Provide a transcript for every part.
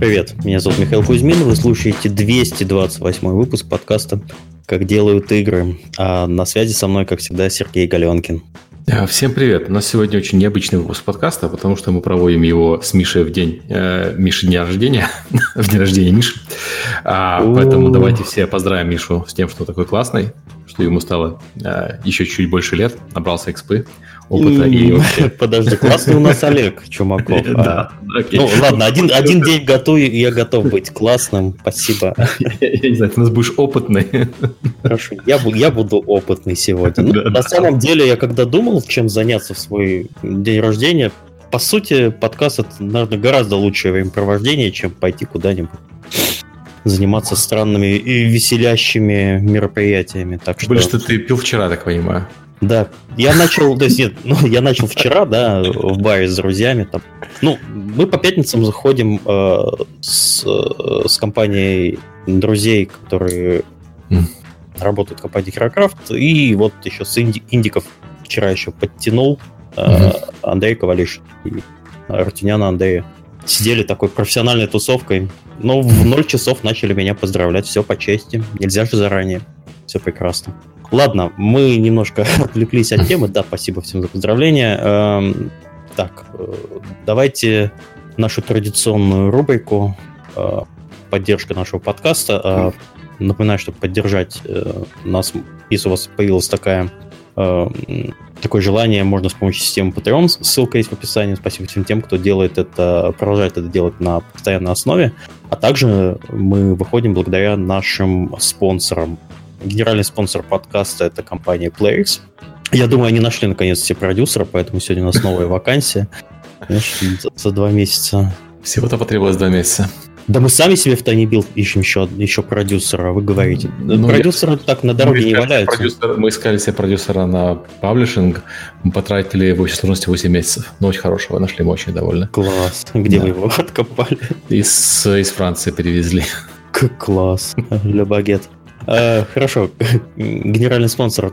Привет, меня зовут Михаил Кузьмин, вы слушаете 228 выпуск подкаста «Как делают игры». А на связи со мной, как всегда, Сергей Галенкин. Э, всем привет! У нас сегодня очень необычный выпуск подкаста, потому что мы проводим его с Мишей в день э, Миши дня рождения, в день рождения Миши. А, поэтому давайте все поздравим Мишу с тем, что такой классный, что ему стало э, еще чуть больше лет, набрался экспы опыта и вообще... Подожди, классный у нас Олег Чумаков. Да, Ну ладно, один, один день готов, я готов быть классным, спасибо. Я не знаю, ты у нас будешь опытный. Хорошо, я, я буду опытный сегодня. Ну, на самом деле, я когда думал, чем заняться в свой день рождения, по сути, подкаст это, наверное, гораздо лучшее времяпровождение, чем пойти куда-нибудь заниматься странными и веселящими мероприятиями. Так что... Более, что ты пил вчера, так понимаю. Да, я начал, то есть, нет, ну, я начал вчера, да, в баре с друзьями. Там. Ну, мы по пятницам заходим э, с, э, с компанией друзей, которые mm. работают в компании Херокрафт, и вот еще с инди, индиков вчера еще подтянул э, mm-hmm. Андрей Ковалиш и Артиняна Андрея. Сидели такой профессиональной тусовкой, но в ноль часов начали меня поздравлять, все по чести, нельзя же заранее, все прекрасно. Ладно, мы немножко отвлеклись от темы. Да, спасибо всем за поздравления. Эм, так, э, давайте нашу традиционную рубрику э, поддержка нашего подкаста. Э, напоминаю, чтобы поддержать нас, если у вас появилась такая такое желание, можно с помощью системы Patreon, ссылка есть в описании. Спасибо всем тем, кто делает это, продолжает это делать на постоянной основе. А также мы выходим благодаря нашим спонсорам. Генеральный спонсор подкаста это компания Players. Я думаю, они нашли наконец все продюсера, поэтому сегодня у нас новая вакансия. За, два месяца. Всего-то потребовалось два месяца. Да мы сами себе в Tiny Build ищем еще, еще продюсера, вы говорите. Ну, продюсеры я... так на дороге не валяются. Продюсер, мы искали себе продюсера на паблишинг, мы потратили в общей сложности 8 месяцев. Но очень хорошего нашли, мы очень довольны. Класс. Где да. вы его откопали? Из, из Франции перевезли. Как класс. Для багет. Э, хорошо. Генеральный спонсор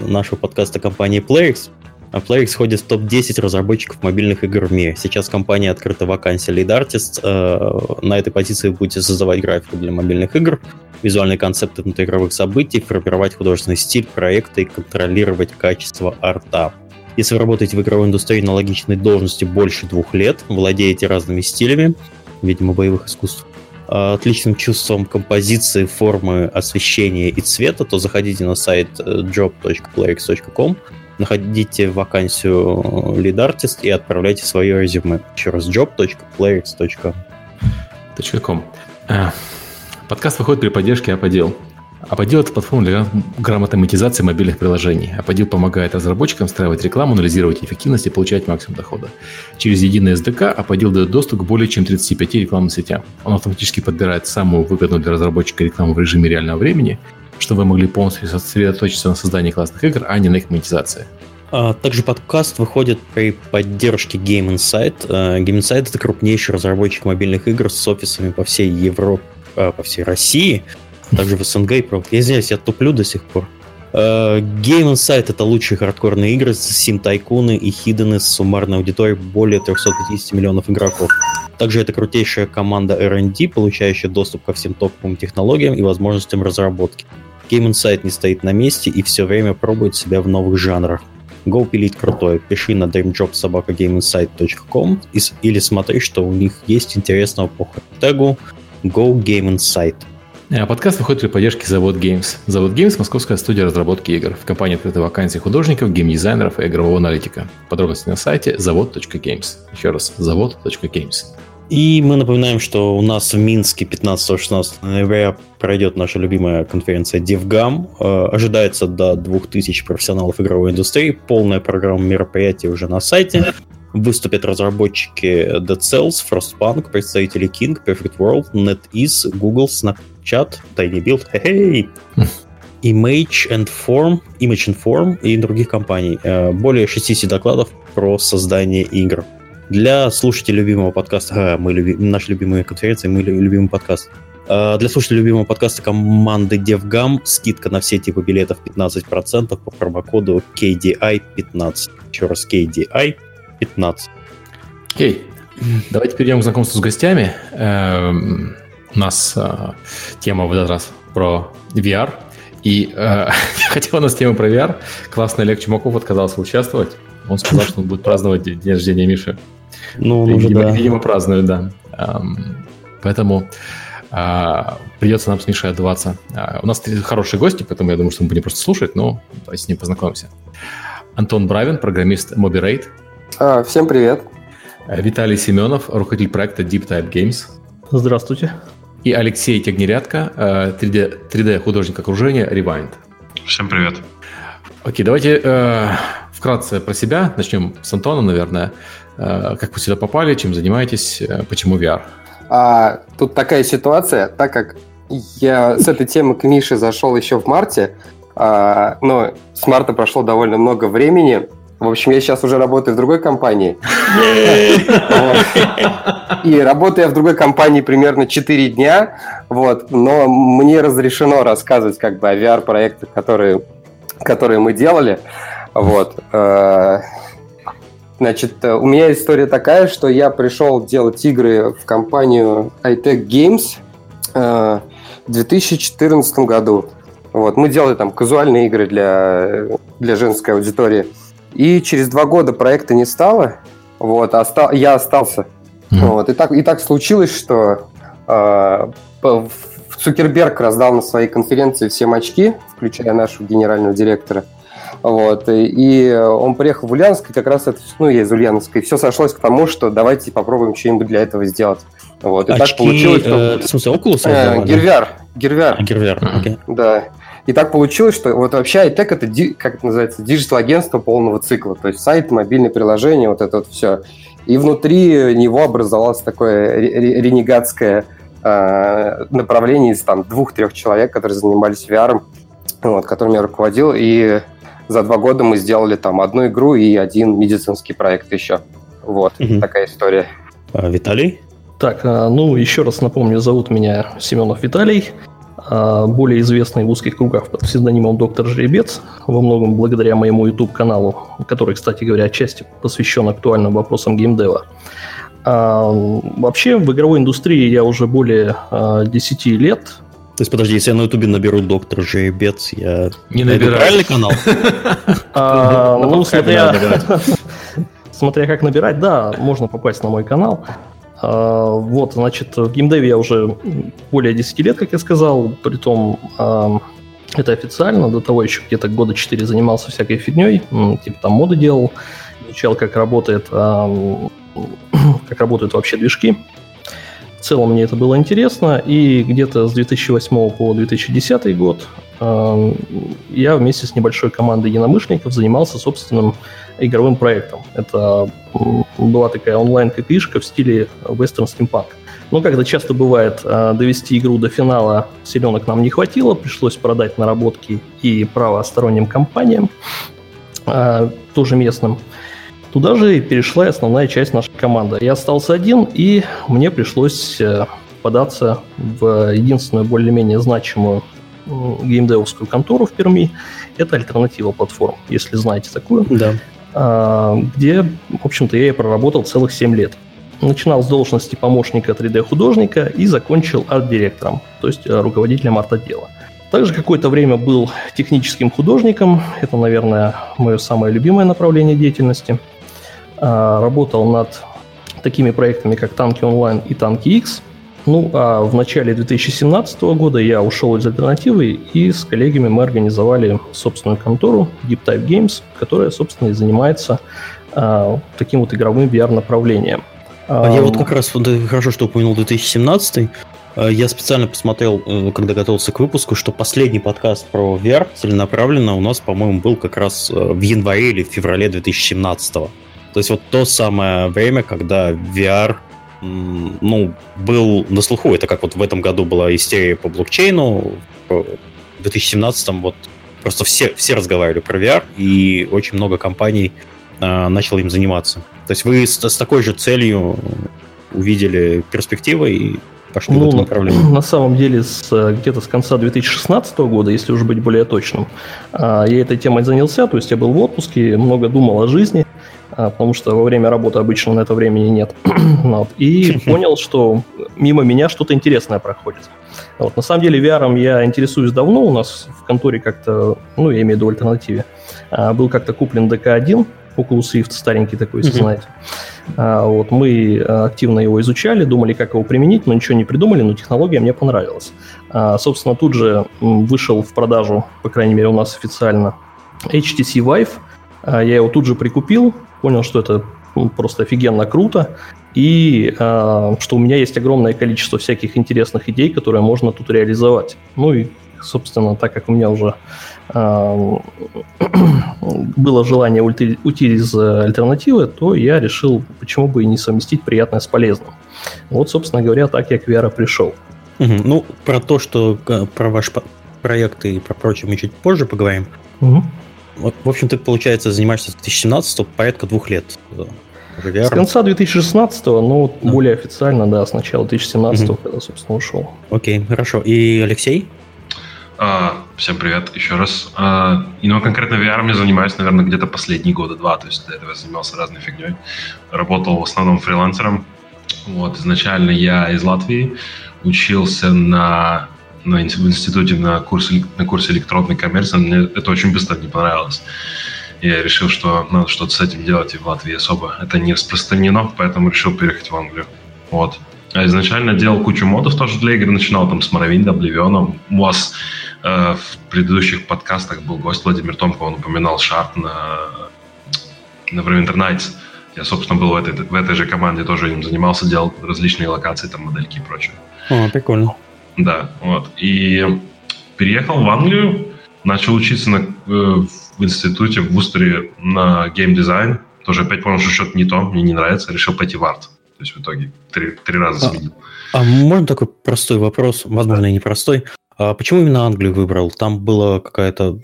нашего подкаста компания PlayX. А PlayX входит в топ-10 разработчиков мобильных игр в мире. Сейчас компания открыта вакансия Lead Artist. Э, на этой позиции будете создавать графику для мобильных игр, визуальные концепты внутриигровых событий, формировать художественный стиль проекта и контролировать качество арта. Если вы работаете в игровой индустрии на логичной должности больше двух лет, владеете разными стилями, видимо, боевых искусств, Э, отличным чувством композиции, формы, освещения и цвета, то заходите на сайт э, job.playx.com, находите вакансию э, Lead Artist и отправляйте свое резюме. Еще раз job.playx.com. Подкаст выходит при поддержке Аподел. Аподил – это платформа для грамотной монетизации мобильных приложений. Аподил помогает разработчикам встраивать рекламу, анализировать эффективность и получать максимум дохода. Через единый SDK Аподил дает доступ к более чем 35 рекламным сетям. Он автоматически подбирает самую выгодную для разработчика рекламу в режиме реального времени, чтобы вы могли полностью сосредоточиться на создании классных игр, а не на их монетизации. А, также подкаст выходит при поддержке Game Insight. А, Game Insight — это крупнейший разработчик мобильных игр с офисами по всей Европе, а, по всей России — также в СНГ и про... Я извиняюсь, я туплю до сих пор. Uh, Game Insight — это лучшие хардкорные игры, Sim Тайкуны и Хидены с суммарной аудиторией более 350 миллионов игроков. Также это крутейшая команда R&D, получающая доступ ко всем топовым технологиям и возможностям разработки. Game Insight не стоит на месте и все время пробует себя в новых жанрах. Go пилить крутое. Пиши на dreamjobsobakagameinsight.com или смотри, что у них есть интересного по хэштегу Go Game Insight. А подкаст выходит при поддержке Завод Games. Завод Games – московская студия разработки игр. В компании открыты вакансии художников, геймдизайнеров и игрового аналитика. Подробности на сайте завод.games. Еще раз, завод.games. И мы напоминаем, что у нас в Минске 15-16 ноября пройдет наша любимая конференция DevGam. Э, ожидается до 2000 профессионалов игровой индустрии. Полная программа мероприятий уже на сайте. Выступят разработчики Dead Cells, Frostpunk, представители King, Perfect World, NetEase, Google, Snapchat, Tiny Build, hey, Image and Form, Image and Form и других компаний. Э, более 60 докладов про создание игр. Для слушателей любимого подкаста, а, мы люби, наши любимые конференции, мы любимый подкаст. Э, для слушателей любимого подкаста команды DevGam скидка на все типы билетов 15% по промокоду KDI15. Еще раз KDI 15. Окей. Давайте перейдем к знакомству с гостями. У нас э, тема в этот раз про VR. И э, хотел у нас тему про VR. Классный Олег Чумаков отказался участвовать. Он сказал, что он будет праздновать день рождения Миши. Ну, он видимо, да. видимо, празднует, да. Эм, поэтому э, придется нам с Мишей отдуваться. Э, у нас хорошие гости, поэтому я думаю, что мы будем просто слушать, но давайте с ним познакомимся. Антон Бравин, программист MobiRate. А, всем привет. Виталий Семенов, руководитель проекта Deep Type Games. Здравствуйте. И Алексей Тягнерядко, 3D, 3D художник окружения Rewind. Всем привет. Окей, давайте э, вкратце про себя. Начнем с Антона, наверное. Э, как вы сюда попали, чем занимаетесь, э, почему VR? А, тут такая ситуация, так как я с этой темы к Мише зашел еще в марте, а, но с марта прошло довольно много времени, в общем, я сейчас уже работаю в другой компании. И работаю я в другой компании примерно 4 дня, вот, но мне разрешено рассказывать как бы о VR-проектах, которые, которые мы делали. Вот. Э, значит, у меня история такая, что я пришел делать игры в компанию iTech Games э, в 2014 году. Вот, мы делали там казуальные игры для, для женской аудитории. И через два года проекта не стало, вот, а оста- я остался. Mm-hmm. Вот, и, так, и так случилось, что э, Цукерберг раздал на своей конференции всем очки, включая нашего генерального директора. Вот, и, и он приехал в Ульяновск, и как раз это, ну, я из Ульяновска, и все сошлось к тому, что давайте попробуем что-нибудь для этого сделать. Вот, и Очки, так получилось, что... Э, в смысле, Oculus? Э, Гервяр. Гервяр. А, Гервяр, окей. Okay. Да. И так получилось, что вот вообще iTech это, как это называется, digital-агентство полного цикла. То есть сайт, мобильное приложение, вот это вот все. И внутри него образовалось такое ренегатское э, направление из там двух-трех человек, которые занимались VR, вот, которым я руководил. И за два года мы сделали там одну игру и один медицинский проект еще. Вот, угу. такая история. А, Виталий? Так, а, ну, еще раз напомню, зовут меня Семенов Виталий. А, более известный в узких кругах под псевдонимом Доктор Жеребец, во многом благодаря моему YouTube-каналу, который, кстати говоря, отчасти посвящен актуальным вопросам геймдева. А, вообще, в игровой индустрии я уже более а, 10 лет. То есть, подожди, если я на Ютубе наберу Доктор Жеребец, я... Не набираю. правильный канал? Ну, смотря как набирать, да, можно попасть на мой канал. А, вот, значит, в геймдеве я уже более 10 лет, как я сказал, притом а, это официально, до того еще где-то года 4 занимался всякой фигней, типа там моды делал, изучал, как работает, как работают вообще движки. В целом мне это было интересно, и где-то с 2008 по 2010 год я вместе с небольшой командой единомышленников занимался собственным игровым проектом. Это была такая онлайн-копишка в стиле Western Steampunk. Но, как это часто бывает, а, довести игру до финала селенок нам не хватило, пришлось продать наработки и право сторонним компаниям, а, тоже местным. Туда же и перешла и основная часть нашей команды. Я остался один, и мне пришлось э, податься в единственную более-менее значимую геймдевовскую контору в Перми. Это альтернатива платформ, если знаете такую. Да. А, где, в общем-то, я и проработал целых 7 лет. Начинал с должности помощника 3D-художника и закончил арт-директором, то есть э, руководителем арт-отдела. Также какое-то время был техническим художником, это, наверное, мое самое любимое направление деятельности. А, работал над такими проектами, как Танки онлайн и Танки X, ну, а в начале 2017 года я ушел из альтернативы, и с коллегами мы организовали собственную контору Deep Type Games, которая, собственно, и занимается а, таким вот игровым VR-направлением. А я вот как раз, хорошо, что упомянул 2017 а, я специально посмотрел, э, когда готовился к выпуску, что последний подкаст про VR целенаправленно у нас, по-моему, был как раз э, в январе или в феврале 2017 То есть вот то самое время, когда VR ну, был на слуху. Это как вот в этом году была истерия по блокчейну, в 2017 вот просто все, все разговаривали про VR, и очень много компаний э, начало им заниматься. То есть вы с, с такой же целью увидели перспективы и пошли ну, в этом направлении? На самом деле, с, где-то с конца 2016 года, если уже быть более точным, а, я этой темой занялся, то есть я был в отпуске, много думал о жизни, потому что во время работы обычно на это времени нет. вот. И понял, что мимо меня что-то интересное проходит. Вот. На самом деле VR я интересуюсь давно, у нас в конторе как-то, ну, я имею в виду в альтернативе, а, был как-то куплен ДК-1, Oculus Rift старенький такой, если mm-hmm. знаете. А, вот, мы активно его изучали, думали, как его применить, но ничего не придумали, но технология мне понравилась. А, собственно, тут же вышел в продажу, по крайней мере, у нас официально HTC Vive. А, я его тут же прикупил, понял, что это просто офигенно круто, и а, что у меня есть огромное количество всяких интересных идей, которые можно тут реализовать. Ну и, собственно, так как у меня уже а, было желание уйти, уйти из альтернативы, то я решил, почему бы и не совместить приятное с полезным. Вот, собственно говоря, так я к VR пришел. Угу. Ну, про то, что про ваш проект и про прочее мы чуть позже поговорим. Угу. Вот, в общем, ты, получается, занимаешься с 2017 порядка двух лет. VR. С конца 2016, ну, да. более официально, да, с начала 2017, угу. когда, собственно, ушел. Окей, хорошо. И Алексей? А, всем привет еще раз. А, и ну, конкретно VR я занимаюсь, наверное, где-то последние года два, то есть до этого я занимался разной фигней. Работал в основном фрилансером. Вот, изначально я из Латвии, учился на, на в институте на курсе, на курсе электронной коммерции. Мне это очень быстро не понравилось. Я решил, что надо что-то с этим делать, и в Латвии особо это не распространено, поэтому решил переехать в Англию. Вот. А изначально делал кучу модов тоже для игр, начинал там с Morrowind, Oblivion. У вас э, в предыдущих подкастах был гость Владимир Томков, он упоминал Шарт на, на Neverwinter Nights. Я, собственно, был в этой, в этой же команде, тоже им занимался, делал различные локации, там, модельки и прочее. О, прикольно. Да, вот. И переехал в Англию, начал учиться на, э, в институте в Вустере на геймдизайн. Тоже опять понял, что что-то не то, мне не нравится, решил пойти в арт. То есть в итоге три, три раза а, сменил. А можно такой простой вопрос, возможно, и непростой. А почему именно Англию выбрал? Там была какая-то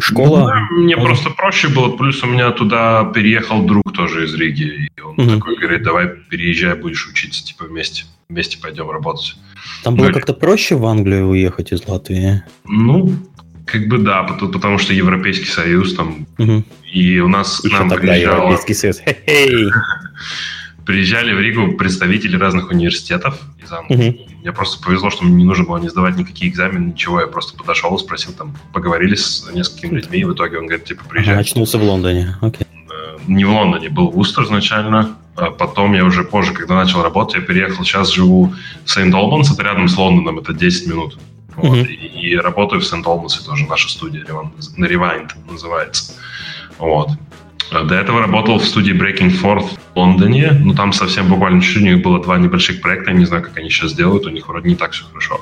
школа? Да, мне Может... просто проще было. Плюс у меня туда переехал друг тоже из Риги. И он угу. такой говорит, давай переезжай, будешь учиться, типа вместе. Вместе пойдем работать. Там было ну, как-то проще в Англию уехать из Латвии? Ну, как бы да, потому, что Европейский Союз там. Угу. И у нас Еще к нам тогда приезжало... Европейский Союз. Хе-хей. Приезжали в Ригу представители разных университетов из Англии. Угу. Мне просто повезло, что мне не нужно было не сдавать никакие экзамены, ничего. Я просто подошел, спросил, там, поговорили с несколькими людьми, и в итоге он говорит, типа, приезжай. Ага, очнулся в Лондоне, окей. Okay. Не в Лондоне, был в Устер изначально. А потом я уже позже, когда начал работать, я переехал. Сейчас живу в Сент-Олбанс, это рядом с Лондоном, это 10 минут. Вот, mm-hmm. и, и работаю в Сент-Олбансе тоже, наша студия, на Rewind называется. Вот. До этого работал в студии Breaking Forth в Лондоне. Ну, там совсем буквально чуть-чуть. У них было два небольших проекта. Я не знаю, как они сейчас делают. У них вроде не так все хорошо.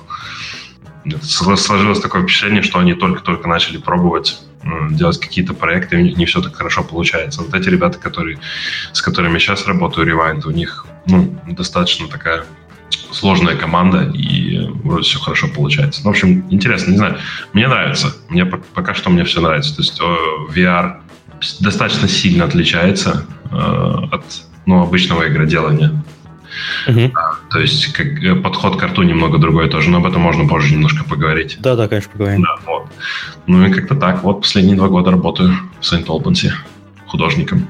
Сложилось такое впечатление, что они только-только начали пробовать делать какие-то проекты, у них не все так хорошо получается. Вот эти ребята, которые, с которыми я сейчас работаю, Rewind, у них ну, достаточно такая сложная команда, и вроде все хорошо получается. Ну, в общем, интересно, не знаю. Мне нравится. Мне пока что мне все нравится. То есть VR достаточно сильно отличается э, от ну, обычного игроделания. Uh-huh. То есть как, э, подход к арту немного другой тоже, но об этом можно позже немножко поговорить. Да, да, конечно, поговорим. Да, вот. Ну и как-то так. Вот последние два года работаю в Сент-Олбансе художником.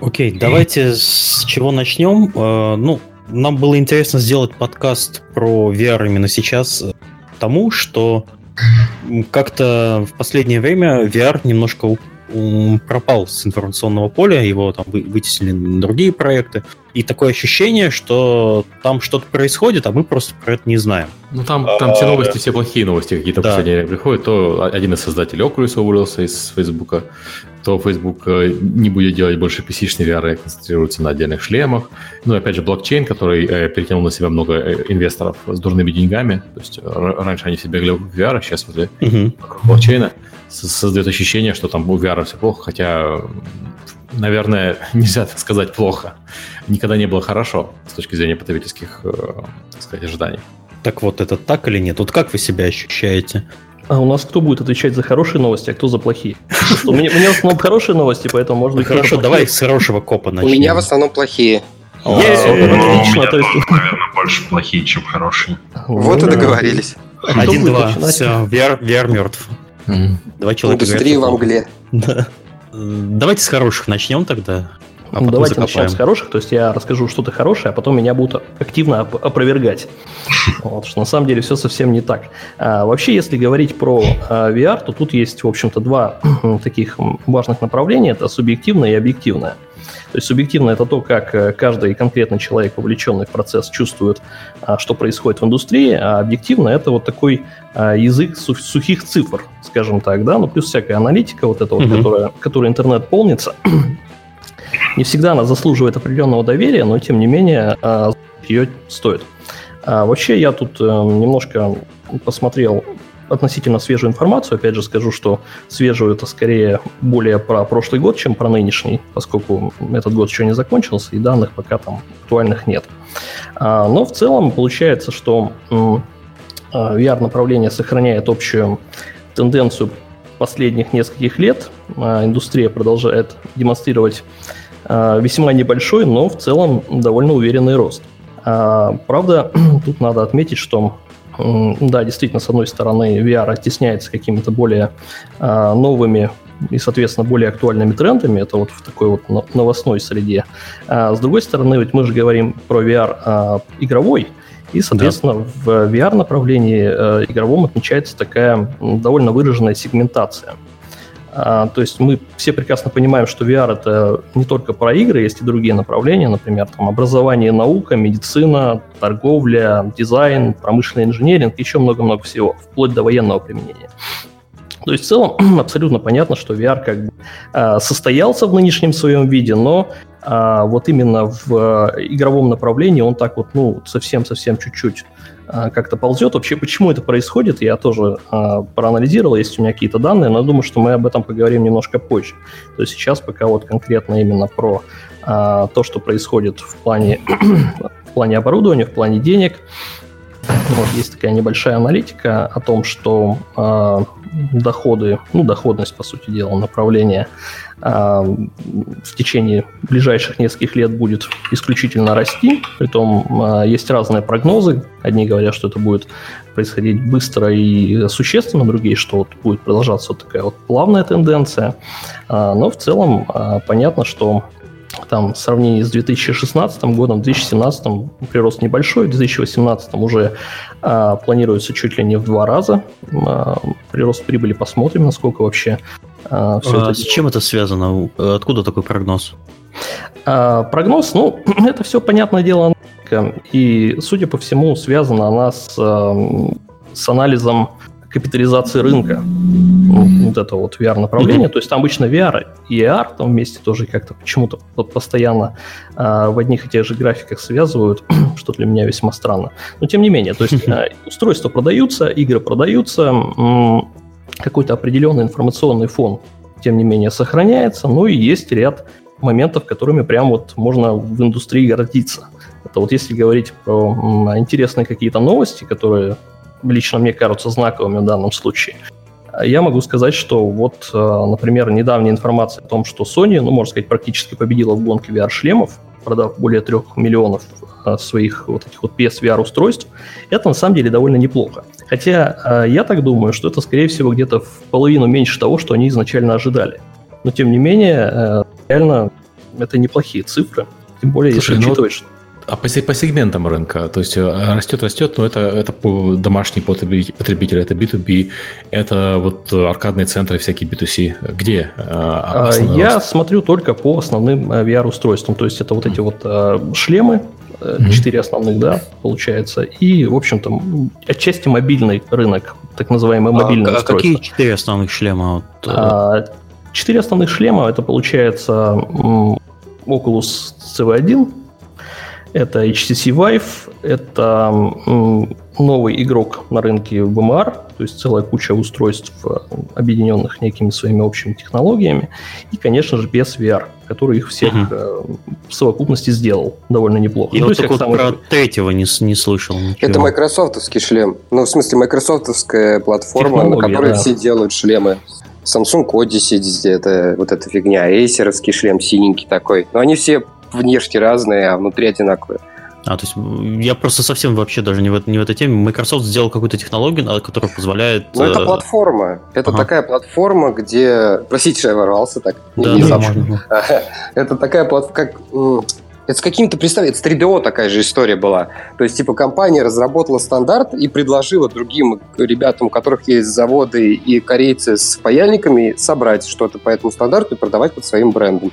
Окей, okay, давайте с чего начнем. Uh, ну, нам было интересно сделать подкаст про VR именно сейчас, тому, что как-то в последнее время VR немножко пропал с информационного поля, его там вытеснили на другие проекты. И такое ощущение, что там что-то происходит, а мы просто про это не знаем. Ну там, там все новости, все плохие новости какие-то да. время приходят. То один из создателей Oculus уволился из Фейсбука, то Facebook э, не будет делать больше PC-шный VR и концентрируется на отдельных шлемах. Ну, опять же, блокчейн, который э, перетянул на себя много э, инвесторов с дурными деньгами. То есть раньше они все бегали в VR, а сейчас возле угу. блокчейна создает ощущение, что там у VR все плохо, хотя, наверное, нельзя так сказать плохо. Никогда не было хорошо с точки зрения потребительских, э, так сказать, ожиданий. Так вот, это так или нет? Вот как вы себя ощущаете? А у нас кто будет отвечать за хорошие новости, а кто за плохие? У меня в основном хорошие новости, поэтому быть... Хорошо, давай с хорошего копа начнем. У меня в основном плохие. Отлично, то есть... Наверное, больше плохие, чем хорошие. Вот и договорились. Один-два. Все, VR мертв. Два человека. Индустрия во мгле. Да. Давайте с хороших начнем тогда. А ну, давайте закопаем. начнем с хороших, то есть я расскажу что-то хорошее, а потом меня будут активно оп- опровергать. Вот, что на самом деле все совсем не так. А, вообще, если говорить про а, VR, то тут есть, в общем-то, два таких важных направления. Это субъективное и объективное. То есть субъективно это то, как э, каждый конкретный человек, вовлеченный в процесс, чувствует, а, что происходит в индустрии, а объективно это вот такой а, язык сухих цифр, скажем так, да, ну плюс всякая аналитика вот эта вот, mm-hmm. которая, которой интернет полнится, не всегда она заслуживает определенного доверия, но тем не менее а, ее стоит. Вообще я тут э, немножко посмотрел относительно свежую информацию. Опять же скажу, что свежую это скорее более про прошлый год, чем про нынешний, поскольку этот год еще не закончился, и данных пока там актуальных нет. А, но в целом получается, что VR-направление сохраняет общую тенденцию последних нескольких лет. А, индустрия продолжает демонстрировать а, весьма небольшой, но в целом довольно уверенный рост. Правда, тут надо отметить, что да, действительно, с одной стороны, VR оттесняется какими-то более а, новыми и, соответственно, более актуальными трендами. Это вот в такой вот новостной среде. А с другой стороны, ведь мы же говорим про VR а, игровой, и, соответственно, да. в VR-направлении э, игровом отмечается такая довольно выраженная сегментация – а, то есть мы все прекрасно понимаем, что VR это не только про игры, есть и другие направления, например, там образование, наука, медицина, торговля, дизайн, промышленный инженеринг, еще много-много всего, вплоть до военного применения. То есть в целом абсолютно понятно, что VR как бы а, состоялся в нынешнем своем виде, но а, вот именно в игровом направлении он так вот, ну, совсем-совсем чуть-чуть а, как-то ползет. Вообще, почему это происходит, я тоже а, проанализировал, есть у меня какие-то данные, но думаю, что мы об этом поговорим немножко позже. То есть сейчас пока вот конкретно именно про а, то, что происходит в плане, в плане оборудования, в плане денег. Вот, есть такая небольшая аналитика о том, что э, доходы, ну, доходность, по сути дела, направления а, в течение ближайших нескольких лет будет исключительно расти. Притом а, есть разные прогнозы. Одни говорят, что это будет происходить быстро и существенно, другие, что вот будет продолжаться вот такая вот плавная тенденция. А, но в целом понятно, что там в сравнении с 2016 годом, в 2017 прирост небольшой, в 2018 уже а, планируется чуть ли не в два раза а, прирост прибыли. Посмотрим, насколько вообще а, все а это... С чем это связано? Откуда такой прогноз? А, прогноз, ну, это все, понятное дело, и, судя по всему, связана она с, с анализом капитализации рынка. Вот это вот VR-направление. То есть там обычно VR и AR там вместе тоже как-то почему-то вот постоянно а, в одних и тех же графиках связывают, что для меня весьма странно. Но тем не менее, то есть а, устройства продаются, игры продаются, м- какой-то определенный информационный фон, тем не менее, сохраняется, ну и есть ряд моментов, которыми прям вот можно в индустрии гордиться. Это вот если говорить про интересные какие-то новости, которые лично мне кажутся знаковыми в данном случае. Я могу сказать, что вот, э, например, недавняя информация о том, что Sony, ну, можно сказать, практически победила в гонке VR-шлемов, продав более трех миллионов э, своих вот этих вот PSVR устройств, это на самом деле довольно неплохо. Хотя э, я так думаю, что это, скорее всего, где-то в половину меньше того, что они изначально ожидали. Но, тем не менее, реально это неплохие цифры. Тем более, Слушай, если ну учитывать, что а по, по сегментам рынка, то есть э, растет, растет, но это, это домашний потребитель, это B2B, это вот аркадные центры, всякие B2C. Где? Э, а, Я рост? смотрю только по основным э, VR-устройствам, то есть это вот эти вот шлемы, четыре mm-hmm. основных, да, получается, и, в общем-то, отчасти мобильный рынок, так называемый мобильный а, устройство. А какие четыре основных шлема? А, четыре основных шлема, это получается Oculus CV1, это HTC Vive, это новый игрок на рынке VMR, то есть целая куча устройств, э, объединенных некими своими общими технологиями, и, конечно же, PSVR, который их всех угу. в совокупности сделал довольно неплохо. Я ну, вот только вот про третьего не, не слышал. Ничего. Это майкрософтовский шлем. Ну, в смысле, майкрософтовская платформа, на которой да. все делают шлемы. Samsung Odyssey, это вот эта фигня, Acerовский шлем синенький такой. Но они все внешне разные, а внутри одинаковые. А, то есть я просто совсем вообще даже не в, не в этой теме. Microsoft сделал какую-то технологию, которая позволяет... Ну, это э, платформа. Это ага. такая платформа, где... Простите, что я ворвался так. Да, не можно. Это такая платформа, как... Это с каким-то, представь, это с 3DO такая же история была. То есть, типа, компания разработала стандарт и предложила другим ребятам, у которых есть заводы и корейцы с паяльниками, собрать что-то по этому стандарту и продавать под своим брендом.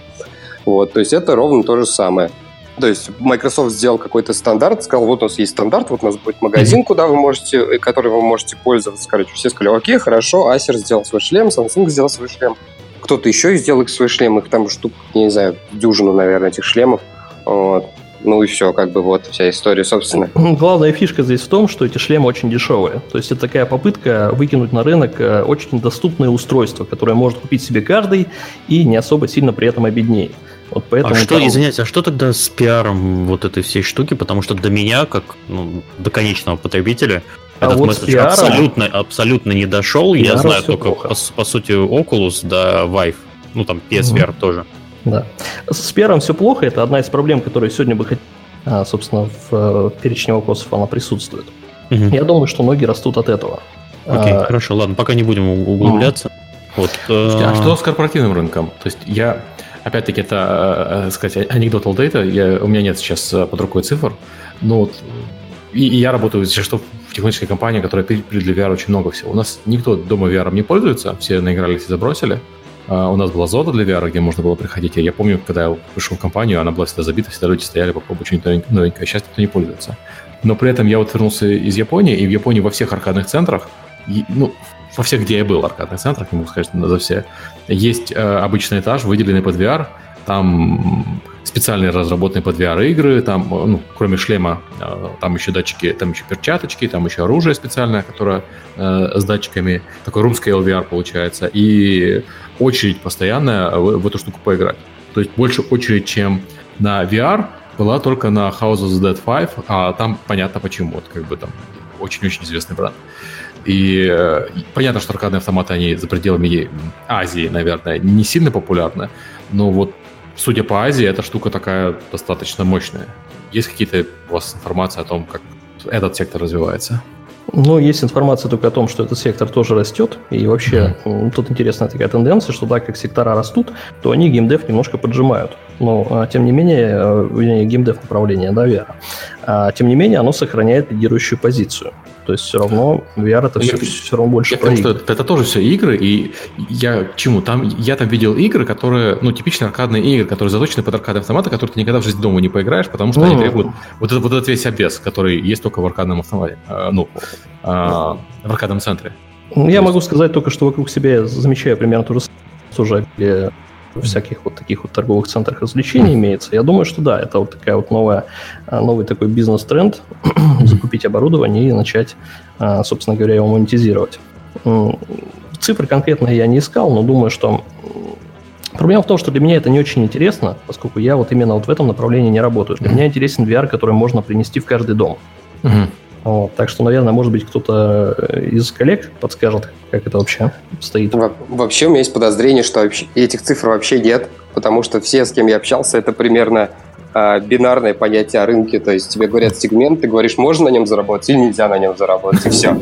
Вот, то есть это ровно то же самое. То есть Microsoft сделал какой-то стандарт, сказал, вот у нас есть стандарт, вот у нас будет магазин, куда вы можете, э, который вы можете пользоваться. Короче, все сказали, окей, хорошо, Acer сделал свой шлем, Samsung сделал свой шлем. Кто-то еще сделал свой шлем, их там штук, не знаю, дюжину, наверное, этих шлемов. Вот. Ну и все, как бы вот вся история, собственно. Главная фишка здесь в том, что эти шлемы очень дешевые. То есть это такая попытка выкинуть на рынок э, очень доступное устройство, которое может купить себе каждый и не особо сильно при этом обеднеет. Вот поэтому а что, там... извиняйте, а что тогда с пиаром вот этой всей штуки? Потому что до меня, как ну, до конечного потребителя, а этот вот месседж пиаром... абсолютно, абсолютно не дошел. Я знаю только, по, по сути, Oculus, да, Vive. Ну, там PSVR угу. тоже. Да. С пиаром все плохо. Это одна из проблем, которые сегодня бы хотели, а, собственно, в э, перечне вопросов она присутствует. Угу. Я думаю, что ноги растут от этого. Окей, а... хорошо, ладно, пока не будем углубляться. Угу. Вот, а э... что с корпоративным рынком? То есть я, опять-таки, это, э, сказать, anecdotal data, я, у меня нет сейчас э, под рукой цифр, но вот, и, и я работаю, если что, в технической компании, которая пилит для VR очень много всего. У нас никто дома VR не пользуется, все наигрались и забросили. Uh, у нас была зона для VR, где можно было приходить. Я помню, когда я пришел в компанию, она была всегда забита, всегда люди стояли, попробуй что-нибудь новенькое. Сейчас никто не пользуется. Но при этом я вот вернулся из Японии, и в Японии во всех аркадных центрах, ну, во всех, где я был, аркадных центрах, не могу сказать, за все, есть э, обычный этаж, выделенный под VR, там специальные разработанные под VR игры, там, ну, кроме шлема, э, там еще датчики, там еще перчаточки, там еще оружие специальное, которое э, с датчиками, такой room scale VR получается, и очередь постоянная в, в эту штуку поиграть. То есть больше очередь, чем на VR, была только на House of the Dead 5, а там понятно почему, вот как бы там очень-очень известный бренд. И э, понятно, что аркадные автоматы, они за пределами Азии, наверное, не сильно популярны, но вот судя по Азии, эта штука такая достаточно мощная. Есть какие-то у вас информации о том, как этот сектор развивается? Ну, есть информация только о том, что этот сектор тоже растет. И вообще, mm-hmm. тут интересная такая тенденция, что так как сектора растут, то они геймдев немножко поджимают. Но, а, тем не менее, э, геймдев направление, да, VR. А, тем не менее, оно сохраняет лидирующую позицию. То есть все равно VR это все, все равно больше про игры. это тоже все игры, и я к чему? Там, я там видел игры, которые, ну, типичные аркадные игры, которые заточены под аркадные автоматы, которые ты никогда в жизни дома не поиграешь, потому что mm-hmm. они требуют вот этот, вот этот весь обвес, который есть только в аркадном автомате, э, ну, э, в аркадном центре. Ну, я могу сказать только, что вокруг себя я замечаю примерно то же самое, тоже всяких вот таких вот торговых центрах развлечений имеется. Я думаю, что да, это вот такая вот новая, а, новый такой бизнес-тренд, закупить оборудование и начать, а, собственно говоря, его монетизировать. Цифры конкретно я не искал, но думаю, что Проблема в том, что для меня это не очень интересно, поскольку я вот именно вот в этом направлении не работаю. Для меня интересен VR, который можно принести в каждый дом. Uh-huh. Вот, так что, наверное, может быть, кто-то э, из коллег подскажет, как это вообще стоит. Во- вообще у меня есть подозрение, что этих цифр вообще нет, потому что все, с кем я общался, это примерно э, бинарное понятие о рынке. То есть тебе говорят сегмент, ты говоришь, можно на нем заработать или нельзя на нем заработать, и все.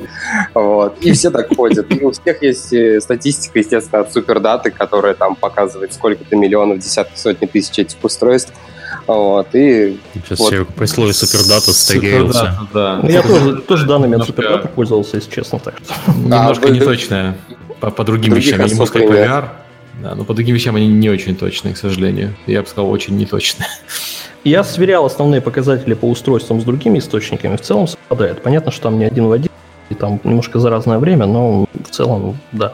Вот. И все так ходят. И у всех есть э, статистика, естественно, от супердаты, которая там показывает, сколько-то миллионов, десятки, сотни тысяч этих устройств. Вот, и Сейчас вот. я при слове супердата стагерился. Да. Ну, я тоже, тоже данными от супердата пользовался, если честно. Так. Немножко а, неточная по, по другим вещам. Я не могу сказать по VR. Да, но по другим вещам они не очень точные, к сожалению. Я бы сказал, очень неточные. Я сверял основные показатели по устройствам с другими источниками. В целом совпадает. Понятно, что там не один в один, и там немножко за разное время, но в целом, да.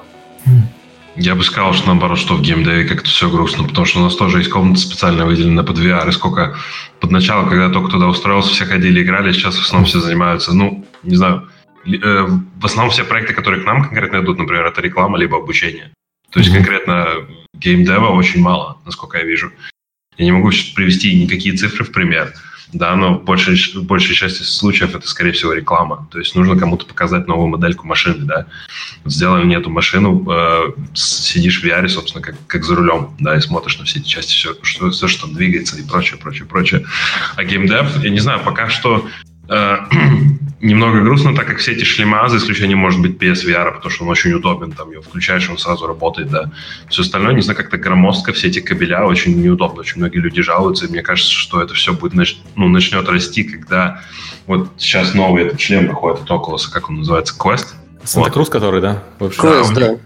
Я бы сказал, что наоборот, что в геймдеве как-то все грустно, потому что у нас тоже есть комната специально выделенная под VR, и сколько под начало, когда только туда устроился, все ходили, играли, сейчас в основном все занимаются, ну, не знаю, э, в основном все проекты, которые к нам конкретно идут, например, это реклама либо обучение. То есть конкретно геймдева очень мало, насколько я вижу. Я не могу сейчас привести никакие цифры в пример, да, но в большей, в большей части случаев это, скорее всего, реклама. То есть нужно кому-то показать новую модельку машины, да. Сделай мне эту машину, э, сидишь в VR, собственно, как, как за рулем, да, и смотришь на все эти части, все, что, все, что там двигается и прочее, прочее, прочее. А геймдев, я не знаю, пока что немного грустно, так как все эти шлема, за исключением, может быть, PSVR, потому что он очень удобен, там его включаешь, он сразу работает, да. Все остальное, не знаю, как-то громоздко, все эти кабеля очень неудобно, очень многие люди жалуются, и мне кажется, что это все будет, нач... ну, начнет расти, когда вот сейчас новый этот шлем выходит от Oculus, как он называется, Quest? Санта-Крус, вот. который, да? Quest, да.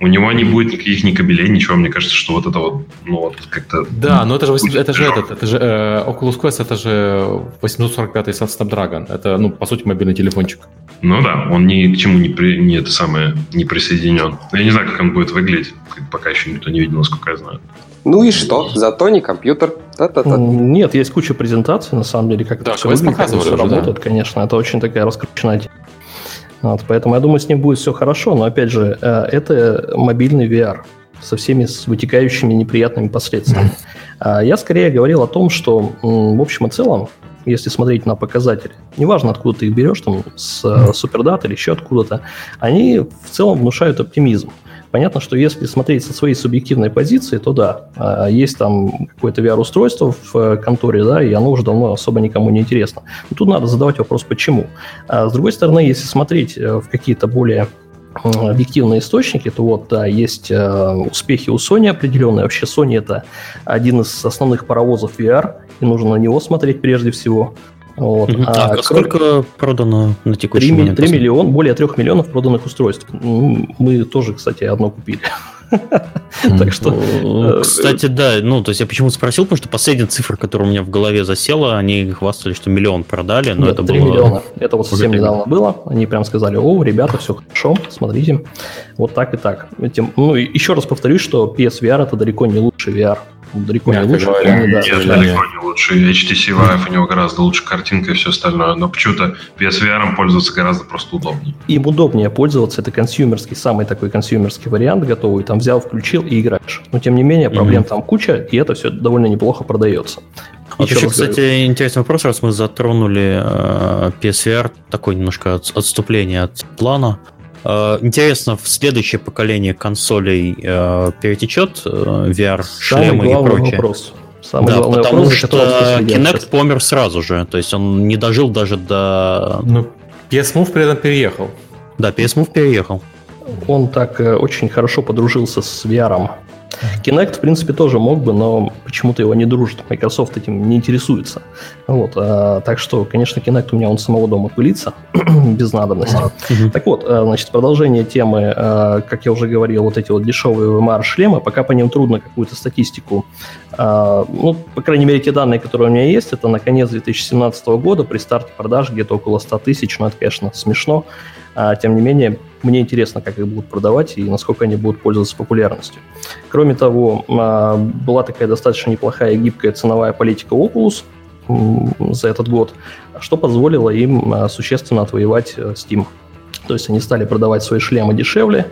У него не будет никаких ни кабелей, ничего. Мне кажется, что вот это вот, ну вот как-то... Да, но это же, это же этот, это же э, Oculus Quest, это же 845 Snapdragon. Это, ну, по сути, мобильный телефончик. Ну да, он ни к чему не, при, не это самое, не присоединен. Я не знаю, как он будет выглядеть. Пока еще никто не видел, насколько я знаю. Ну и что? Зато не компьютер. Та-та-та. Нет, есть куча презентаций, на самом деле, как да, это все выглядит, как это все работает, да? конечно. Это очень такая раскрученная вот, поэтому я думаю, с ним будет все хорошо, но опять же, э, это мобильный VR со всеми с вытекающими неприятными последствиями. А я скорее говорил о том, что в общем и целом, если смотреть на показатели, неважно, откуда ты их берешь, там, с э, супердата или еще откуда-то, они в целом внушают оптимизм. Понятно, что если смотреть со своей субъективной позиции, то да, а, есть там какое-то VR-устройство в э, конторе, да, и оно уже давно особо никому не интересно. Но тут надо задавать вопрос, почему. А с другой стороны, если смотреть э, в какие-то более объективные источники, то вот, да, есть э, успехи у Sony определенные. Вообще Sony это один из основных паровозов VR, и нужно на него смотреть прежде всего. Вот. А, а сколько продано на текущий 3, момент? 3 миллион, более 3 миллионов проданных устройств. Мы тоже, кстати, одно купили. Так что... Э, кстати, да, ну, то есть я почему спросил, потому что последняя цифра, которая у меня в голове засела, они хвастали, что миллион продали, но это 3 миллиона. Это вот совсем недавно было. Они прям сказали, о, ребята, все хорошо, смотрите. Вот так и так. Ну, еще раз повторюсь, что PSVR это далеко не лучший VR далеко не лучше. Говоря, нет, да, далеко не лучше. HTC Vive у него гораздо лучше картинка и все остальное. Но почему-то PSVR пользоваться гораздо просто удобнее. Им удобнее пользоваться. Это консюмерский, самый такой консюмерский вариант готовый. Там взял, включил и играешь. Но тем не менее, проблем mm-hmm. там куча, и это все довольно неплохо продается. Вот еще, кстати, говорю. интересный вопрос, раз мы затронули э, PSVR, такое немножко отступление от плана. Э, интересно, в следующее поколение консолей э, перетечет э, VR, шлемы и прочее? Вопрос. Самый да, потому вопрос, что Kinect помер сразу же, то есть он не дожил даже до... Ну, PS Move при этом переехал. Да, PS Move переехал. Он так очень хорошо подружился с VR. Kinect, в принципе, тоже мог бы, но почему-то его не дружит. Microsoft этим не интересуется. Вот, а, так что, конечно, Kinect у меня он самого дома пылится, без надобности. Так вот, а, значит, продолжение темы, а, как я уже говорил, вот эти вот дешевые VMR-шлемы, пока по ним трудно какую-то статистику, а, ну, по крайней мере, те данные, которые у меня есть, это на конец 2017 года при старте продаж где-то около 100 тысяч, но это, конечно, смешно. А, тем не менее, мне интересно, как их будут продавать и насколько они будут пользоваться популярностью. Кроме того, а, была такая достаточно неплохая гибкая ценовая политика Oculus за этот год, что позволило им а, существенно отвоевать э, Steam. То есть они стали продавать свои шлемы дешевле,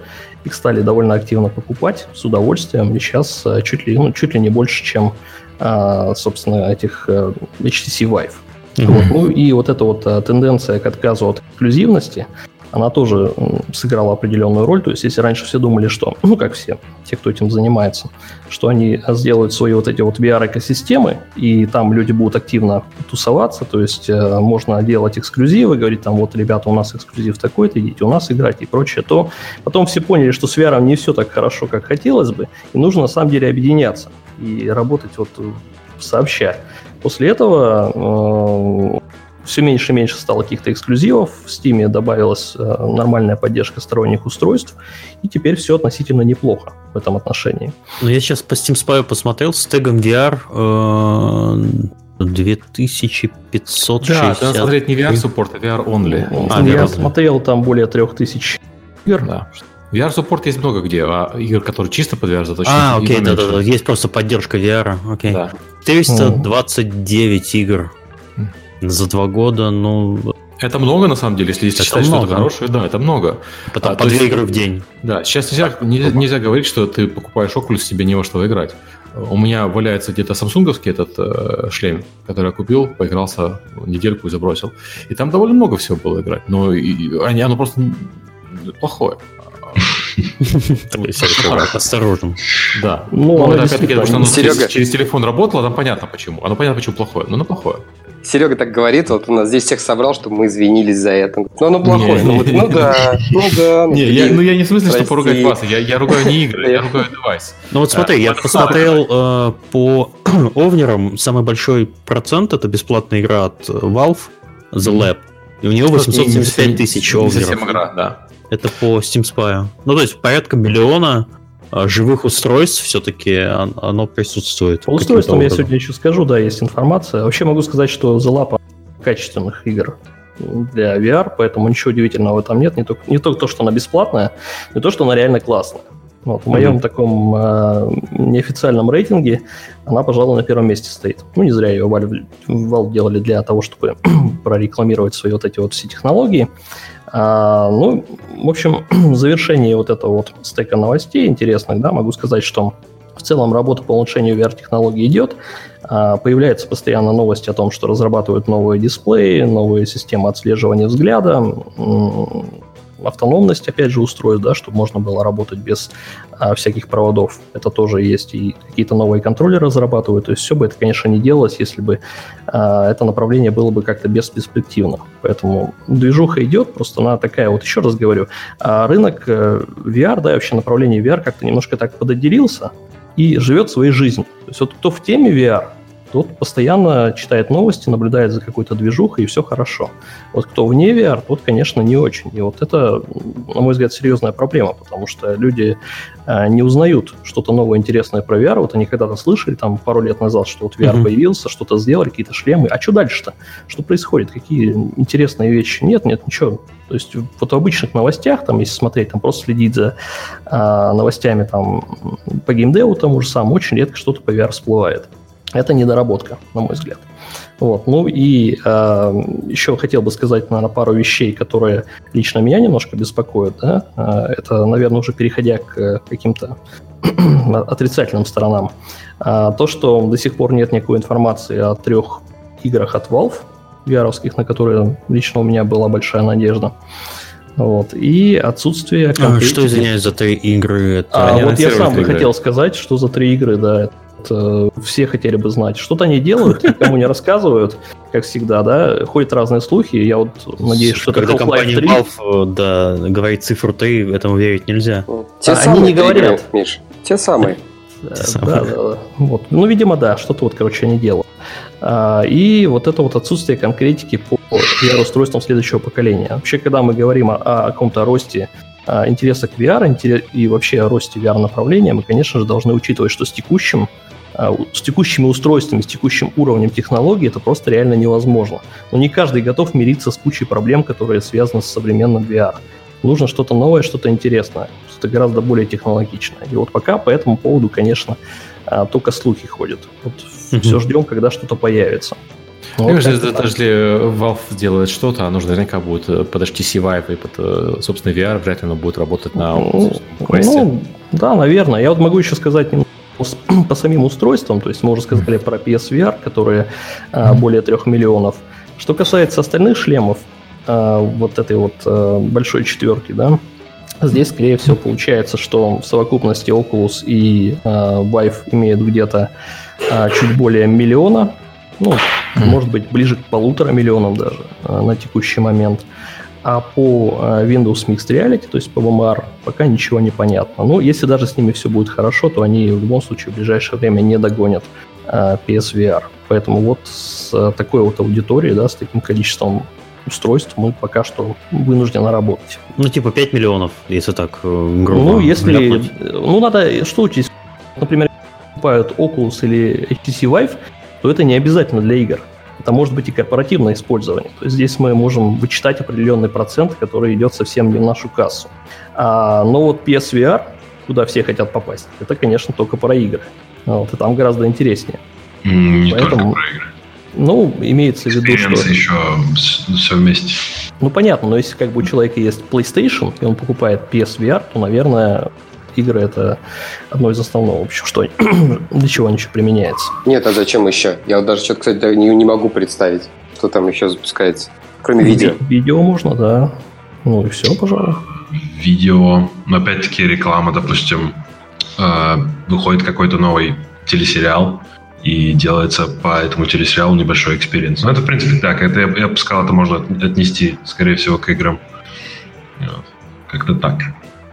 их стали довольно активно покупать с удовольствием, и сейчас э, чуть ли, ну, чуть ли не больше, чем, а, собственно, этих э, HTC Vive. Mm-hmm. Вот. Ну и вот эта вот тенденция к отказу от эксклюзивности, она тоже сыграла определенную роль. То есть, если раньше все думали, что, ну, как все, те, кто этим занимается, что они сделают свои вот эти вот VR-экосистемы, и там люди будут активно тусоваться, то есть э, можно делать эксклюзивы, говорить там, вот, ребята, у нас эксклюзив такой-то, идите у нас играть и прочее, то потом все поняли, что с VR не все так хорошо, как хотелось бы, и нужно на самом деле объединяться и работать вот сообща. После этого э, все меньше и меньше стало каких-то эксклюзивов, в Steam добавилась э, нормальная поддержка сторонних устройств, и теперь все относительно неплохо в этом отношении. Ну, я сейчас по Steam Spy посмотрел с тегом VR э, 2560. Да, надо смотреть не VR-суппорт, а VR-only. А, я VR смотрел там более 3000 игр. Да. VR-суппорт есть много где, а игр, которые чисто под VR заточены. А, окей, да-да-да, есть просто поддержка VR, окей. Да. 429 игр за два года, ну, Это много, на самом деле, если это считать, много. что это хорошее, да, это много. Потом а, по две игры в день. Да, сейчас нельзя, нельзя, нельзя говорить, что ты покупаешь Oculus, тебе не во что играть. У меня валяется где-то самсунговский этот э, шлем, который я купил, поигрался недельку и забросил. И там довольно много всего было играть, но и, и, оно просто плохое. Осторожно. Да. Ну, опять-таки, потому что оно через телефон работало, там понятно почему. Оно понятно, почему плохое, но оно плохое. Серега так говорит, вот у нас здесь всех собрал, чтобы мы извинились за это. Ну, оно плохое. Ну, ну да, ну да. Не, я, ну я не в смысле, что поругать вас, я, я ругаю не игры, я ругаю девайс. Ну вот смотри, я посмотрел э, по овнерам, самый большой процент это бесплатная игра от Valve, The Lab, и у него 875 тысяч овнеров. Совсем игра, да. Это по Steam Spy. Ну то есть порядка миллиона живых устройств все-таки оно присутствует. По устройствам я сегодня еще скажу, да, есть информация. Вообще могу сказать, что The Lab качественных игр для VR, поэтому ничего удивительного в этом нет. Не только, не только то, что она бесплатная, не то, что она реально классная. Вот, в моем mm-hmm. таком э, неофициальном рейтинге она, пожалуй, на первом месте стоит. Ну, не зря ее Valve, Valve делали для того, чтобы прорекламировать свои вот эти вот все технологии. А, ну, в общем, в завершении вот этого вот стека новостей интересных, да, могу сказать, что в целом работа по улучшению VR-технологий идет. А, появляются постоянно новости о том, что разрабатывают новые дисплеи, новые системы отслеживания взгляда, автономность, опять же, устройств, да, чтобы можно было работать без а, всяких проводов. Это тоже есть. И какие-то новые контроллеры разрабатывают. То есть все бы это, конечно, не делалось, если бы а, это направление было бы как-то бесперспективно. Поэтому движуха идет, просто она такая, вот еще раз говорю, а рынок э, VR, да, вообще направление VR как-то немножко так подотделился и живет своей жизнью. То есть вот кто в теме VR, тот постоянно читает новости, наблюдает за какой-то движухой, и все хорошо. Вот кто вне VR, тот, конечно, не очень. И вот это, на мой взгляд, серьезная проблема, потому что люди э, не узнают что-то новое, интересное про VR. Вот они когда-то слышали, там, пару лет назад, что вот VR mm-hmm. появился, что-то сделали, какие-то шлемы. А что дальше-то? Что происходит? Какие интересные вещи? Нет, нет, ничего. То есть вот в обычных новостях, там, если смотреть, там просто следить за э, новостями там, по геймдеву тому же самому, очень редко что-то по VR всплывает. Это недоработка, на мой взгляд. Вот. Ну и э, еще хотел бы сказать, наверное, пару вещей, которые лично меня немножко беспокоят. Да? Э, это, наверное, уже переходя к каким-то отрицательным сторонам. Э, то, что до сих пор нет никакой информации о трех играх от Valve, vr на которые лично у меня была большая надежда. Вот. И отсутствие конкретики. А, что, извиняюсь, за три игры? Это а, вот я сам бы хотел сказать, что за три игры, да, Э, все хотели бы знать. Что-то они делают, никому не рассказывают, как всегда, да, ходят разные слухи, я вот надеюсь, что Когда компания Valve, да, говорит цифру 3, этому верить нельзя. Те а самые они не говорят. Миш, те самые. Да, да, да, вот. Ну, видимо, да, что-то вот, короче, они делают. А, и вот это вот отсутствие конкретики по VR-устройствам следующего поколения. Вообще, когда мы говорим о, о каком-то росте а, интереса к VR и вообще о росте VR-направления, мы, конечно же, должны учитывать, что с текущим с текущими устройствами, с текущим уровнем технологий это просто реально невозможно. Но не каждый готов мириться с кучей проблем, которые связаны с современным VR. Нужно что-то новое, что-то интересное, что-то гораздо более технологичное. И вот пока по этому поводу, конечно, а, только слухи ходят. Вот mm-hmm. все ждем, когда что-то появится. Вот Мне кажется, даже если Valve сделает что-то, оно же наверняка будет э, под HTC Vive и под, э, собственно, VR, вряд ли оно будет работать на ну, ну, да, наверное. Я вот могу еще сказать по самим устройствам, то есть мы уже сказали про PSVR, которые а, более 3 миллионов. Что касается остальных шлемов, а, вот этой вот а, большой четверки, да, здесь, скорее всего, получается, что в совокупности Oculus и а, Vive имеют где-то а, чуть более миллиона, ну, может быть, ближе к полутора миллионам даже а, на текущий момент. А по э, Windows Mixed Reality, то есть по VMR, пока ничего не понятно. Но если даже с ними все будет хорошо, то они в любом случае в ближайшее время не догонят э, PSVR. Поэтому вот с э, такой вот аудиторией, да, с таким количеством устройств мы пока что вынуждены работать. Ну, типа 5 миллионов, если так грубо. Ну, если... Ляпнуть. Ну, надо... Что учесть? Например, покупают Oculus или HTC Vive, то это не обязательно для игр это может быть и корпоративное использование. То есть здесь мы можем вычитать определенный процент, который идет совсем не в нашу кассу. А, но вот PSVR, куда все хотят попасть, это, конечно, только про игры. Вот, и там гораздо интереснее. Не Поэтому... только про игры. Ну, имеется в виду, что... еще все вместе. Ну, понятно, но если как бы у человека есть PlayStation, и он покупает PSVR, то, наверное, игры это одно из основного, в общем, что для чего они еще применяется. Нет, а зачем еще? Я вот даже что-то, кстати, не, не могу представить, что там еще запускается, кроме видео. Видео можно, да. Ну и все, пожалуй. Видео, но опять-таки реклама, допустим, э, выходит какой-то новый телесериал, и делается по этому телесериалу небольшой experience. Но это, в принципе, так. Это, я, я бы сказал, это можно отнести, скорее всего, к играм. Как-то так.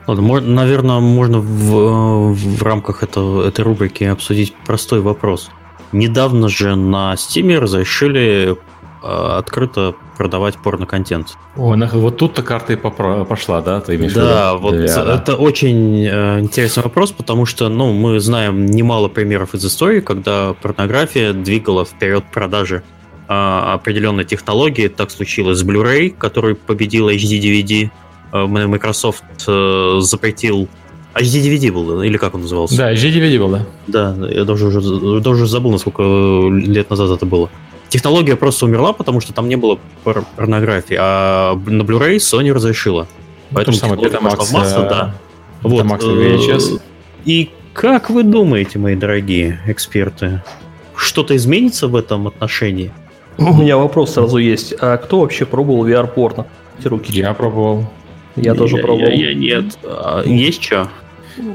Ладно, наверное, можно в, в рамках этого, этой рубрики обсудить простой вопрос. Недавно же на Steam разрешили э, открыто продавать порно-контент. Ой, вот тут-то карта и пошла, да? Ты имеешь да, вот да. это очень э, интересный вопрос, потому что ну, мы знаем немало примеров из истории, когда порнография двигала вперед продажи э, определенной технологии. Так случилось с Blu-ray, который победил HD-DVD Microsoft э, запретил HD-DVD был, или как он назывался? Да, HD-DVD был, да. Да, я даже уже, даже забыл, насколько лет назад это было. Технология просто умерла, потому что там не было пор- порнографии, а на Blu-ray Sony разрешила. Поэтому То технология Betamax, пошла в масло, да. Вот. Betamax VHS. И как вы думаете, мои дорогие эксперты, что-то изменится в этом отношении? У меня вопрос сразу есть. А кто вообще пробовал VR-порно? Руки. Я пробовал. Я, тоже пробовал. Я, я нет. А, есть что?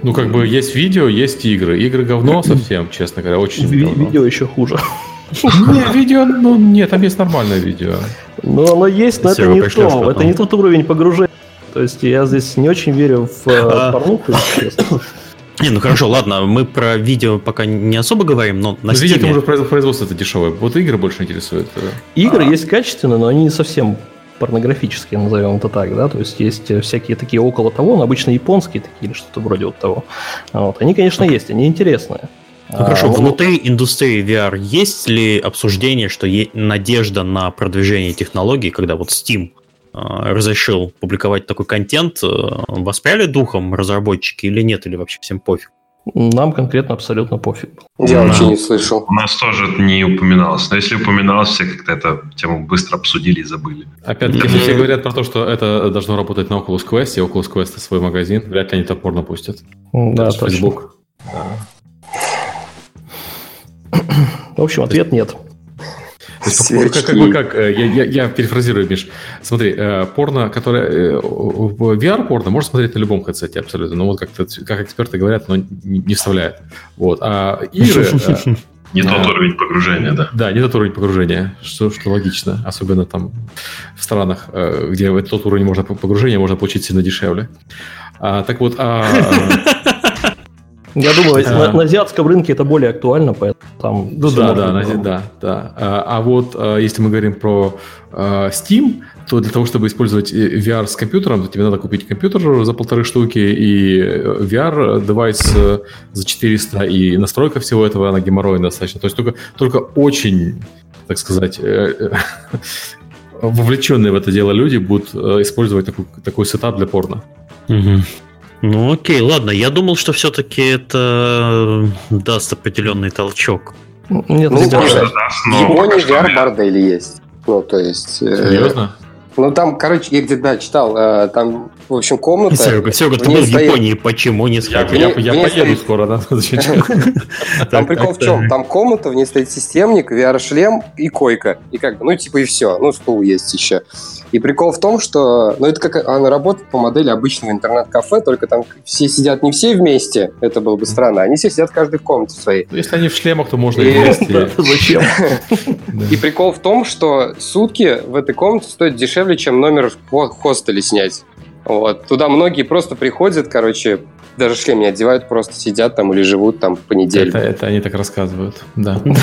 Ну, как бы есть видео, есть игры. Игры говно совсем, честно говоря, очень Ви- говно. Видео еще хуже. Не, видео, ну нет, там есть нормальное видео. Ну, оно есть, но это не то. Это не тот уровень погружения. То есть я здесь не очень верю в э, а. порнуху, честно. Не, ну хорошо, ладно, мы про видео пока не особо говорим, но на Видео это уже производство это дешевое. Вот игры больше интересуют. Игры а. есть качественные, но они не совсем порнографические, назовем это так, да, то есть есть всякие такие около того, но обычно японские такие или что-то вроде вот того. Вот. Они, конечно, есть, они интересные. Ну, хорошо, а, внутри индустрии VR есть ли обсуждение, что есть надежда на продвижение технологий, когда вот Steam э, разрешил публиковать такой контент, э, воспряли духом разработчики или нет, или вообще всем пофиг? Нам конкретно абсолютно пофиг Я вообще не слышал. У нас тоже не упоминалось. Но если упоминалось, все как-то эту тему быстро обсудили и забыли. Опять-таки, все говорят про то, что это должно работать на Oculus Quest, и Oculus Quest свой магазин, вряд ли они топорно пустят. Да, точно. Facebook. В общем, ответ нет. Как, как бы как, э, я, я, я перефразирую, Миш. Смотри, э, порно, которое э, VR-порно можно смотреть на любом хедсете абсолютно, но вот как, как эксперты говорят, оно не, вставляет. Вот. А игры... Не тот уровень погружения, да. Да, не тот уровень погружения, что, что логично. Особенно там в странах, где тот уровень можно погружения можно получить сильно дешевле. А, так вот, а, я думаю, на, на азиатском рынке это более актуально, поэтому там... Ну да, да, на, да, да. А, а вот а, если мы говорим про а, Steam, то для того, чтобы использовать э, VR с компьютером, то тебе надо купить компьютер за полторы штуки и э, VR-девайс э, за 400, и настройка всего этого, она геморройная достаточно. То есть только, только очень, так сказать, вовлеченные в это дело люди будут использовать такой, такой сетап для порно. Угу. Ну окей, ладно, я думал, что все-таки это даст определенный толчок. Нет, ну, да, в Японии VR-бордели есть. Ну, то есть... Серьезно? Э, ну, там, короче, я где-то, да, читал, э, там, в общем, комната... Серега, Серега, ты был в Японии, почему не сказать? Я, я, я поеду скоро, да? Там прикол в чем? Там комната, в ней стоит системник, VR-шлем и койка. И как бы, ну, типа, и все. Ну, стул есть еще. И прикол в том, что, ну, это как она работает по модели обычного интернет-кафе, только там все сидят не все вместе, это было бы странно, они все сидят каждый в комнате своей. Ну, если они в шлемах, то можно и вместе. Зачем? И прикол в том, что сутки в этой комнате стоят дешевле, чем номер в хостеле снять. Вот. Туда многие просто приходят, короче, даже шлем не одевают, просто сидят там или живут там по неделе. Это, это они так рассказывают, да. Ну,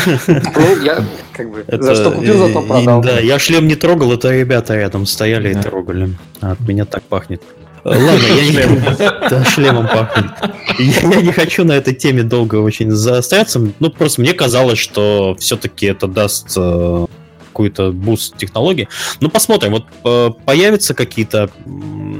я как бы за что купил, за то продал. Да, я шлем не трогал, это ребята рядом стояли и трогали. А от меня так пахнет. Ладно, я не... Да, шлемом пахнет. Я не хочу на этой теме долго очень заостряться. Ну, просто мне казалось, что все-таки это даст э, какой-то boost технологии. Ну, посмотрим. Вот э, появятся какие-то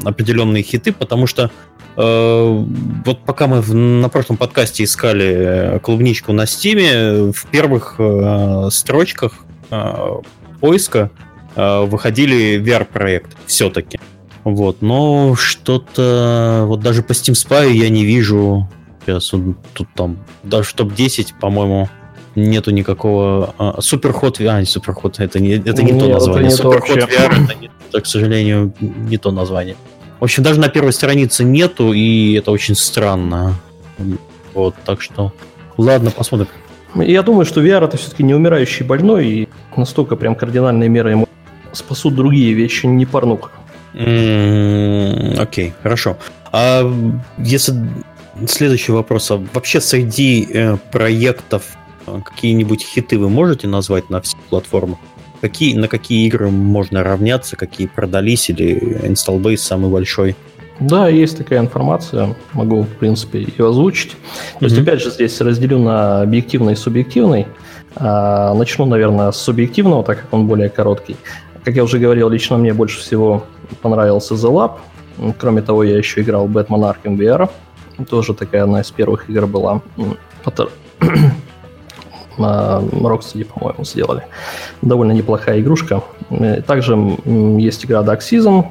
определенные хиты, потому что э, вот пока мы в, на прошлом подкасте искали клубничку на стиме, в первых э, строчках э, поиска э, выходили VR-проекты все-таки. Вот, но что-то... Вот даже по Steam Spy я не вижу... Сейчас тут там... Даже в топ-10, по-моему, нету никакого... А, Суперход VR... А, не Суперход, это не, это не Нет, то название. Суперход VR, это, не, это, к сожалению, не то название. В общем, даже на первой странице нету, и это очень странно. Вот, так что... Ладно, посмотрим. Я думаю, что VR это все-таки не умирающий больной, и настолько прям кардинальные меры ему спасут другие вещи, не порнуха. Окей, okay, хорошо. А если следующий вопрос, а вообще среди э, проектов какие-нибудь хиты вы можете назвать на всех платформах? Какие, на какие игры можно равняться, какие продались или base самый большой? Да, есть такая информация, могу, в принципе, ее озвучить. Mm-hmm. То есть, опять же, здесь разделю на объективный и субъективный. А, начну, наверное, с субъективного, так как он более короткий. Как я уже говорил, лично мне больше всего понравился The Lab. Кроме того, я еще играл Batman Arkham VR. Тоже такая одна из первых игр была. Rocksteady, по-моему, сделали. Довольно неплохая игрушка. Э, также есть игра Dark Season,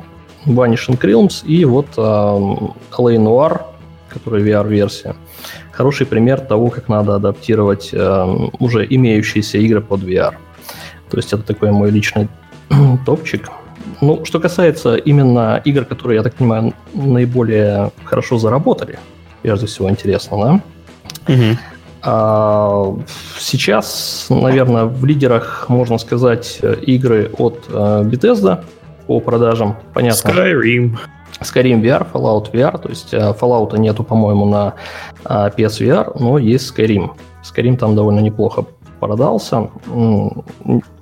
Vanishing Realms и вот uh, LA Noir, который VR-версия. Хороший пример того, как надо адаптировать uh, уже имеющиеся игры под VR. То есть это такой мой личный топчик. Ну, что касается именно игр, которые, я так понимаю, наиболее хорошо заработали, прежде всего интересно, да? Угу. А, сейчас, наверное, в лидерах, можно сказать, игры от uh, Bethesda по продажам. Понятно. Skyrim. Skyrim VR, Fallout VR, то есть uh, Fallout нету, по-моему, на uh, PSVR, но есть Skyrim. Skyrim там довольно неплохо продался.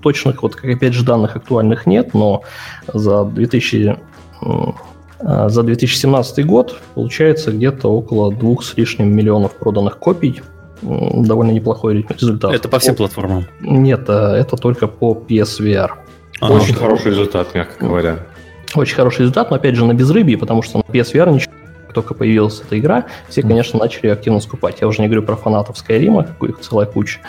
Точных, вот, как опять же, данных актуальных нет, но за 2000 а, за 2017 год получается где-то около двух с лишним миллионов проданных копий. Довольно неплохой результат. Это по всем платформам? Нет, а, это только по PSVR. Ага. Очень хороший результат, мягко говоря. Очень хороший результат, но опять же на безрыбье, потому что на PSVR ничего только появилась эта игра, все, конечно, начали активно скупать. Я уже не говорю про фанатов Skyrim, какую их целая куча.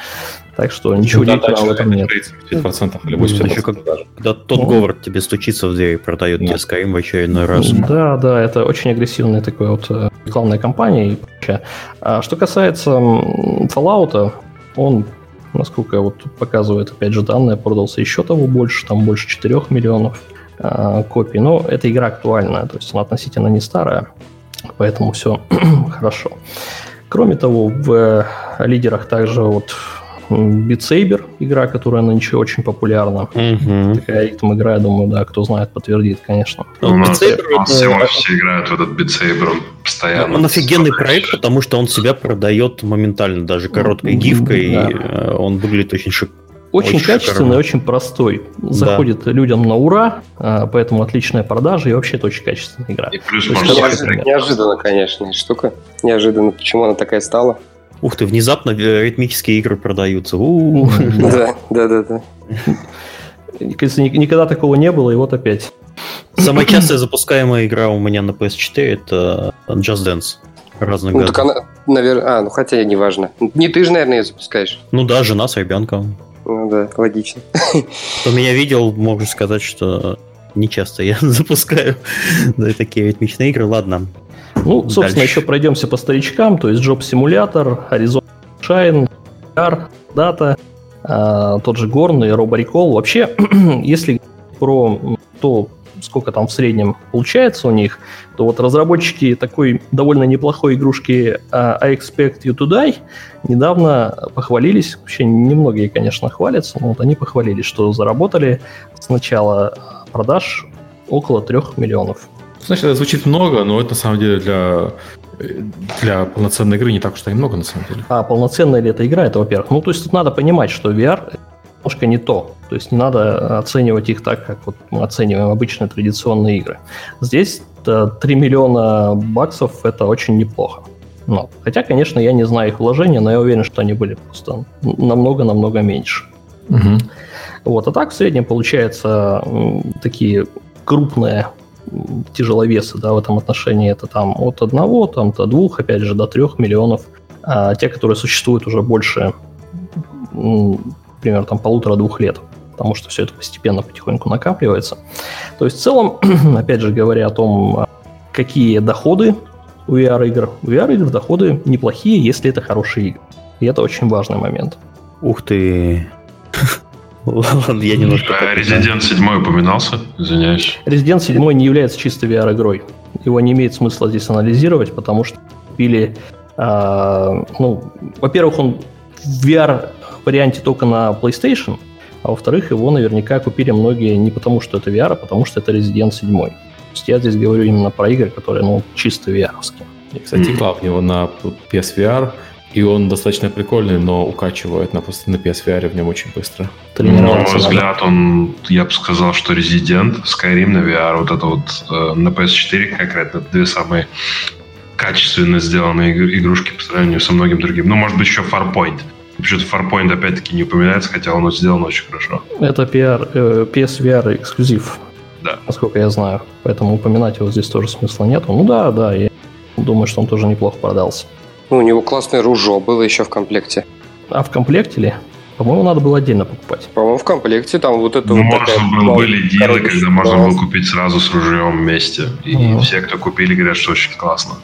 Так что ничего удивительного в этом нет. 30% или 80% Еще как, даже. Когда тот ну. Говард тебе стучится в дверь и продает да. тебе Skyrim в очередной раз. Да, да, это очень агрессивная такая вот э, рекламная кампания и прочее. А что касается Fallout, он насколько вот показывает, опять же, данные, продался еще того больше, там больше 4 миллионов э, копий. Но эта игра актуальная, то есть она относительно не старая. Поэтому все хорошо. Кроме того, в э, лидерах также вот Beat Saber, игра, которая нынче очень популярна. Угу. Такая ритм игра, я думаю, да, кто знает, подтвердит, конечно. Ну, Beat Saber, это... все, все играют в этот Beat Saber, он постоянно. Он офигенный проект, потому что он себя продает моментально, даже короткой гифкой, да. и э, он выглядит очень шик очень, очень качественный, шикарно. очень простой. Заходит да. людям на ура, а, поэтому отличная продажа и вообще это очень качественная игра. И плюс неожиданно, неожиданно, конечно, штука. Неожиданно, почему она такая стала. Ух ты, внезапно э, ритмические игры продаются. Да, да, да, да. Никогда такого не было, и вот опять. Самая частая запускаемая игра у меня на PS4 это Just Dance разных ну, так она, наверное, а, ну хотя не важно. Не ты же, наверное, ее запускаешь. Ну да, жена с ребенком. Ну да, логично. Кто меня видел, могу сказать, что не часто я запускаю такие ритмичные игры. Ладно. Ну, собственно, Дальше. еще пройдемся по старичкам. То есть Job Simulator, Horizon Shine, Car, Data, а, тот же Горн и Роборикол. Вообще, если про то, сколько там в среднем получается у них, то вот разработчики такой довольно неплохой игрушки I Expect You To Die недавно похвалились, вообще немногие, конечно, хвалятся, но вот они похвалились, что заработали с начала продаж около 3 миллионов. Значит, это звучит много, но это на самом деле для для полноценной игры не так уж и много, на самом деле. А полноценная ли эта игра, это во-первых. Ну, то есть тут надо понимать, что VR немножко не то. То есть не надо оценивать их так, как вот мы оцениваем обычные традиционные игры. Здесь 3 э, миллиона баксов – это очень неплохо. Но, хотя, конечно, я не знаю их вложения, но я уверен, что они были просто намного-намного меньше. Угу. Вот, а так в среднем получается такие крупные тяжеловесы да, в этом отношении это там от одного, там до двух, опять же, до трех миллионов. А те, которые существуют уже больше примерно там полутора-двух лет. потому что все это постепенно, потихоньку накапливается. То есть в целом, опять же говоря о том, какие доходы у VR-игр. У VR-игр доходы неплохие, если это хорошие игры. И это очень важный момент. Ух ты. Ладно, я немножко... А Resident 7 упоминался? Извиняюсь. Resident 7 не является чисто VR-игрой. Его не имеет смысла здесь анализировать, потому что купили... Э, ну, во-первых, он в VR-варианте только на PlayStation, а во-вторых, его наверняка купили многие не потому, что это VR, а потому что это Resident 7. То есть я здесь говорю именно про игры, которые ну, чисто VR. И, кстати, играл в него на PSVR, и он достаточно прикольный, но укачивает на, просто на PSVR в нем очень быстро. На мой взгляд, он, я бы сказал, что Resident, Skyrim на VR, вот это вот э, на PS4 конкретно, это две самые качественно сделанные игрушки по сравнению со многим другим. Ну, может быть, еще Farpoint. Почему-то Farpoint опять-таки не упоминается, хотя он сделан очень хорошо. Это PR, э, PSVR эксклюзив, да. насколько я знаю. Поэтому упоминать его здесь тоже смысла нет. Ну да, да, я думаю, что он тоже неплохо продался. Ну, у него классное ружо было еще в комплекте. А в комплекте ли? По-моему, надо было отдельно покупать. По-моему, в комплекте там вот это ну, вот можно было, были дилы, когда можно было купить сразу с ружьем вместе. И mm все, кто купили, говорят, что очень классно.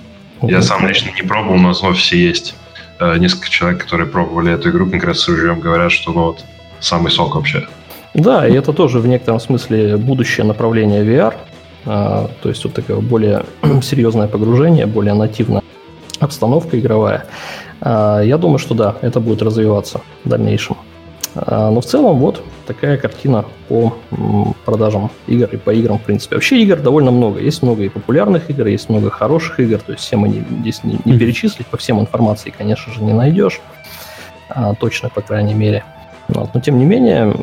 mm Я сам лично не пробовал, но в офисе есть э, несколько человек, которые пробовали эту игру конкретно с ружьем, говорят, что ну вот самый сок вообще. Да, и это тоже в некотором смысле будущее направление VR. А, то есть вот такое более серьезное погружение, более нативная обстановка игровая. А, я думаю, что да, это будет развиваться в дальнейшем. А, но в целом вот такая картина по продажам игр и по играм, в принципе. Вообще игр довольно много. Есть много и популярных игр, есть много хороших игр. То есть все мы не, здесь не, не перечислить, по всем информации, конечно же, не найдешь. А, точно, по крайней мере. Вот. Но тем не менее,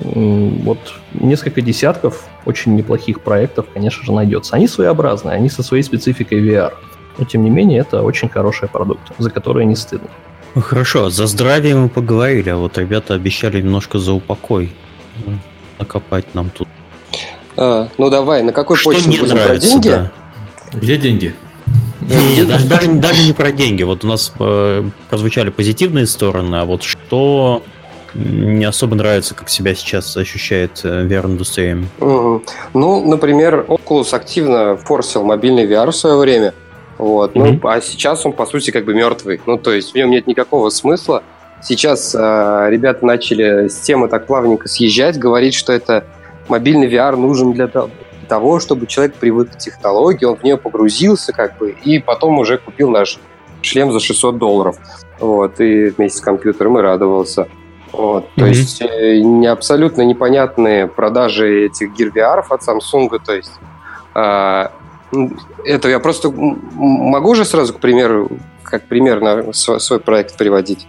вот несколько десятков очень неплохих проектов, конечно же, найдется. Они своеобразные, они со своей спецификой VR. Но тем не менее, это очень хороший продукт, за который не стыдно. Ну хорошо, за здравие мы поговорили, а вот ребята обещали немножко за упокой накопать нам тут. А, ну давай, на какой Что почве не будем нравится, про деньги? да. Где деньги? Не, даже, даже, даже не про деньги. Вот у нас э, прозвучали позитивные стороны, а вот что не особо нравится, как себя сейчас ощущает э, VR-индустрия. Мгм. Ну, например, Oculus активно форсил мобильный VR в свое время. Вот. Ну, а сейчас он, по сути, как бы мертвый. Ну, то есть в нем нет никакого смысла. Сейчас э, ребята начали с темы так плавненько съезжать, говорить, что это мобильный VR нужен для то- того, чтобы человек привык к технологии, он в нее погрузился, как бы, и потом уже купил наш шлем за 600 долларов. Вот, и вместе с компьютером и радовался. Вот, то Мгм. есть э, не абсолютно непонятные продажи этих Gear VR от Samsung, то есть а, это я просто могу же сразу, к примеру, как пример на свой, проект приводить.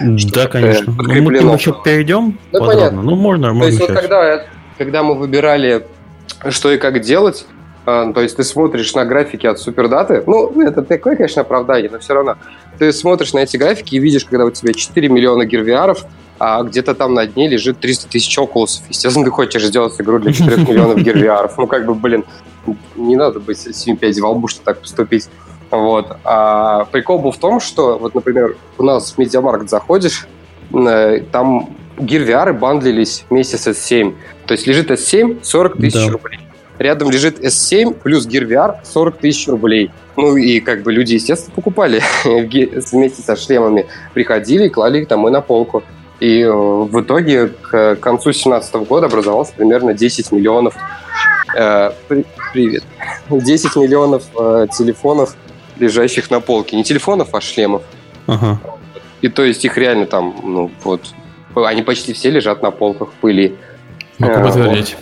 Да, конечно. Ну, мы подкреплено. нему еще перейдем Да, подробно. понятно. Ну, можно, То можно есть вот когда, когда мы выбирали, что и как делать, а, то есть ты смотришь на графики от супердаты, ну, это такое, конечно, оправдание, но все равно. Ты смотришь на эти графики и видишь, когда у тебя 4 миллиона гирвиаров, а где-то там на дне лежит 300 тысяч окулусов. Естественно, ты хочешь сделать игру для 4 миллионов гирвиаров. Ну, как бы, блин, не надо быть 7-5 во лбу, чтобы так поступить. Вот. А прикол был в том, что, вот, например, у нас в Медиамаркт заходишь, э, там VR бандлились вместе с S7. То есть лежит S7 40 тысяч Да. рублей. Рядом лежит S7 плюс VR 40 тысяч рублей. Ну и как бы люди, естественно, покупали вместе со шлемами. Приходили и клали их домой на полку. И э, в итоге к концу 2017 года образовалось примерно 10 миллионов э, при- привет. 10 миллионов э, телефонов, лежащих на полке. Не телефонов, а шлемов. Ага. И то есть их реально там, ну вот, они почти все лежат на полках в пыли. Могу Э, подтвердить.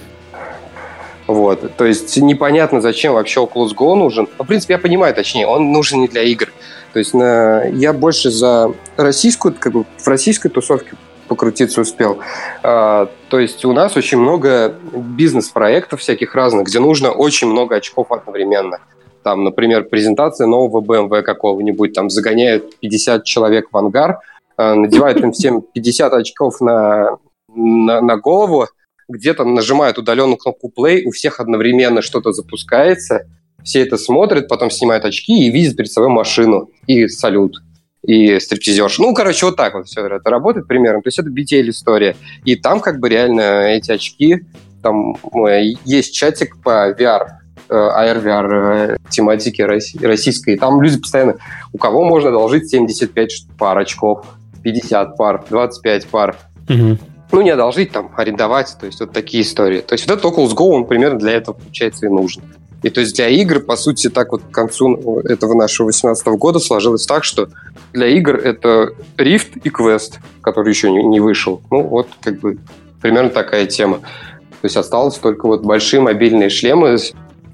Вот, то есть непонятно, зачем вообще Oculus Go нужен. Ну, в принципе, я понимаю, точнее, он нужен не для игр. То есть на... я больше за российскую, как бы в российской тусовке покрутиться успел. А, то есть у нас очень много бизнес-проектов всяких разных, где нужно очень много очков одновременно. Там, например, презентация нового BMW какого-нибудь, там загоняют 50 человек в ангар, а, надевают им всем 50 очков на, на, на голову, где-то нажимают удаленную кнопку play, у всех одновременно что-то запускается, все это смотрят, потом снимают очки и видят перед собой машину и салют. И стриптизерш. Ну, короче, вот так вот все это работает примерно. То есть это BTL-история. И там как бы реально эти очки, там э, есть чатик по VR, э, AR, VR э, тематике российской. И там люди постоянно, у кого можно одолжить 75 пар очков, 50 пар, 25 пар. Угу. Ну, не одолжить, там, арендовать, то есть вот такие истории. То есть вот этот Oculus Go, он примерно для этого, получается, и нужен. И то есть для игр, по сути, так вот к концу этого нашего 18 года сложилось так, что для игр это Rift и Quest, который еще не, не вышел. Ну, вот как бы примерно такая тема. То есть осталось только вот большие мобильные шлемы.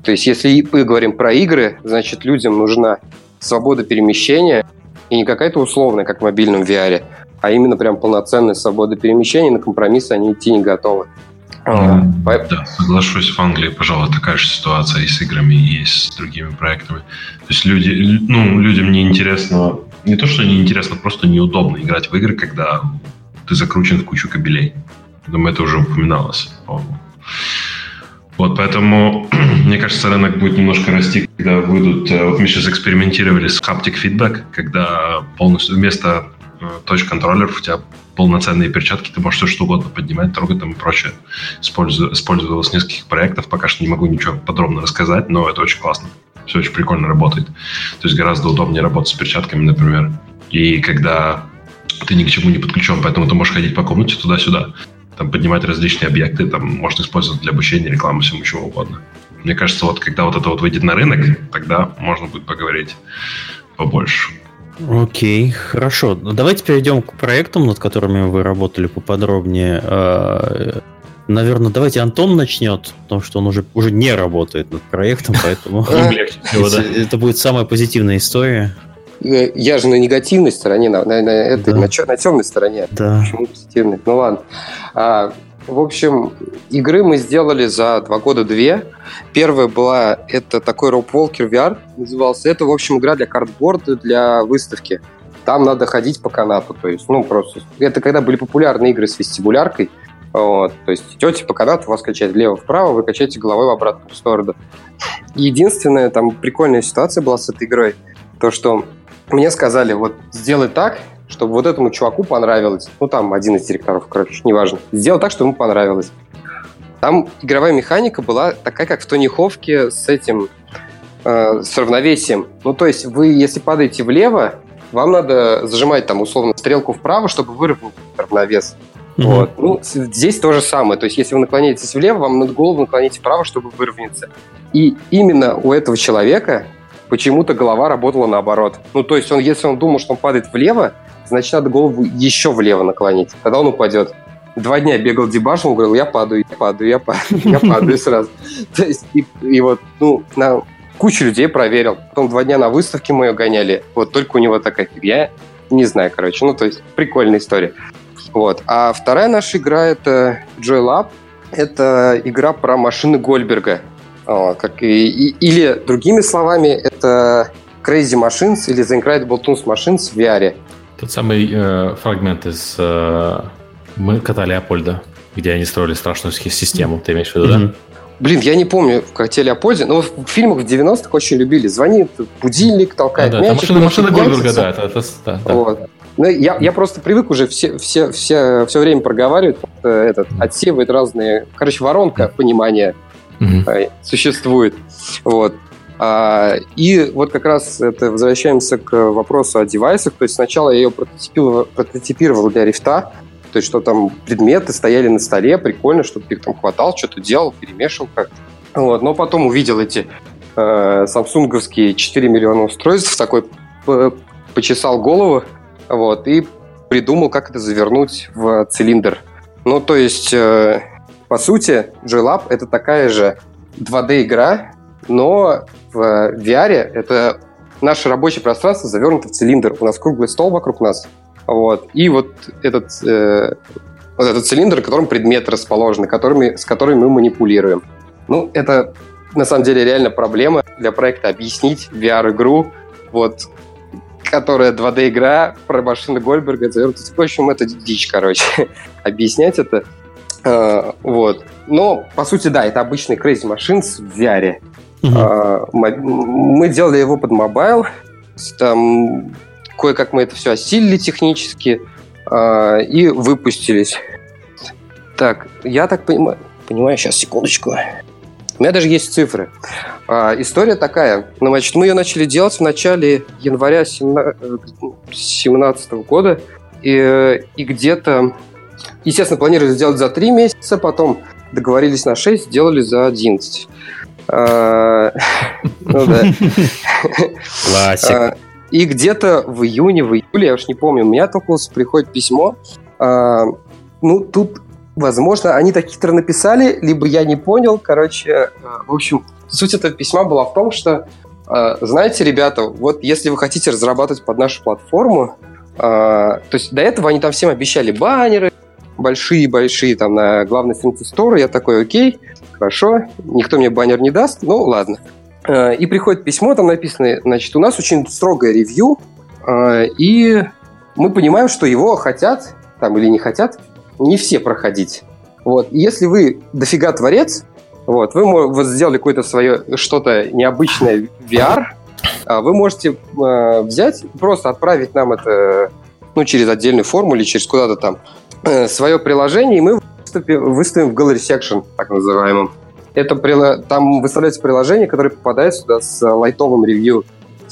То есть если мы говорим про игры, значит, людям нужна свобода перемещения, и не какая-то условная, как в мобильном VR, а именно прям полноценная свобода перемещения, на компромиссы они идти не готовы. А, да, соглашусь, в Англии, пожалуй, такая же ситуация и с играми, и с другими проектами. То есть люди, ну, людям не интересно, не то, что не интересно, просто неудобно играть в игры, когда ты закручен в кучу кабелей. Думаю, это уже упоминалось, по-моему. Вот, поэтому, мне кажется, рынок будет немножко расти, когда выйдут... Э, вот мы сейчас экспериментировали с haptic feedback, когда полностью вместо э, точ-контроллеров у тебя полноценные перчатки, ты можешь все что угодно поднимать, трогать там и прочее. Использую, использовалось в нескольких проектах, пока что не могу ничего подробно рассказать, но это очень классно. Все очень прикольно работает. То есть гораздо удобнее работать с перчатками, например. И когда ты ни к чему не подключен, поэтому ты можешь ходить по комнате туда-сюда, там поднимать различные объекты, там можно использовать для обучения, рекламы, всему чего угодно. Мне кажется, вот когда вот это вот выйдет на рынок, тогда можно будет поговорить побольше. Окей, хорошо. Ну, давайте перейдем к проектам, над которыми вы работали поподробнее. А, наверное, давайте Антон начнет, потому что он уже, уже не работает над проектом, поэтому это будет самая позитивная история. Э, я же на негативной стороне, на, на, на, этой, да. на, на темной стороне. Да. Почему позитивной? Ну ладно. А, в общем, игры мы сделали за два года две. Первая была, это такой Rope Walker VR назывался. Это, в общем, игра для картборда, для выставки. Там надо ходить по канату, то есть, ну, просто... Это когда были популярны игры с вестибуляркой, вот, то есть идете по канату, вас качает влево-вправо, вы качаете головой в обратную сторону. Единственная там прикольная ситуация была с этой игрой, то, что мне сказали, вот сделай так, чтобы вот этому чуваку понравилось. Ну, там один из директоров, короче, неважно. Сделал так, чтобы ему понравилось. Там игровая механика была такая, как в Тони Ховке с этим, э, с равновесием. Ну, то есть вы, если падаете влево, вам надо зажимать там условно стрелку вправо, чтобы выровнять равновес. Mm-hmm. Вот. Ну, здесь то же самое. То есть, если вы наклоняетесь влево, вам надо голову наклонить вправо, чтобы выровняться. И именно у этого человека почему-то голова работала наоборот. Ну, то есть, он, если он думал, что он падает влево, значит, надо голову еще влево наклонить. Тогда он упадет. Два дня бегал дебашил, он говорил, я падаю, я падаю, я падаю, я падаю сразу. То есть, и, и вот, ну, на кучу людей проверил. Потом два дня на выставке мы ее гоняли. Вот только у него такая фигня. Не знаю, короче. Ну, то есть, прикольная история. Вот. А вторая наша игра — это Joy Lab. Это игра про машины Гольберга. О, как и, и, или, другими словами, это Crazy Machines или The Incredible Toons Machines в VR. Тот самый э, фрагмент из э, мы кота Леопольда, где они строили страшную систему, ты имеешь в виду, mm-hmm. да? Блин, я не помню в коте Леопольде, но в фильмах в 90-х очень любили. Звонит будильник, толкает да, мячик. Машина, машина Гольберга, да, это, это, да, вот. Ну, я, я просто привык уже все, все, все, все время проговаривать, э, этот, отсеивает разные... Короче, воронка понимания mm-hmm. существует. Вот. А, и вот как раз это возвращаемся к вопросу о девайсах. То есть сначала я ее прототипировал, для рифта, то есть что там предметы стояли на столе, прикольно, чтобы их там хватал, что-то делал, перемешивал как-то. Вот. Но потом увидел эти э, самсунговские 4 миллиона устройств, такой почесал голову, вот, и придумал, как это завернуть в цилиндр. Ну, то есть, э, по сути, JLab — это такая же 2D-игра, но в VR это наше рабочее пространство завернуто в цилиндр. У нас круглый стол вокруг нас. Вот. И вот этот, э, вот этот цилиндр, в котором предметы расположены, которыми, с которыми мы манипулируем. Ну, это на самом деле реально проблема для проекта объяснить VR-игру, вот, которая 2D-игра про машины Голдберга. В общем, это дичь, короче. Объяснять это. Э, вот. Но, по сути, да, это обычный Crazy Machines в VR. Угу. Мы делали его под mobile. Там кое-как мы это все осилили технически э, и выпустились. Так, я так понимаю... Понимаю, сейчас, секундочку. У меня даже есть цифры. А, история такая. Ну, значит, мы ее начали делать в начале января 2017 года. И, и где-то... Естественно, планировали сделать за 3 месяца, потом договорились на 6, сделали за 11. А, ну да. Классик. А, и где-то в июне, в июле, я уж не помню, у меня только приходит письмо. А, ну, тут Возможно, они так хитро написали, либо я не понял. Короче, э, в общем, суть этого письма была в том, что, знаете, ребята, вот если вы хотите разрабатывать под нашу платформу, то есть до этого они там всем обещали баннеры, большие-большие там на главной странице стора. Я такой, окей, хорошо, никто мне баннер не даст, ну ладно. И приходит письмо, там написано, значит, у нас очень строгое ревью, и мы понимаем, что его хотят, там или не хотят, не все проходить. Вот. если вы дофига творец, вот, вы вот, сделали какое-то свое что-то необычное VR, а вы можете э, взять просто отправить нам это ну, через отдельную форму или через куда-то там э, свое приложение, и мы выступим, выставим в Gallery Section, так называемым. Это там выставляется приложение, которое попадает сюда с лайтовым ревью.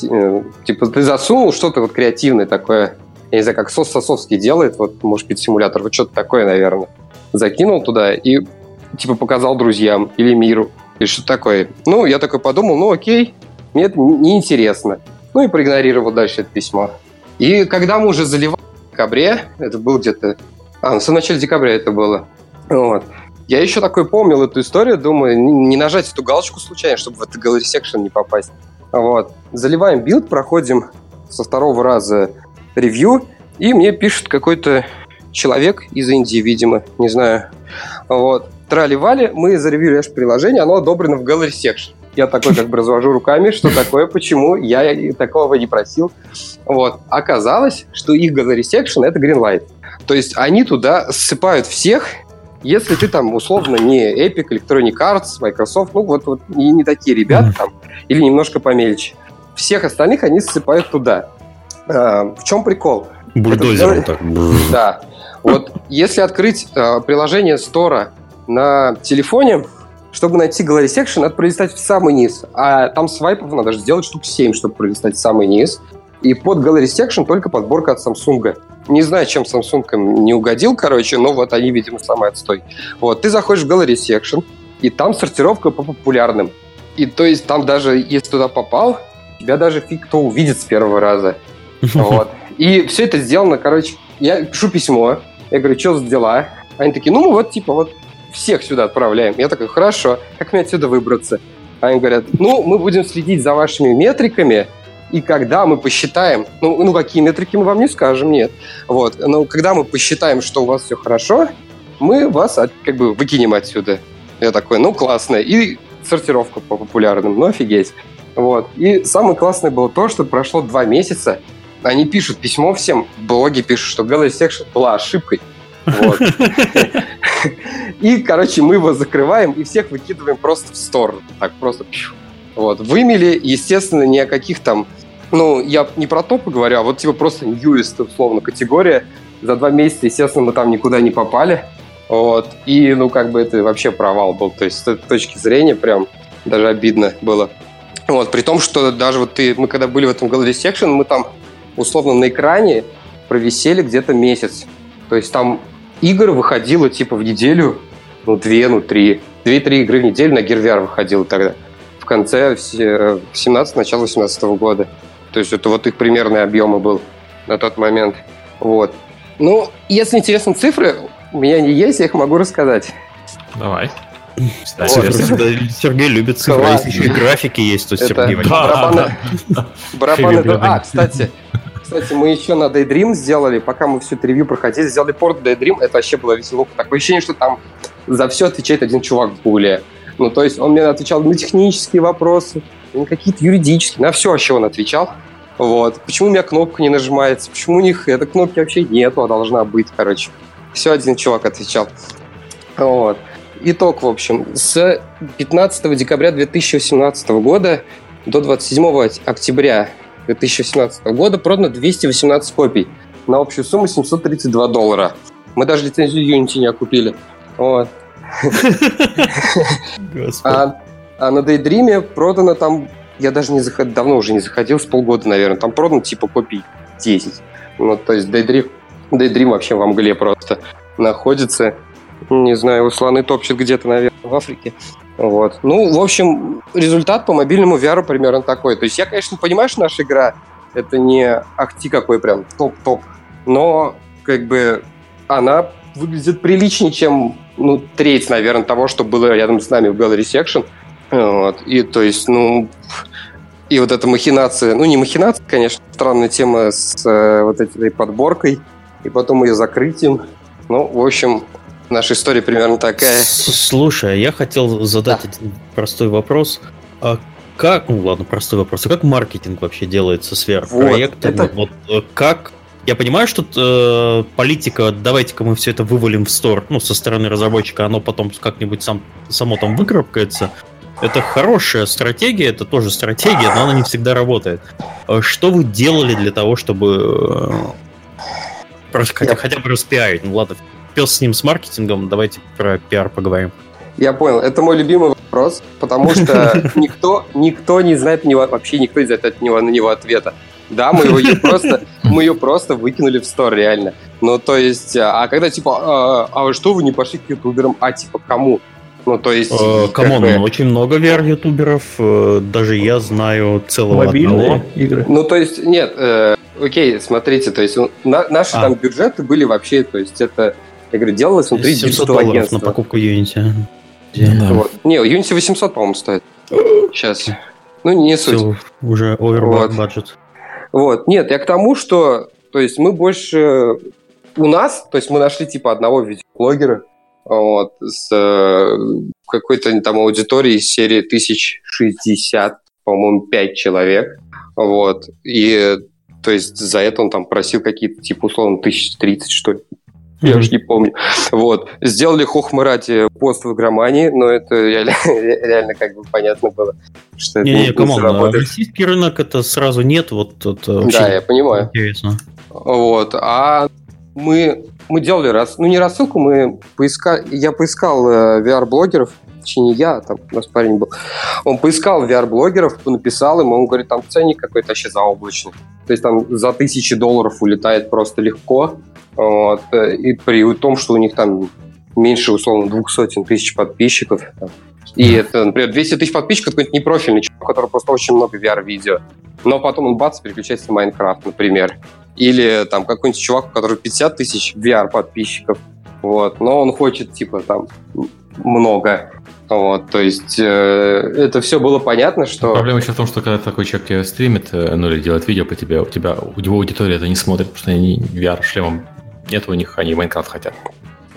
Э, типа ты засунул что-то вот креативное такое, я не знаю, как Сос Сосовский делает, вот, может быть, симулятор, вот что-то такое, наверное. Закинул туда и, типа, показал друзьям или миру, или что такое. Ну, я такой подумал, ну, окей, мне это неинтересно. Ну, и проигнорировал дальше это письмо. И когда мы уже заливали в декабре, это было где-то... А, в начале декабря это было. Вот. Я еще такой помнил эту историю, думаю, не нажать эту галочку случайно, чтобы в этот gallery section не попасть. Вот. Заливаем build, проходим со второго раза review, и мне пишет какой-то человек из Индии, видимо, не знаю. Вот. Трали-вали, мы заревьюли наше приложение, оно одобрено в Gallery Section. Я такой как бы развожу руками, что такое, почему, я такого не просил. Вот. Оказалось, что их Gallery Section — это Greenlight. То есть они туда ссыпают всех, если ты там условно не Epic, Electronic Arts, Microsoft, ну вот, вот не, не такие ребята там, или немножко помельче. Всех остальных они ссыпают туда. Э, в чем прикол? Бульдозером Это, так. Да. Вот если открыть э, приложение Стора на телефоне, чтобы найти Gallery Section, надо пролистать в самый низ. А там свайпов надо сделать штук 7, чтобы пролистать в самый низ. И под Gallery Section только подборка от Samsung. Не знаю, чем Samsung не угодил, короче, но вот они, видимо, самый отстой. Вот, ты заходишь в Gallery Section, и там сортировка по популярным. И то есть там даже, если туда попал, тебя даже фиг кто увидит с первого раза. Вот. И все это сделано, короче, я пишу письмо, я говорю, что за дела? Они такие, ну, мы вот, типа, вот всех сюда отправляем. Я такой, хорошо, как мне отсюда выбраться? Они говорят, ну, мы будем следить за вашими метриками, и когда мы посчитаем, ну, ну какие метрики мы вам не скажем, нет. Вот, но когда мы посчитаем, что у вас все хорошо, мы вас как бы выкинем отсюда. Я такой, ну, классно. И сортировка по популярным, ну, офигеть. Вот. И самое классное было то, что прошло два месяца, они пишут письмо всем, блоги пишут, что Gallery Section была ошибкой. И, короче, мы его закрываем и всех выкидываем просто в сторону. Так, просто вот. Вымели, естественно, ни о каких там... Ну, я не про топы говорю, а вот типа просто newest, условно, категория. За два месяца, естественно, мы там никуда не попали. Вот. И, ну, как бы это вообще провал был. То есть, с этой точки зрения, прям даже обидно было. Вот, при том, что даже вот ты, мы когда были в этом Gallery Section, мы там условно на экране провисели где-то месяц. То есть там игр выходило типа в неделю, ну, две, ну, три. Две-три игры в неделю на Gear выходило тогда. В конце 17 начала 18 года. То есть это вот их примерные объемы был на тот момент. Вот. Ну, если интересны цифры, у меня не есть, я их могу рассказать. Давай. Вот. Сергей любит цифры, если еще и графики есть, то Сергей барабаны... барабаны... А, кстати, кстати, мы еще на Daydream сделали, пока мы все это ревью проходили, сделали порт Daydream, это вообще было весело. Такое ощущение, что там за все отвечает один чувак в гуле. Ну, то есть он мне отвечал на технические вопросы, на какие-то юридические, на все вообще он отвечал. Вот. Почему у меня кнопка не нажимается, почему у них этой кнопки вообще нету, а должна быть, короче. Все один чувак отвечал. Вот. Итог, в общем, с 15 декабря 2018 года до 27 октября 2018 года продано 218 копий на общую сумму 732 доллара. Мы даже лицензию Unity не окупили. Вот. А, на Daydream продано там, я даже не заходил, давно уже не заходил, с полгода, наверное, там продано типа копий 10. Ну, то есть Daydream, Daydream вообще во мгле просто находится. Не знаю, у слоны топчет где-то, наверное, в Африке. Вот. Ну, в общем, результат по мобильному VR примерно такой. То есть я, конечно, понимаю, что наша игра это не ахти какой прям топ-топ, но как бы она выглядит приличнее, чем ну, треть, наверное, того, что было рядом с нами в Gallery Section. Вот. И то есть, ну, и вот эта махинация, ну не махинация, конечно, странная тема с э, вот этой подборкой и потом ее закрытием. Ну, в общем, наша история примерно такая. Слушай, я хотел задать да. один простой вопрос. А как, ну ладно, простой вопрос, а как маркетинг вообще делается с VR-проектами? Вот, это... вот э, как я понимаю, что э, политика, давайте-ка мы все это вывалим в стор, ну, со стороны разработчика, оно потом как-нибудь сам, само там выкарабкается. Это хорошая стратегия, это тоже стратегия, но она не всегда работает. Э, что вы делали для того, чтобы э, просто хотя, хотя бы распиарить? Ну ладно, пес с ним с маркетингом, давайте про пиар поговорим. Я понял, это мой любимый вопрос, потому что никто, никто не знает него, вообще никто не знает от него, на него ответа. Да, мы ее просто, мы ее просто выкинули в store, реально. Ну, то есть, а, а когда типа, а, а что вы не пошли к ютуберам? А типа кому? Ну, то есть... Э, come on, бы... очень много VR-ютуберов, э, даже я знаю целого Мобильные одного. игры? Ну, то есть, нет, э, окей, смотрите, то есть на, наши а. там бюджеты были вообще, то есть это, я говорю, делалось внутри 700 долларов агентства. на покупку Unity. Да. Вот. Не, Unity 800, по-моему, стоит. Сейчас. Ну, не суть. Все, уже овер вот. budget. Вот. Нет, я к тому, что то есть мы больше у нас, то есть мы нашли типа одного видеоблогера вот, с э, какой-то там аудиторией серии 1060, по-моему, 5 человек. Вот. И то есть за это он там просил какие-то, типа, условно, 1030, что ли. Я уже не помню. Вот. Сделали хохмы ради пост в игромании, но это реально, реально как бы понятно было, что это не, не, come on, а российский рынок это сразу нет, вот это Да, я понимаю. Интересно. Вот. А мы, мы делали раз, ну не рассылку, мы поискали, я поискал э, VR-блогеров, точнее не я, там у нас парень был, он поискал VR-блогеров, написал им, он говорит, там ценник какой-то вообще заоблачный. То есть там за тысячи долларов улетает просто легко. Вот, и при том, что у них там меньше, условно, двух сотен тысяч подписчиков. И это, например, 200 тысяч подписчиков, какой-то непрофильный чувак, у которого просто очень много VR-видео. Но потом он бац, переключается на Майнкрафт, например. Или там какой-нибудь чувак, у которого 50 тысяч VR-подписчиков. Вот. Но он хочет, типа, там, много. Вот, то есть э, это все было понятно, что... Проблема еще в том, что когда такой человек тебя стримит, э, ну или делает видео по тебе, у тебя, у его аудитория это не смотрит, потому что они VR-шлемом нет у них, они Майнкрафт хотят.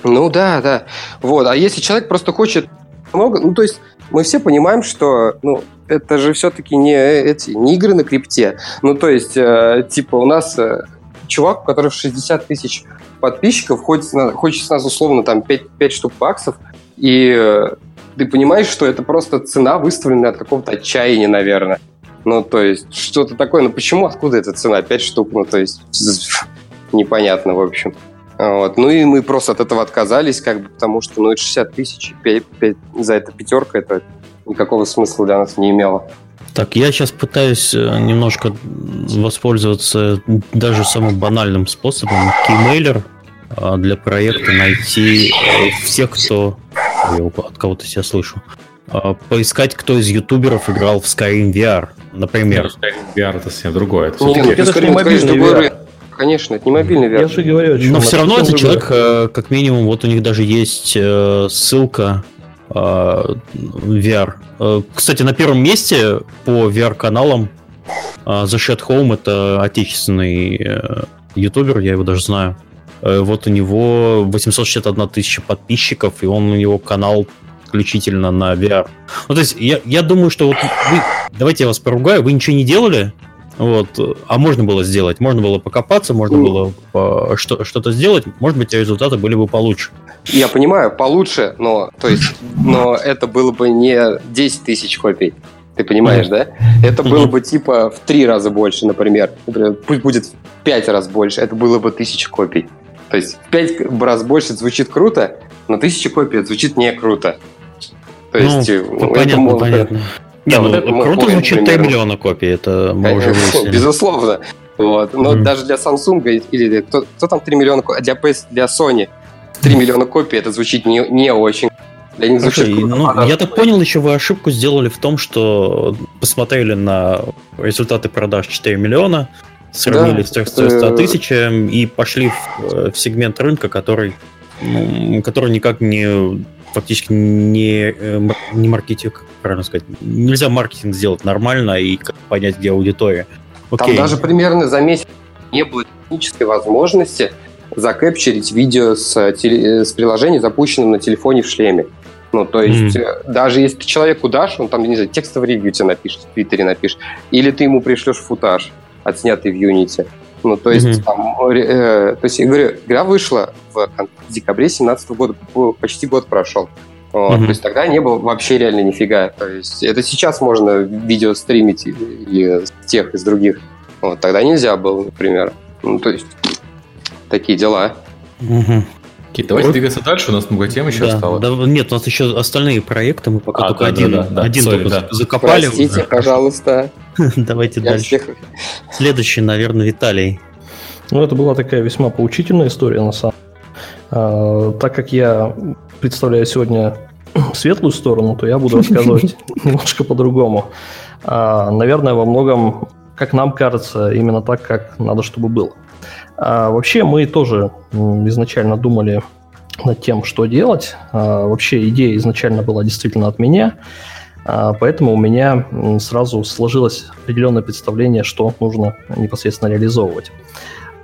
Ну да, да. Вот, а если человек просто хочет много, ну то есть мы все понимаем, что ну, это же все-таки не эти не игры на крипте. Ну то есть э, типа у нас э, чувак, у которого 60 тысяч подписчиков, хочет, хочет с нас условно там 5, 5 штук баксов, и э, ты понимаешь, что это просто цена, выставленная от какого-то отчаяния, наверное. Ну, то есть, что-то такое. Ну, почему, откуда эта цена? Пять штук, ну, то есть, непонятно, в общем. Вот. Ну, и мы просто от этого отказались, как бы, потому что, ну, это 60 тысяч, 5, 5, за это пятерка, это никакого смысла для нас не имело. Так, я сейчас пытаюсь э, немножко воспользоваться даже самым банальным способом. Keymailer а, для проекта найти э, всех, кто я от кого-то себя слышу. А, поискать, кто из ютуберов играл в Skyrim VR, например. Skyrim VR это совсем другое. Это, Нет, это, это не мобильный VR. Конечно, это не мобильный VR. Я же говорю, Но все равно этот человек, э, как минимум, вот у них даже есть э, ссылка э, VR. Кстати, на первом месте по VR-каналам The Shed Home это отечественный ютубер, я его даже знаю. Вот у него 861 тысяча подписчиков, и он у него канал исключительно на VR. Ну, то есть, я, я думаю, что вот вы, давайте я вас поругаю, вы ничего не делали, вот, а можно было сделать, можно было покопаться, можно было по, что, что-то сделать, может быть, результаты были бы получше. Я понимаю, получше, но, то есть, но это было бы не 10 тысяч копий, Ты понимаешь, да? Это было бы типа в три раза больше, например. Например, пусть будет в пять раз больше. Это было бы тысяча копий. То есть в пять раз больше звучит круто, но тысяча копий звучит не круто. То есть, ну, понятно, может... понятно. Не, да, ну, вот круто звучит 3 миллиона копий, это мы уже выяснили. Безусловно. Вот. Но mm-hmm. даже для Samsung или кто, кто там 3 миллиона копий, для PS, для Sony 3 миллиона копий это звучит не, не очень для них звучит Слушай, круто. Ну, я так понял, еще вы ошибку сделали в том, что посмотрели на результаты продаж 4 миллиона, сравнили да, с 300 тысяч и пошли в, э, в сегмент рынка, который, ну, который никак не фактически не, э, не маркетинг, правильно сказать. Нельзя маркетинг сделать нормально и понять, где аудитория. Окей. Там даже примерно за месяц не было технической возможности закэпчерить видео с, теле, с приложения, запущенным на телефоне в шлеме. Ну, то есть, mm. даже если ты человеку дашь, он там, не знаю, текстовый ревью тебе напишет, в Твиттере напишет, или ты ему пришлешь футаж, отснятый в Unity. Ну, то есть, mm-hmm. там, э, то есть, я говорю, игра вышла в декабре 2017 года, почти год прошел. Вот, mm-hmm. То есть тогда не было вообще реально нифига. То есть это сейчас можно видео стримить и с тех, из других. Вот, тогда нельзя было, например. Ну, то есть такие дела. Mm-hmm. Окей, давайте вот. двигаться дальше, у нас много тем еще да, осталось. Да, нет, у нас еще остальные проекты, мы пока а, только да, один, да, да, один Sorry, только да. закопали. Простите, уже. пожалуйста. Давайте Я дальше. Всех... Следующий, наверное, Виталий. Ну, это была такая весьма поучительная история, на самом деле. А, так как я представляю сегодня светлую сторону, то я буду рассказывать немножко по-другому. А, наверное, во многом, как нам кажется, именно так, как надо, чтобы было. А вообще мы тоже изначально думали над тем, что делать. А, вообще идея изначально была действительно от меня, поэтому у меня сразу сложилось определенное представление, что нужно непосредственно реализовывать.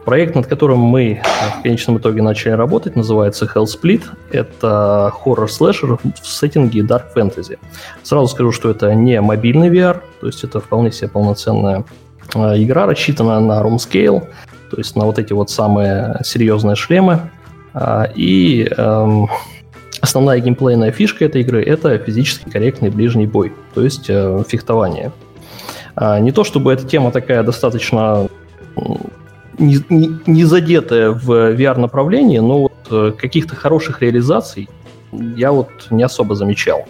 Проект, над которым мы в конечном итоге начали работать, называется Hellsplit. Это хоррор-слэшер в сеттинге Dark Fantasy. Сразу скажу, что это не мобильный VR, то есть это вполне себе полноценная а, игра, рассчитана на room scale, то есть на вот эти вот самые серьезные шлемы. А, и эм, основная геймплейная фишка этой игры – это физически корректный ближний бой, то есть э, фехтование. А, не то чтобы эта тема такая достаточно не, не, не задетая в VR-направлении, но вот э, каких-то хороших реализаций я вот не особо замечал.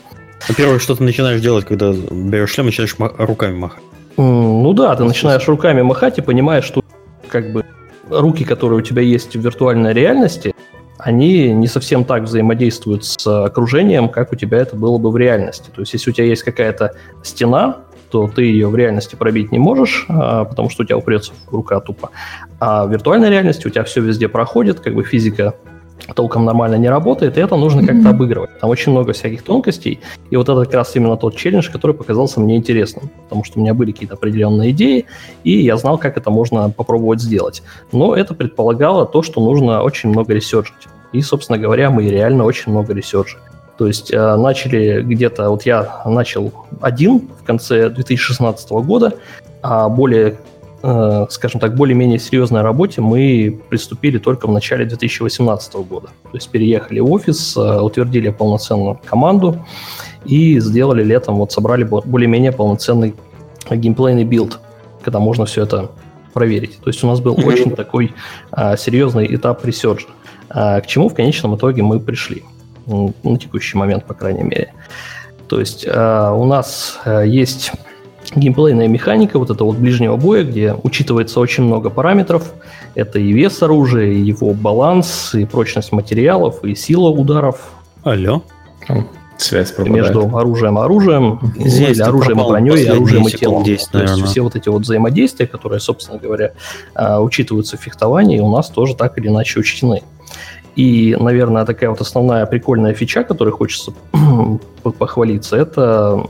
Во-первых, что ты начинаешь делать, когда берешь шлем начинаешь руками махать? Ну да, ты начинаешь руками махать и понимаешь, что как бы руки, которые у тебя есть в виртуальной реальности, они не совсем так взаимодействуют с окружением, как у тебя это было бы в реальности. То есть, если у тебя есть какая-то стена, то ты ее в реальности пробить не можешь, а, потому что у тебя упрется рука тупо. А в виртуальной реальности у тебя все везде проходит, как бы физика толком нормально не работает, и это нужно как-то обыгрывать. Там очень много всяких тонкостей, и вот это как раз именно тот челлендж, который показался мне интересным, потому что у меня были какие-то определенные идеи, и я знал, как это можно попробовать сделать. Но это предполагало то, что нужно очень много ресерчить. И, собственно говоря, мы реально очень много ресерчили. То есть э, начали где-то, вот я начал один в конце 2016 года, а более Э, скажем так, более-менее серьезной работе мы приступили только в начале 2018 года. То есть переехали в офис, э, утвердили полноценную команду и сделали летом, вот собрали более-менее полноценный геймплейный build, когда можно все это проверить. То есть у нас был mm-hmm. очень такой а, серьезный этап ресерча, а, к чему в конечном итоге мы пришли. На текущий момент, по крайней мере. То есть а, у нас а, есть геймплейная механика вот этого вот ближнего боя, где учитывается очень много параметров. Это и вес оружия, и его баланс, и прочность материалов, и сила ударов. Алло. Связь пропадает. Между оружием и оружием, Здесь или оружием и броней, и оружием и телом. 10, То есть все вот эти вот взаимодействия, которые, собственно говоря, а, учитываются в фехтовании, у нас тоже так или иначе учтены. И, наверное, такая вот основная прикольная фича, которой хочется похвалиться, это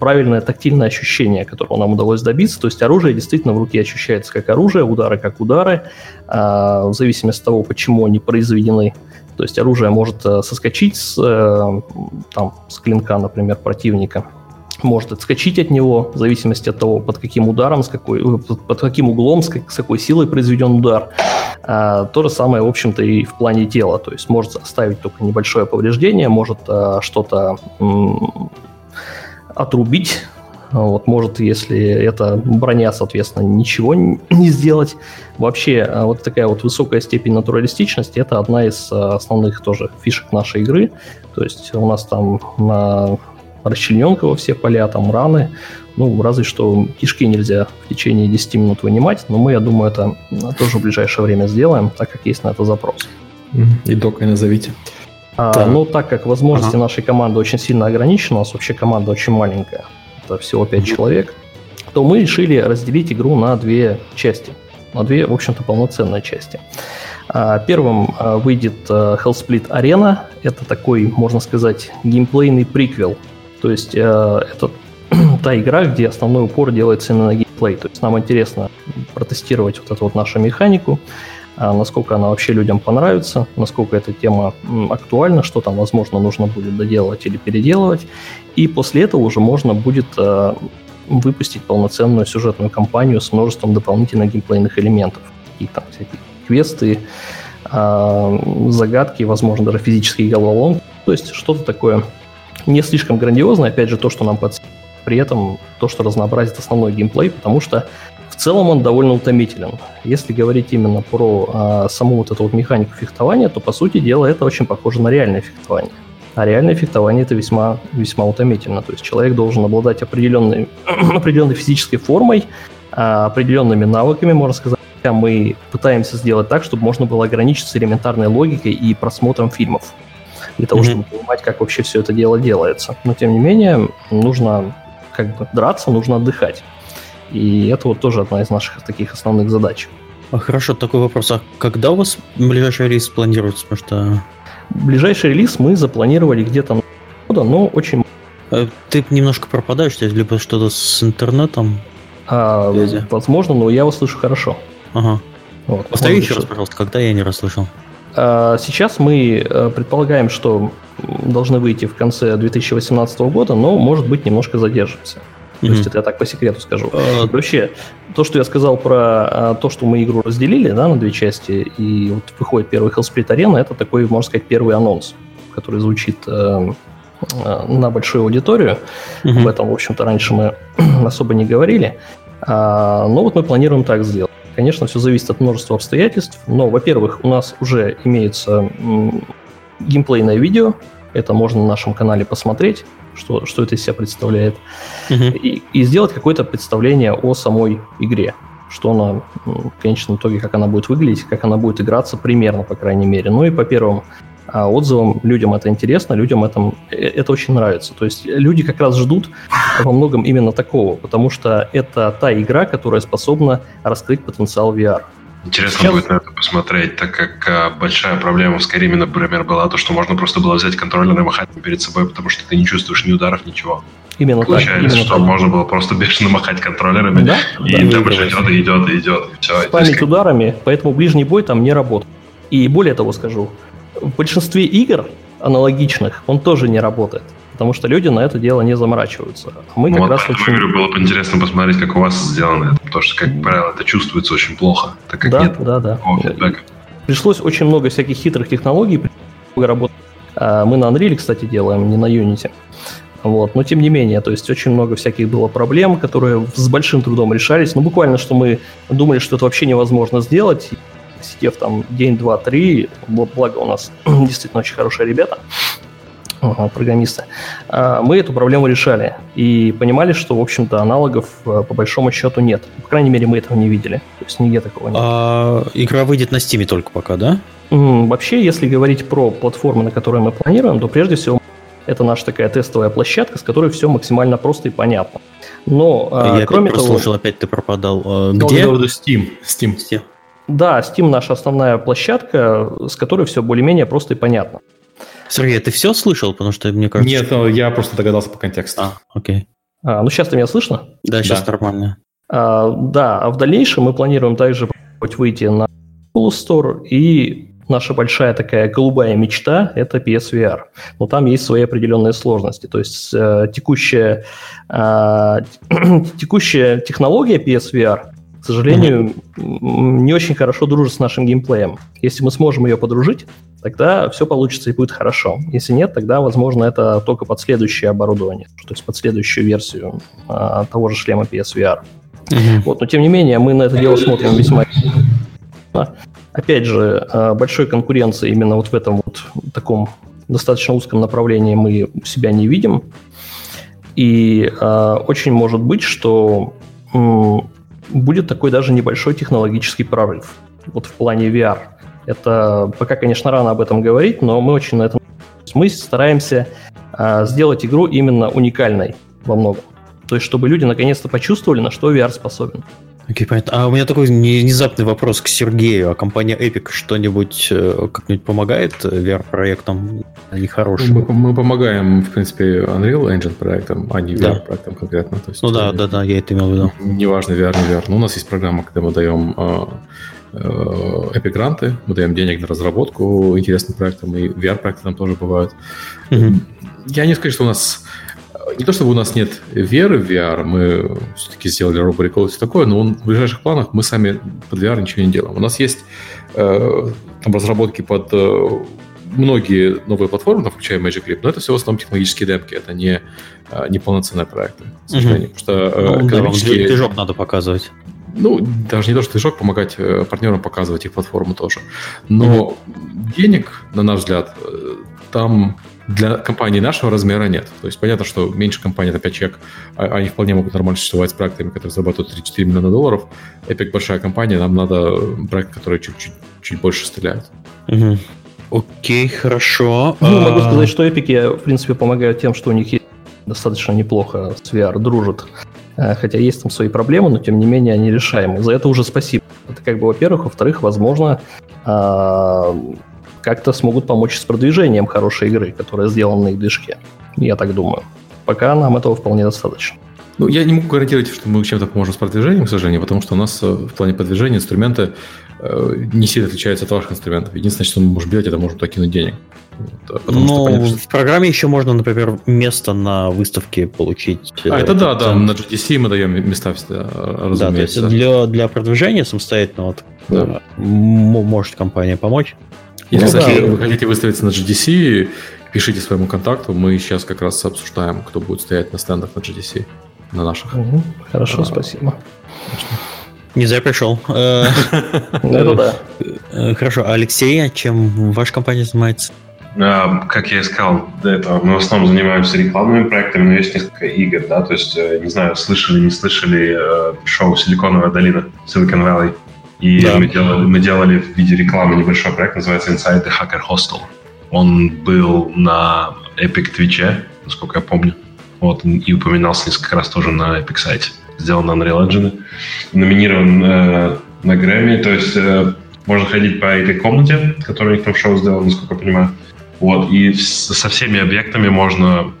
правильное тактильное ощущение, которого нам удалось добиться. То есть оружие действительно в руке ощущается как оружие, удары как удары, а, в зависимости от того, почему они произведены. То есть оружие может э, соскочить с, э, там, с клинка, например, противника, может отскочить от него, в зависимости от того, под каким ударом, с какой, э, под каким углом, с, как, с какой силой произведен удар. А, то же самое, в общем-то, и в плане тела. То есть может оставить только небольшое повреждение, может а, что-то м- отрубить Вот, может, если это броня, соответственно, ничего не сделать. Вообще, а, вот такая вот высокая степень натуралистичности – это одна из основных тоже фишек нашей игры. То есть у нас там на расчлененка во все поля, там раны. Ну, разве что кишки нельзя в течение 10 минут вынимать, но мы, я думаю, это тоже в ближайшее время сделаем, так как есть на это запрос. И докой назовите. А, да. Ну, так как возможности ага. нашей команды очень сильно ограничены, у нас вообще команда очень маленькая, это всего 5 mm человек, то мы решили разделить игру на две части. На две, в общем-то, полноценные части. А, первым а, выйдет а, Hellsplit Arena. Это такой, можно сказать, геймплейный приквел. То есть это та игра, где основной упор делается именно на геймплей. То есть нам интересно протестировать вот эту вот нашу механику, насколько она вообще людям понравится, насколько эта тема актуальна, что там, возможно, нужно будет доделывать или переделывать. И после этого уже можно будет э, выпустить полноценную сюжетную кампанию с множеством дополнительных геймплейных элементов. Какие там всякие квесты, э, загадки, возможно, даже физические головоломки. То есть что-то такое не слишком грандиозное, опять же, то, что нам под при этом то, что разнообразит основной геймплей, потому что в целом он довольно утомителен. Если говорить именно про а, саму вот эту вот механику фехтования, то, по сути дела, это очень похоже на реальное фехтование. А реальное фехтование это весьма, весьма утомительно. То есть человек должен обладать определенной, определенной физической формой, а, определенными навыками, можно сказать. Мы пытаемся сделать так, чтобы можно было ограничиться элементарной логикой и просмотром фильмов. Для того, mm-hmm. чтобы понимать, как вообще все это дело делается. Но, тем не менее, нужно как бы драться, нужно отдыхать. И это вот тоже одна из наших таких основных задач. А хорошо, такой вопрос. А когда у вас ближайший релиз планируется? Потому что... Ближайший релиз мы запланировали где-то года, но очень... А ты немножко пропадаешь, либо что-то с интернетом? А, возможно, но я вас слышу хорошо. Ага. Вот. Повтори еще раз, пожалуйста, когда я не расслышал. А, сейчас мы э, предполагаем, что должны выйти в конце 2018 года, но, может быть, немножко задержимся. То есть это я так по секрету скажу. Uh... Вообще, то, что я сказал про а, то, что мы игру разделили да, на две части, и вот выходит первый Hellsplit Arena, это такой, можно сказать, первый анонс, который звучит э, э, на большую аудиторию. Uh-huh. Об этом, в общем-то, раньше мы особо не говорили. А, но вот мы планируем так сделать. Конечно, все зависит от множества обстоятельств, но, во-первых, у нас уже имеется геймплейное видео, это можно на нашем канале посмотреть что, что это из себя представляет, uh-huh. и, и сделать какое-то представление о самой игре, что она в конечном итоге, как она будет выглядеть, как она будет играться примерно, по крайней мере. Ну и по первым а отзывам людям это интересно, людям это, э, это очень нравится. То есть люди как раз ждут во многом именно такого, потому что это та игра, которая способна раскрыть потенциал VR. Интересно Сейчас... будет на это посмотреть, так как а, большая проблема в Skyrim, например, была то, что можно просто было взять контроллер и махать перед собой, потому что ты не чувствуешь ни ударов, ничего. Именно Получается, так. Именно что так. можно было просто бешено махать контроллерами, да? и да, темпыш идет, и идет, и идет. И все. С память ударами, поэтому ближний бой там не работает. И более того скажу, в большинстве игр аналогичных он тоже не работает потому что люди на это дело не заморачиваются. А мы ну, как вот раз очень... Игры было бы интересно посмотреть, как у вас сделано это, потому что, как правило, это чувствуется очень плохо, так как да, нет да, да. фидбэка. Пришлось очень много всяких хитрых технологий работать. Мы на Unreal, кстати, делаем, не на Unity. Вот. Но тем не менее, то есть очень много всяких было проблем, которые с большим трудом решались. Ну, буквально, что мы думали, что это вообще невозможно сделать. Сидев там день, два, три, благо у нас действительно очень хорошие ребята, программисты, а, мы эту проблему решали и понимали, что, в общем-то, аналогов э, по большому счету нет. По крайней мере, мы этого не видели. То есть нигде такого нет. А игра выйдет на Steam только пока, да? Вообще, если говорить про платформы, на которые мы планируем, то прежде всего это наша такая тестовая площадка, с которой все максимально просто и понятно. Но, а, Я кроме опять того... слушал, опять ты пропадал. А, где? Steam. Steam. Steam. Да, Steam наша основная площадка, с которой все более-менее просто и понятно. Сергей, ты все слышал? Потому что мне кажется... Нет, ну, я просто догадался по контексту. А, окей. А, ну, сейчас ты меня слышно? Да, сейчас да. нормально. А, да, а в дальнейшем мы планируем также выйти на Apple Store и наша большая такая голубая мечта – это PSVR. Но там есть свои определенные сложности. То есть э, текущая, э, текущая технология PSVR, к сожалению, mm-hmm. не очень хорошо дружит с нашим геймплеем. Если мы сможем ее подружить, тогда все получится и будет хорошо. Если нет, тогда, возможно, это только под следующее оборудование, то есть под следующую версию а, того же шлема PSVR. Mm-hmm. Вот, но тем не менее, мы на это дело смотрим весьма... Опять же, а, большой конкуренции именно вот в этом вот таком достаточно узком направлении мы себя не видим. И э, очень может быть, что будет такой даже небольшой технологический прорыв вот в плане VR. Это пока, конечно, рано об этом говорить, но мы очень на этом... Мы стараемся э, сделать игру именно уникальной во многом. То есть, чтобы люди наконец-то почувствовали, на что VR способен. Окей, понятно. А у меня такой внезапный вопрос к Сергею. А компания Epic что-нибудь э, как-нибудь помогает VR-проектам? Они хорошие. Мы, мы помогаем, в принципе, Unreal Engine проектам, а не VR-проектам да. конкретно. То есть, ну да, да, да, я это имел в виду. Неважно, VR, не VR. Но у нас есть программа, когда мы даем э, э, Epic гранты, мы даем денег на разработку интересным проектам, и VR-проекты там тоже бывают. Mm-hmm. Я не скажу, что у нас не то чтобы у нас нет веры в VR, мы все-таки сделали Recall и все такое, но в ближайших планах мы сами под VR ничего не делаем. У нас есть э, там разработки под э, многие новые платформы, включая Magic Leap, но это все в основном технологические демки, это не, э, не полноценные проекты, к сожалению. Угу. Потому что э, ну, экономические... Да, движок надо показывать. Ну, даже не то, что движок, помогать э, партнерам показывать их платформу тоже. Но угу. денег, на наш взгляд, э, там для компании нашего размера нет. То есть понятно, что меньше компаний, это 5 человек, а, они вполне могут нормально существовать с проектами, которые зарабатывают 3-4 миллиона долларов. Epic большая компания, нам надо проект, который чуть-чуть чуть больше стреляет. Угу. Окей, хорошо. Ну, могу а. сказать, что Epic, в принципе, помогают тем, что у них достаточно неплохо с VR дружат. Э, хотя есть там свои проблемы, но тем не менее они решаемы. За это уже спасибо. Это как бы, во-первых. Во-вторых, возможно, а, как-то смогут помочь с продвижением хорошей игры, которая сделана на их движке. Я так думаю. Пока нам этого вполне достаточно. Ну, я не могу гарантировать, что мы чем-то поможем с продвижением, к сожалению, потому что у нас э, в плане продвижения инструменты э, не сильно отличаются от ваших инструментов. Единственное, что мы можем делать, это можем туда кинуть денег. Вот, потому Но что, понятно, что... в программе еще можно, например, место на выставке получить. А, это да, да, на GDC мы даем места, разумеется. Да, для, для продвижения самостоятельно вот, да. может компания помочь. Если, ну, кстати, да. вы хотите выставиться на GDC, пишите своему контакту. Мы сейчас как раз обсуждаем, кто будет стоять на стендах на GDC, на наших. Угу. Хорошо, а, спасибо. Не зря пришел. Э, Это да. Э, хорошо, Алексей, а чем ваша компания занимается? А, как я и сказал до этого, мы в основном занимаемся рекламными проектами, но есть несколько игр, да, то есть, э, не знаю, слышали, не слышали шоу «Силиконовая долина», Silicon Valley. И да. мы, делали, мы делали в виде рекламы небольшой проект, называется Inside the Hacker Hostel. Он был на Epic Twitch, насколько я помню. Вот, и упоминался несколько раз тоже на Epic сайте. Сделан на Unreal Engine. Номинирован э, на Грэмми, то есть э, можно ходить по этой комнате, которая у них там шоу сделано, насколько я понимаю. Вот, и со всеми объектами можно,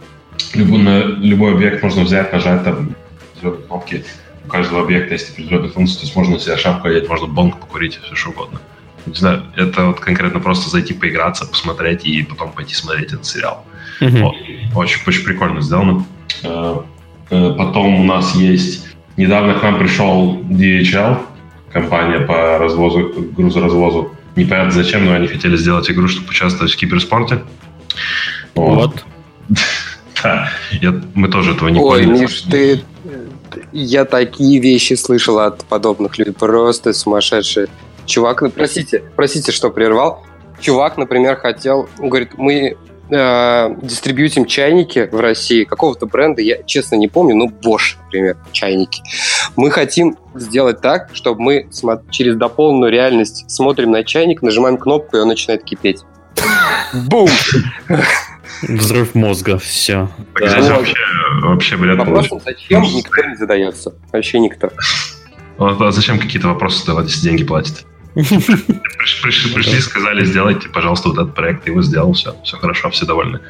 любой, на, любой объект можно взять, нажать там кнопки у каждого объекта есть определенные функции, то есть можно на себя шапку одеть, можно бонг покурить, все что угодно. Не знаю, это вот конкретно просто зайти поиграться, посмотреть и потом пойти смотреть этот сериал. Mm-hmm. Вот. Очень, очень прикольно сделано. Э, э, потом у нас есть... Недавно к нам пришел DHL, компания по развозу, грузоразвозу. Непонятно зачем, но они хотели сделать игру, чтобы участвовать в киберспорте. Вот. да, мы тоже этого не Ой, поняли. Миш, ты я такие вещи слышал от подобных людей, просто сумасшедшие. Чувак, ну, простите, простите, что прервал. Чувак, например, хотел, говорит, мы э, дистрибьютим чайники в России какого-то бренда, я честно не помню, ну, Bosch, например, чайники. Мы хотим сделать так, чтобы мы через дополненную реальность смотрим на чайник, нажимаем кнопку, и он начинает кипеть. Бум! Взрыв мозга, все. Так здесь вообще, вообще бред Вопросом зачем никто не задается. Вообще никто. А зачем какие-то вопросы задавать, если деньги платят? Пришли, пришли, сказали, сделайте, пожалуйста, вот этот проект, и его сделал, все, все хорошо, все довольны.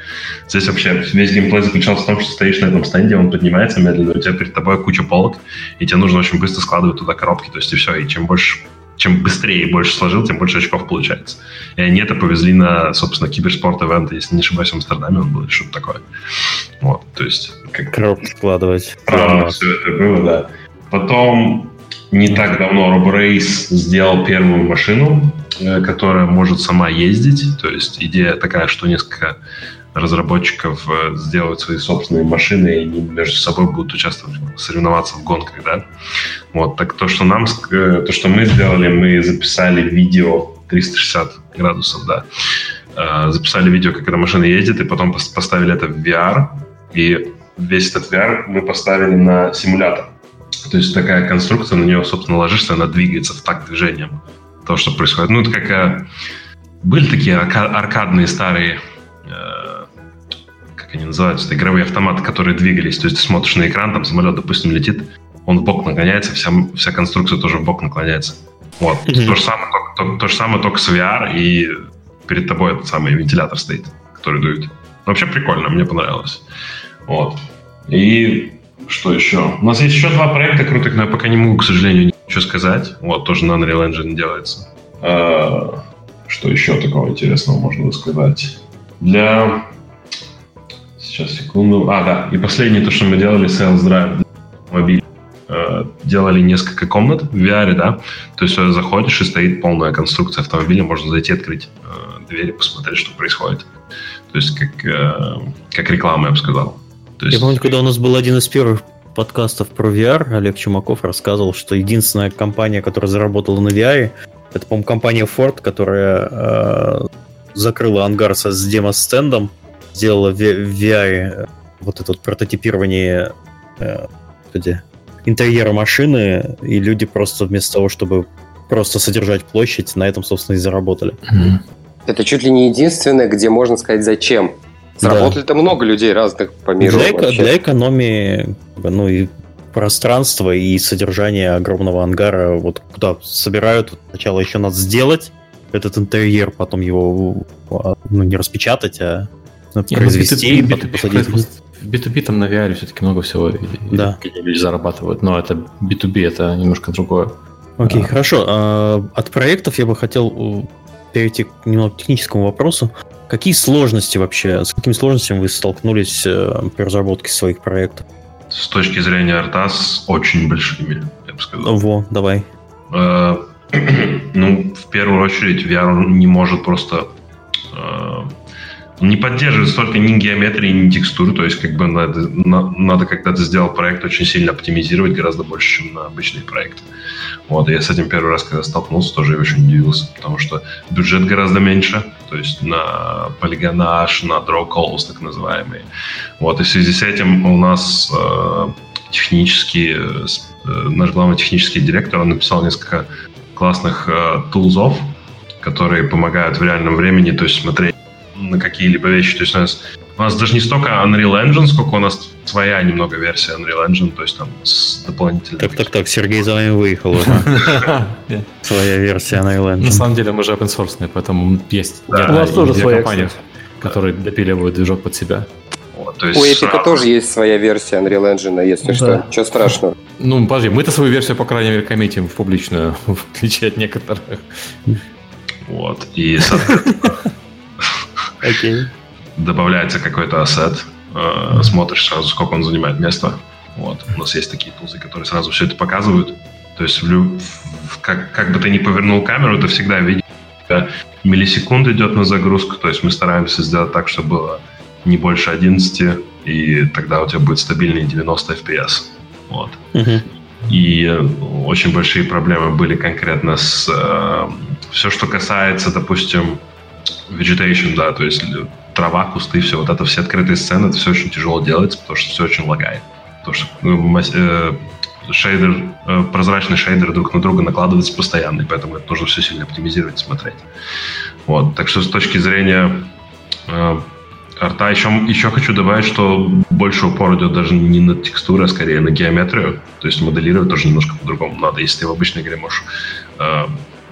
Здесь вообще весь геймплей заключался в том, что стоишь на этом стенде, он поднимается медленно, у тебя перед тобой куча полок, и тебе нужно очень быстро складывать туда коробки, то есть и все, и чем больше чем быстрее и больше сложил, тем больше очков получается. И они это повезли на, собственно, киберспорт ивент, если не ошибаюсь, в Амстердаме он был или что-то такое. Вот, то есть... Как... Коробки складывать. Правда, все это было, да. Потом не так давно RoboRace сделал первую машину, э, которая может сама ездить. То есть идея такая, что несколько разработчиков э, сделают свои собственные машины, и они между собой будут участвовать, соревноваться в гонках, да. Вот, так то, что нам, э, то, что мы сделали, мы записали видео 360 градусов, да. Записали видео, как эта машина ездит, и потом поставили это в VR, и весь этот VR мы поставили на симулятор. То есть такая конструкция, на нее, собственно, ложишься, она двигается в такт движением. То, что происходит. Ну, это как... Э, были такие аркадные старые э, они называются, игровые автоматы, которые двигались. То есть ты смотришь на экран, там самолет, допустим, летит, он в бок наклоняется, вся, вся конструкция тоже в бок наклоняется. Вот. Mm-hmm. То, же самое, то, то, то же самое, только с VR, и перед тобой этот самый вентилятор стоит, который дует. Вообще прикольно, мне понравилось. Вот. И что еще? У нас есть еще два проекта крутых, но я пока не могу, к сожалению, ничего сказать. Вот, тоже на Unreal Engine делается. А, что еще такого интересного можно сказать? Для... Сейчас, секунду. А, да. И последнее, то, что мы делали, Sales Drive мобиль. А, делали несколько комнат в VR, да. То есть заходишь и стоит полная конструкция автомобиля, можно зайти, открыть э, двери, посмотреть, что происходит. То есть как, э, как реклама, я бы сказал. То есть... Я помню, когда у нас был один из первых подкастов про VR, Олег Чумаков рассказывал, что единственная компания, которая заработала на VR, это, по-моему, компания Ford, которая э, закрыла ангар со, с демо-стендом, сделала в VR э, вот это вот прототипирование э, где, интерьера машины, и люди просто вместо того, чтобы просто содержать площадь, на этом, собственно, и заработали. Это чуть ли не единственное, где можно сказать зачем. Заработали-то да. много людей разных по миру. Для, вообще. для экономии, ну и пространства и содержания огромного ангара, вот куда собирают, сначала еще надо сделать этот интерьер, потом его а, ну, не распечатать, а произвести, B2B, потом посадить. В B2B там на VR все-таки много всего да. зарабатывают, но это B2B, это немножко другое. Окей, а. хорошо. А, от проектов я бы хотел перейти к немного техническому вопросу. Какие сложности вообще, с какими сложностями вы столкнулись э, при разработке своих проектов? С точки зрения арта, с очень большими, я бы сказал. Во, давай. Э, ну, в первую очередь, VR не может просто э, не поддерживает столько ни геометрии, ни текстуры, то есть как бы надо, надо когда ты сделал проект, очень сильно оптимизировать гораздо больше, чем на обычный проект. Вот, я с этим первый раз, когда столкнулся, тоже очень удивился, потому что бюджет гораздо меньше, то есть на полигонаж, на draw calls, так называемые. Вот, и в связи с этим у нас э, технический, э, наш главный технический директор, он написал несколько классных э, тулзов, которые помогают в реальном времени, то есть смотреть на какие-либо вещи. То есть у нас, у нас даже не столько Unreal Engine, сколько у нас своя немного версия Unreal Engine, то есть там с дополнительными... Так, так, так, Сергей за вами выехал уже. Своя версия Unreal Engine. На самом деле мы же open source, поэтому есть у нас тоже своя компания, которые допиливают движок под себя. Вот, У Epic тоже есть своя версия Unreal Engine, если да. что. Ничего страшного. Ну, подожди, мы-то свою версию, по крайней мере, коммитим в публичную, в отличие от некоторых. Вот. И, Okay. Добавляется какой-то ассет, э, смотришь сразу, сколько он занимает места. Вот. У нас есть такие тузы, которые сразу все это показывают. То есть в, в, как, как бы ты ни повернул камеру, ты всегда видишь, миллисекунд идет на загрузку. То есть мы стараемся сделать так, чтобы было не больше 11, и тогда у тебя будет стабильный 90 FPS. Вот. Uh-huh. И очень большие проблемы были конкретно с э, все, что касается, допустим, vegetation, да, то есть трава, кусты, все вот это, все открытые сцены, это все очень тяжело делается, потому что все очень лагает. Потому что ну, э, шейдер, э, прозрачный шейдер друг на друга накладывается постоянно, и поэтому это нужно все сильно оптимизировать, смотреть. Вот, так что с точки зрения э, арта еще, еще хочу добавить, что больше упор идет даже не на текстуры, а скорее на геометрию. То есть моделировать тоже немножко по-другому надо. Если ты в обычной игре можешь э,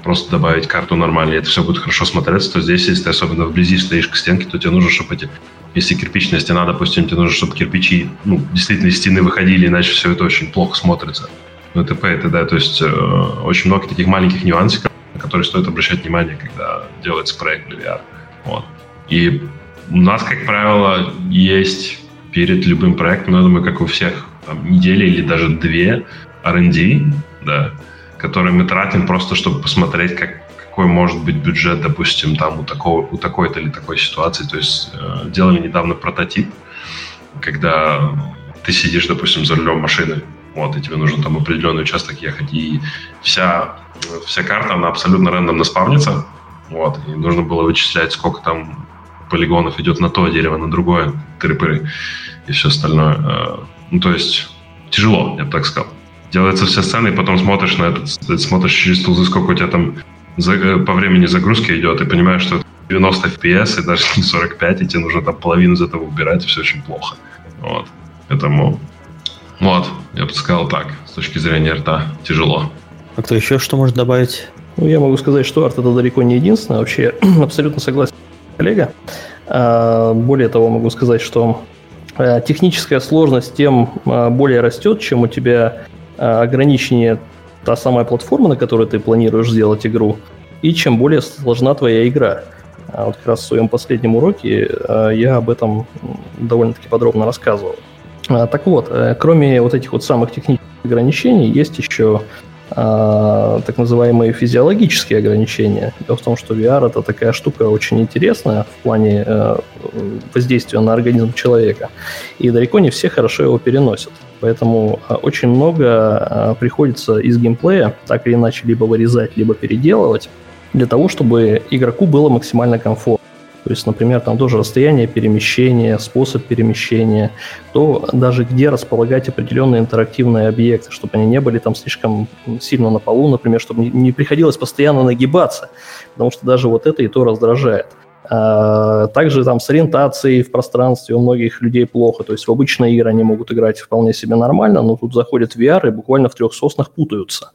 просто добавить карту нормально, и это все будет хорошо смотреться, то здесь, если ты особенно вблизи стоишь к стенке, то тебе нужно, чтобы эти если кирпичная стена, допустим, тебе нужно, чтобы кирпичи ну, действительно из стены выходили, иначе все это очень плохо смотрится. Ну, т.п. и т.д. То есть э, очень много таких маленьких нюансиков, на которые стоит обращать внимание, когда делается проект для VR. Вот. И у нас, как правило, есть перед любым проектом, ну, я думаю, как у всех, там, неделя или даже две R&D, да, который мы тратим просто, чтобы посмотреть, как, какой может быть бюджет, допустим, там у, такого, у такой-то или такой ситуации. То есть э, делали недавно прототип, когда ты сидишь, допустим, за рулем машины, вот, и тебе нужно там определенный участок ехать, и вся, вся карта, она абсолютно рандомно спавнится, вот, и нужно было вычислять, сколько там полигонов идет на то дерево, на другое, тыры-пыры и все остальное. Э, ну, то есть тяжело, я бы так сказал. Делается все сцены, и потом смотришь на этот, смотришь через тулзы, сколько у тебя там за, э, по времени загрузки идет, и понимаешь, что это 90 FPS и даже не 45, и тебе нужно там половину из этого убирать, и все очень плохо. Вот. Поэтому, вот, я бы сказал так, с точки зрения рта, тяжело. А кто еще что может добавить? Ну, я могу сказать, что арт это далеко не единственное. Вообще, абсолютно согласен коллега. Более того, могу сказать, что а, техническая сложность тем а, более растет, чем у тебя ограничение та самая платформа, на которой ты планируешь сделать игру, и чем более сложна твоя игра. Вот как раз в своем последнем уроке я об этом довольно-таки подробно рассказывал. Так вот, э, кроме вот этих вот самых технических ограничений, есть еще а, так называемые физиологические ограничения. Дело в том, что VR это такая штука очень интересная в плане э, воздействия на организм человека, и далеко не все хорошо его переносят. Поэтому а, очень много а, приходится из геймплея так или иначе либо вырезать, либо переделывать для того, чтобы игроку было максимально комфортно. То есть, например, там тоже расстояние перемещения, способ перемещения, то даже где располагать определенные интерактивные объекты, чтобы они не были там слишком сильно на полу, например, чтобы не приходилось постоянно нагибаться, потому что даже вот это и то раздражает. А, также там с ориентацией в пространстве у многих людей плохо. То есть в обычные игры они могут играть вполне себе нормально, но тут заходят VR и буквально в трех соснах путаются.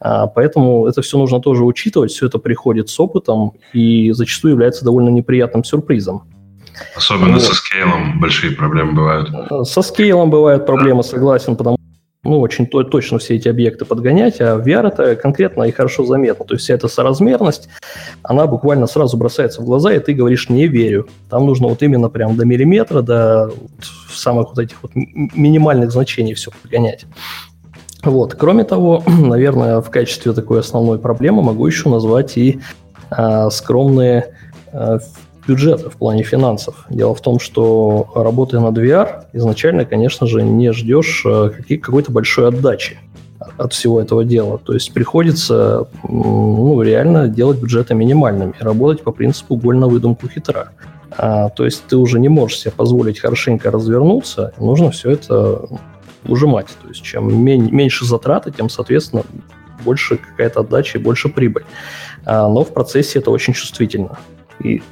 А, поэтому это все нужно тоже учитывать, все это приходит с опытом и зачастую является довольно неприятным сюрпризом. Особенно вот. со скейлом большие проблемы бывают. Со скейлом бывают проблемы, согласен, потому что ну, очень то, точно все эти объекты подгонять, а VR это конкретно и хорошо заметно. То есть вся эта соразмерность, она буквально сразу бросается в глаза, и ты говоришь «не верю». Там нужно вот именно прям до миллиметра, до самых вот этих вот минимальных значений все подгонять. Вот. Кроме того, наверное, в качестве такой основной проблемы могу еще назвать и э, скромные э, бюджеты в плане финансов. Дело в том, что работая над VR, изначально, конечно же, не ждешь э, какой-то большой отдачи от всего этого дела. То есть приходится ну, реально делать бюджеты минимальными, работать по принципу «голь на выдумку хитра». А, то есть ты уже не можешь себе позволить хорошенько развернуться, нужно все это ужимать. То есть чем меньше затраты, тем, соответственно, больше какая-то отдача и больше прибыль. А, но в процессе это очень чувствительно. И,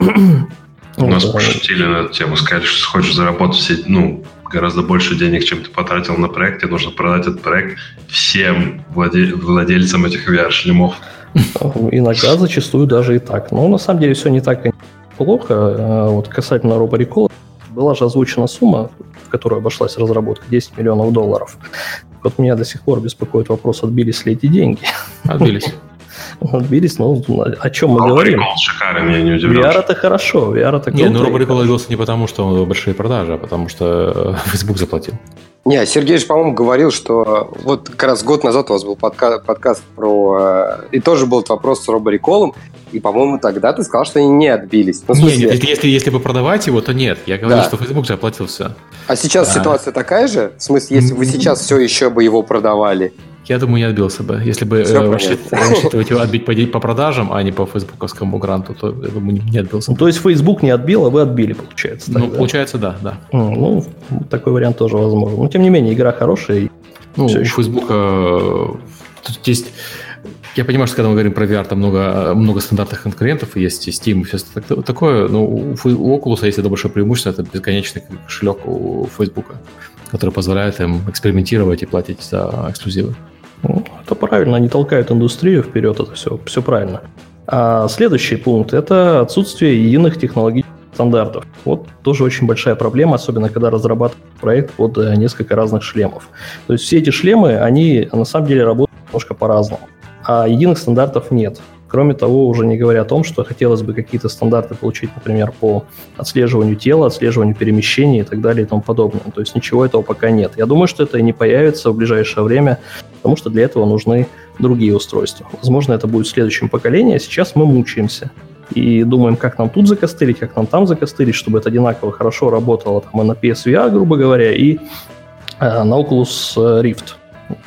У нас вот, пошутили на эту тему, сказали, что хочешь заработать ну, гораздо больше денег, чем ты потратил на проект, тебе нужно продать этот проект всем владе- владельцам этих VR-шлемов. Иногда зачастую даже и так. Но на самом деле все не так плохо. А, вот касательно RoboRecall, была же озвучена сумма в которую обошлась разработка, 10 миллионов долларов. Вот меня до сих пор беспокоит вопрос, отбились ли эти деньги. Отбились. Отбились, но о чем мы говорим? шикарный, меня не удивляет. VR это хорошо, VR это Не, ну Робо отбился не потому, что большие продажи, а потому что э, Facebook заплатил. Не, Сергей же, по-моему, говорил, что вот как раз год назад у вас был подка- подкаст про... Э, и тоже был вопрос с робореколом, и, по-моему, тогда ты сказал, что они не отбились. Ну, смысле... Нет, если, если, если бы продавать его, то нет. Я говорю, да. что Facebook же оплатил все. А сейчас а... ситуация такая же? В смысле, если вы сейчас все еще бы его продавали? Я думаю, не отбился бы. Если бы э, рассчитывать его отбить по, по продажам, а не по фейсбуковскому гранту, то я думаю, не отбился. Ну, то есть Facebook не отбил, а вы отбили, получается. Ну, тогда. получается, да, да. Ну, такой вариант тоже возможен. Но, тем не менее, игра хорошая. Ну, у Фейсбука э, тут есть я понимаю, что когда мы говорим про VR, там много, много стандартных конкурентов, есть и Steam, и все такое, но у, у Oculus есть это большое преимущество, это бесконечный кошелек у Facebook, который позволяет им экспериментировать и платить за эксклюзивы. Ну, это правильно, они толкают индустрию вперед, это все, все правильно. А следующий пункт – это отсутствие единых технологических стандартов. Вот тоже очень большая проблема, особенно когда разрабатывают проект под э, несколько разных шлемов. То есть все эти шлемы, они на самом деле работают немножко по-разному а единых стандартов нет. Кроме того, уже не говоря о том, что хотелось бы какие-то стандарты получить, например, по отслеживанию тела, отслеживанию перемещений и так далее и тому подобное. То есть ничего этого пока нет. Я думаю, что это и не появится в ближайшее время, потому что для этого нужны другие устройства. Возможно, это будет в следующем поколении, а сейчас мы мучаемся и думаем, как нам тут закостылить, как нам там закостылить, чтобы это одинаково хорошо работало там, и на PSVR, грубо говоря, и э, на Oculus Rift,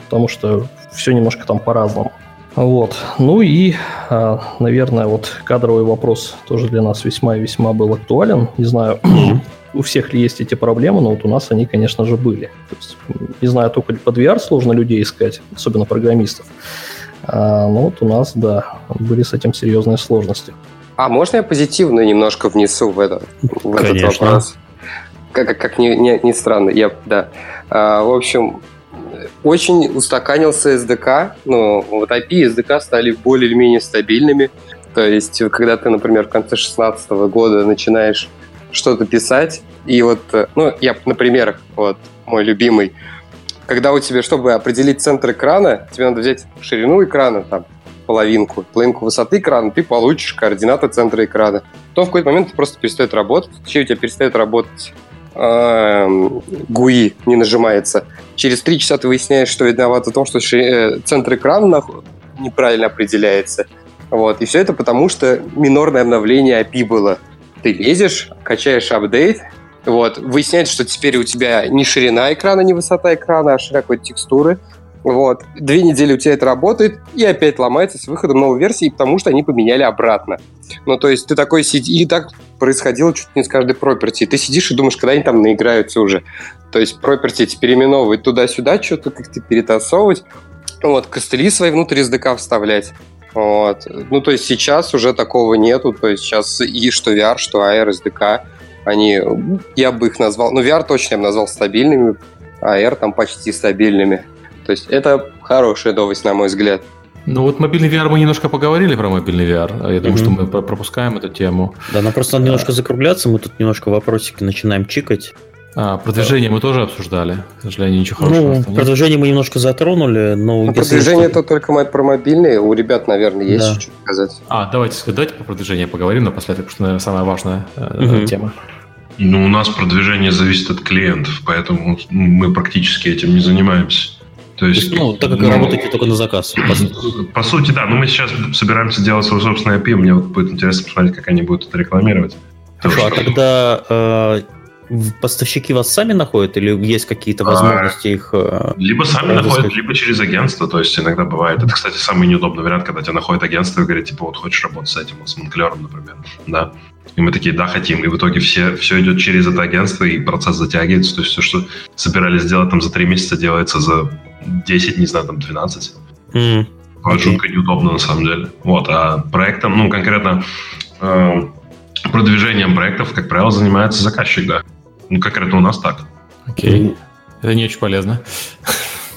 потому что все немножко там по-разному. Вот. Ну и, а, наверное, вот кадровый вопрос тоже для нас весьма и весьма был актуален. Не знаю, у всех ли есть эти проблемы, но вот у нас они, конечно же, были. То есть, не знаю, только под VR сложно людей искать, особенно программистов. А, но вот у нас, да, были с этим серьезные сложности. А можно я позитивно немножко внесу в, это, в этот вопрос? Как, как, как ни, ни, ни странно, я, да. А, в общем, очень устаканился SDK, ну, вот API и SDK стали более или менее стабильными. То есть, когда ты, например, в конце 2016 года начинаешь что-то писать, и вот, ну, я на примерах, вот, мой любимый, когда у тебя, чтобы определить центр экрана, тебе надо взять ширину экрана, там, половинку, половинку высоты экрана, ты получишь координаты центра экрана. Потом в какой-то момент это просто перестает работать, вообще у тебя перестает работать GUI не нажимается. Через три часа ты выясняешь, что виноват в том, что э, центр экрана неправильно определяется. Вот. И все это потому, что минорное обновление API было. Ты лезешь, качаешь апдейт, вот, выясняется, что теперь у тебя не ширина экрана, не высота экрана, а ширина какой-то текстуры. Вот. Две недели у тебя это работает, и опять ломается с выходом новой версии, потому что они поменяли обратно. Ну, то есть ты такой сидишь, и так происходило чуть не с каждой property. Ты сидишь и думаешь, когда они там наиграются уже. То есть property эти переименовывать туда-сюда, что-то как-то перетасовывать. Вот, костыли свои внутрь SDK вставлять. Вот. Ну, то есть сейчас уже такого нету. То есть сейчас и что VR, что AR, SDK, они, я бы их назвал, ну, VR точно я бы назвал стабильными, AR там почти стабильными. То есть это хорошая новость, на мой взгляд. Ну вот мобильный VR мы немножко поговорили про мобильный VR. Я думаю, mm-hmm. что мы пропускаем эту тему. Да, нам просто надо немножко закругляться, мы тут немножко вопросики начинаем чикать. А, продвижение мы тоже обсуждали. К сожалению, ничего хорошего. Ну, продвижение мы немножко затронули, но... Ну, продвижение это только про мобильные. У ребят, наверное, есть да. что сказать. А, давайте, давайте по продвижению поговорим напоследок, потому что, наверное, самая важная угу. тема. Ну, у нас продвижение зависит от клиентов, поэтому мы практически этим не занимаемся. То есть, ну, так как ну, работаете только на заказ. По сути. по сути, да. Но мы сейчас собираемся делать свой собственный API. Мне вот будет интересно посмотреть, как они будут это рекламировать. Хорошо, а тогда э, поставщики вас сами находят или есть какие-то а, возможности а, их... Э, либо сами находят, либо через агентство. То есть иногда бывает. Это, кстати, самый неудобный вариант, когда тебя находит агентство и говорит, типа, вот хочешь работать с этим, вот с Монклером, например. Да. И мы такие, да, хотим. И в итоге все, все идет через это агентство, и процесс затягивается. То есть все, что собирались сделать там за три месяца, делается за 10, не знаю, там 12. Mm. Okay. Жутко неудобно на самом деле. Вот, а проектом, ну, конкретно э, продвижением проектов, как правило, занимается заказчик, да. Ну, конкретно у нас так. Окей. Okay. Это не очень полезно.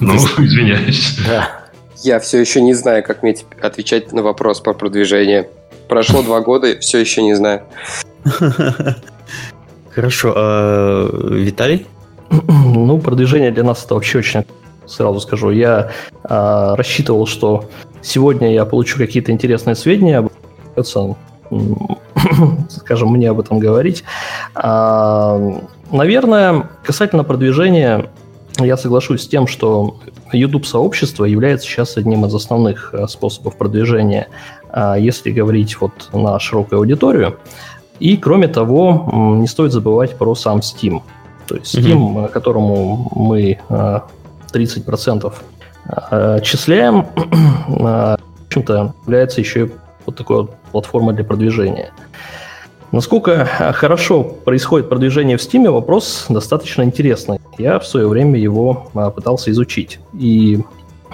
Ну, извиняюсь. Да. Я все еще не знаю, как мне отвечать на вопрос по продвижению. Прошло два года, все еще не знаю. Хорошо. А, Виталий? Ну, продвижение для нас это вообще очень сразу скажу. Я а, рассчитывал, что сегодня я получу какие-то интересные сведения об этом, скажем, мне об этом говорить. А, наверное, касательно продвижения, я соглашусь с тем, что YouTube-сообщество является сейчас одним из основных э, способов продвижения, а, если говорить вот на широкую аудиторию. И, кроме того, не стоит забывать про сам Steam. То есть Steam, mm-hmm. которому мы э, 30% отчисляем, в общем-то, является еще вот такой вот платформой для продвижения. Насколько хорошо происходит продвижение в Steam, вопрос достаточно интересный. Я в свое время его а, пытался изучить. И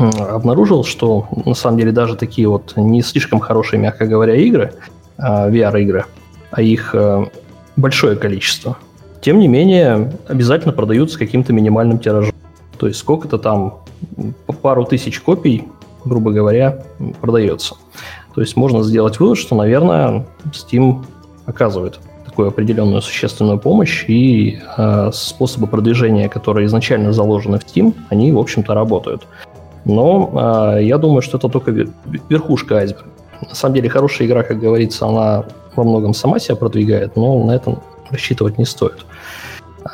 обнаружил, что на самом деле даже такие вот не слишком хорошие, мягко говоря, игры, а, VR-игры, а их а, большое количество, тем не менее обязательно продаются каким-то минимальным тиражом. То есть сколько-то там, пару тысяч копий, грубо говоря, продается. То есть можно сделать вывод, что, наверное, Steam оказывает такую определенную существенную помощь, и э, способы продвижения, которые изначально заложены в Steam, они, в общем-то, работают. Но э, я думаю, что это только верхушка айсберга. На самом деле, хорошая игра, как говорится, она во многом сама себя продвигает, но на этом рассчитывать не стоит.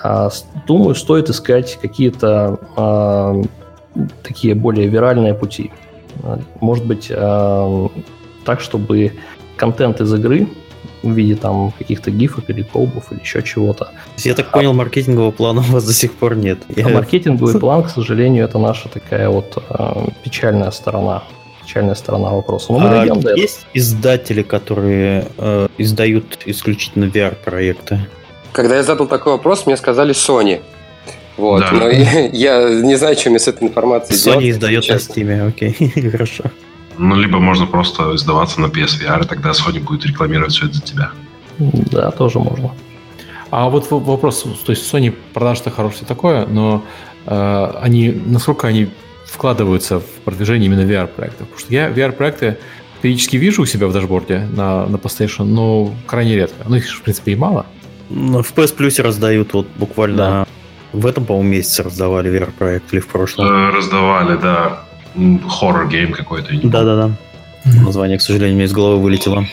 А, думаю, стоит искать какие-то а, такие более виральные пути. Может быть, а, так, чтобы контент из игры в виде там каких-то гифок или колбов или еще чего-то. Я так понял, маркетингового плана у вас до сих пор нет. А Я... маркетинговый план, к сожалению, это наша такая вот э, печальная сторона. Печальная сторона вопроса. Но мы а дойдем до этого. Есть издатели, которые э, издают исключительно VR-проекты? Когда я задал такой вопрос, мне сказали Sony. Вот, да. но я, я не знаю, что мне с этой информацией Sony делать. Sony издает на Steam, окей, хорошо. Ну, либо можно просто издаваться на PSVR, и тогда Sony будет рекламировать все это за тебя. Да, тоже можно. А вот вопрос, то есть Sony продаж-то хорошее такое, но э, они, насколько они вкладываются в продвижение именно VR-проектов? Потому что я VR-проекты периодически вижу у себя в дашборде на, на PlayStation, но крайне редко. Ну, их, в принципе, и мало. В PS Plus раздают вот буквально да. в этом, по-моему, месяце раздавали VR-проект или в прошлом. Э, раздавали, да хоррор-гейм какой-то. Да-да-да. Название, к сожалению, мне из головы вылетело.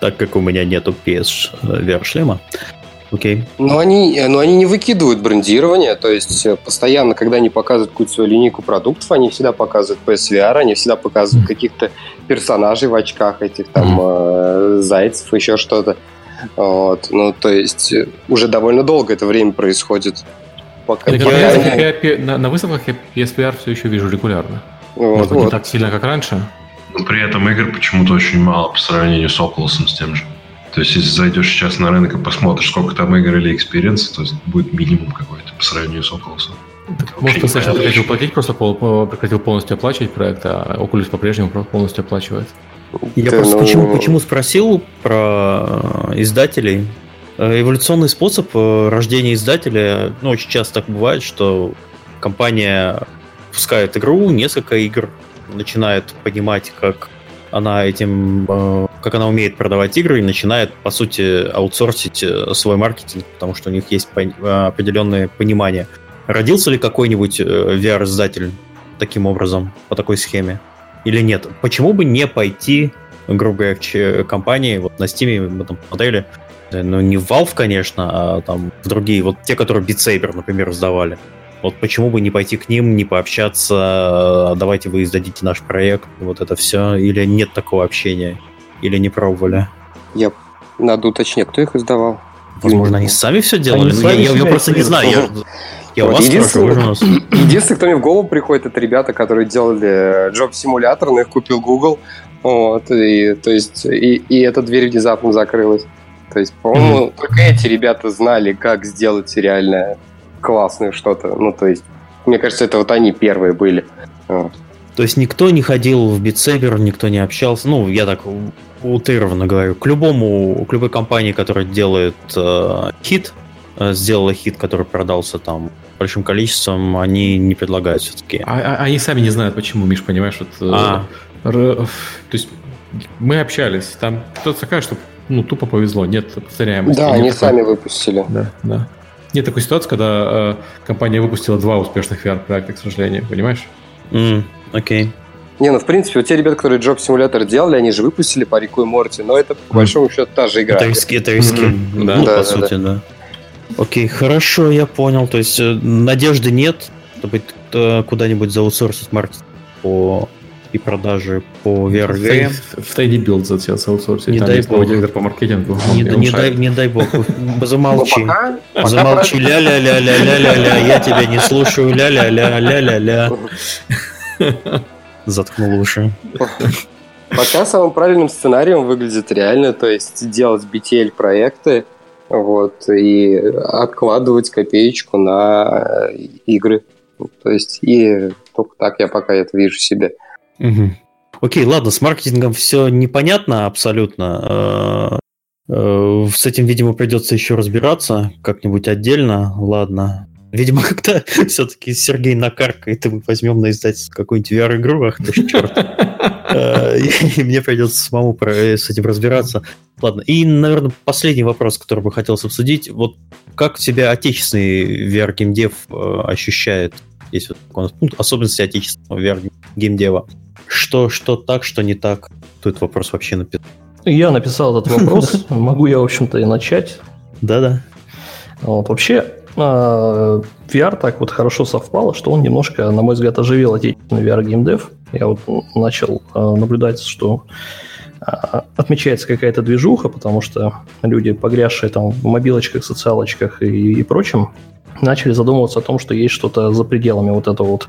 Так как у меня нету PS VR-шлема. Окей. Но они, но они не выкидывают брендирование, то есть э, постоянно, когда они показывают какую-то свою линейку продуктов, они всегда показывают PSVR, они всегда показывают mm-hmm. каких-то персонажей в очках, этих там mm-hmm. э, зайцев, еще что-то. Вот. Ну, то есть э, уже довольно долго это время происходит. Пока я, я, на, на выставках я PSVR все еще вижу регулярно. Вот, Может быть, вот. не так сильно, как раньше? Но при этом игр почему-то очень мало по сравнению с Oculus с тем же. То есть, если зайдешь сейчас на рынок и посмотришь, сколько там игр или experience, то будет минимум какой-то по сравнению с Oculus. Может, PlayStation прекратил платить, просто пол, прекратил полностью оплачивать проект, а Oculus по-прежнему полностью оплачивает. Я просто ну... почему, почему спросил про издателей. Э, эволюционный способ э, рождения издателя, ну, очень часто так бывает, что компания запускает игру, несколько игр, начинает понимать, как она этим, э, как она умеет продавать игры и начинает, по сути, аутсорсить э, свой маркетинг, потому что у них есть определенное понимание. Родился ли какой-нибудь э, VR-издатель таким образом, по такой схеме? Или нет? Почему бы не пойти, грубо говоря, компании, вот на Steam мы там модели, ну не в Valve, конечно, а там в другие, вот те, которые Beat Saber, например, сдавали. Вот почему бы не пойти к ним, не пообщаться, давайте вы издадите наш проект, вот это все, или нет такого общения, или не пробовали? Я надо уточнить, кто их издавал. Возможно, они сами все делали, они но я, я, я просто не знаю. Я, я вот. вас единственное, спрашиваю, единственное, кто мне в голову приходит, это ребята, которые делали джоб-симулятор, но их купил Google. Вот, и, то есть, и, и эта дверь внезапно закрылась. То есть, по-моему, mm-hmm. только эти ребята знали, как сделать реальное классное что-то. Ну, то есть, мне кажется, это вот они первые были. Вот. То есть никто не ходил в битсейбер, никто не общался. Ну, я так утрированно говорю. К любому, к любой компании, которая делает э, хит, э, сделала хит, который продался там большим количеством, они не предлагают все-таки. А, а, они сами не знают, почему, Миш, понимаешь? Вот, э, а. р, то есть мы общались, там кто-то скажет, что ну, тупо повезло, нет повторяемости. Да, они сами выпустили. Да, да. Нет такой ситуации, когда э, компания выпустила два успешных VR-проекта, к сожалению, понимаешь? Mm, окей. Okay. Не, ну в принципе, вот те ребята, которые Job Simulator делали, они же выпустили по Рику и Морти, но это по большому счету та же игра. Это риски, это риски. Mm-hmm. Да, ну, да, по да, сути, да. да. Окей, хорошо, я понял. То есть э, надежды нет, чтобы куда-нибудь заутсорсить маркетинг по и продажи по VRG. В, Tidy Build затеял аутсорсить. Не дай бог. директор по маркетингу. Не, не, дай, не дай бог. Замолчи. Замолчи. Ля-ля-ля-ля-ля-ля-ля. Я тебя не слушаю. Ля-ля-ля-ля-ля-ля. Заткнул уши. Пока самым правильным сценарием выглядит реально, то есть делать BTL проекты, вот, и откладывать копеечку на игры. То есть, и только так я пока это вижу себе. Угу. Окей, ладно, с маркетингом все непонятно абсолютно. Э, э, с этим, видимо, придется еще разбираться как-нибудь отдельно. Ладно. Видимо, когда все-таки Сергей накаркает, и мы возьмем на издательство какую-нибудь VR-игру, ах ты черт. Э, и мне придется самому с этим разбираться. Ладно, и, наверное, последний вопрос, который бы хотелось обсудить. Вот как себя отечественный VR-геймдев ощущает? Есть вот особенности отечественного VR-геймдева. Что, что так, что не так? Тут вопрос вообще написан. Я написал этот вопрос. Могу я, в общем-то, и начать. Да-да. Вот, вообще, а, VR так вот хорошо совпало, что он немножко, на мой взгляд, оживил отечественный VR геймдев. Я вот начал а, наблюдать, что а, отмечается какая-то движуха, потому что люди, погрязшие там в мобилочках, социалочках и, и прочем, начали задумываться о том, что есть что-то за пределами вот этого вот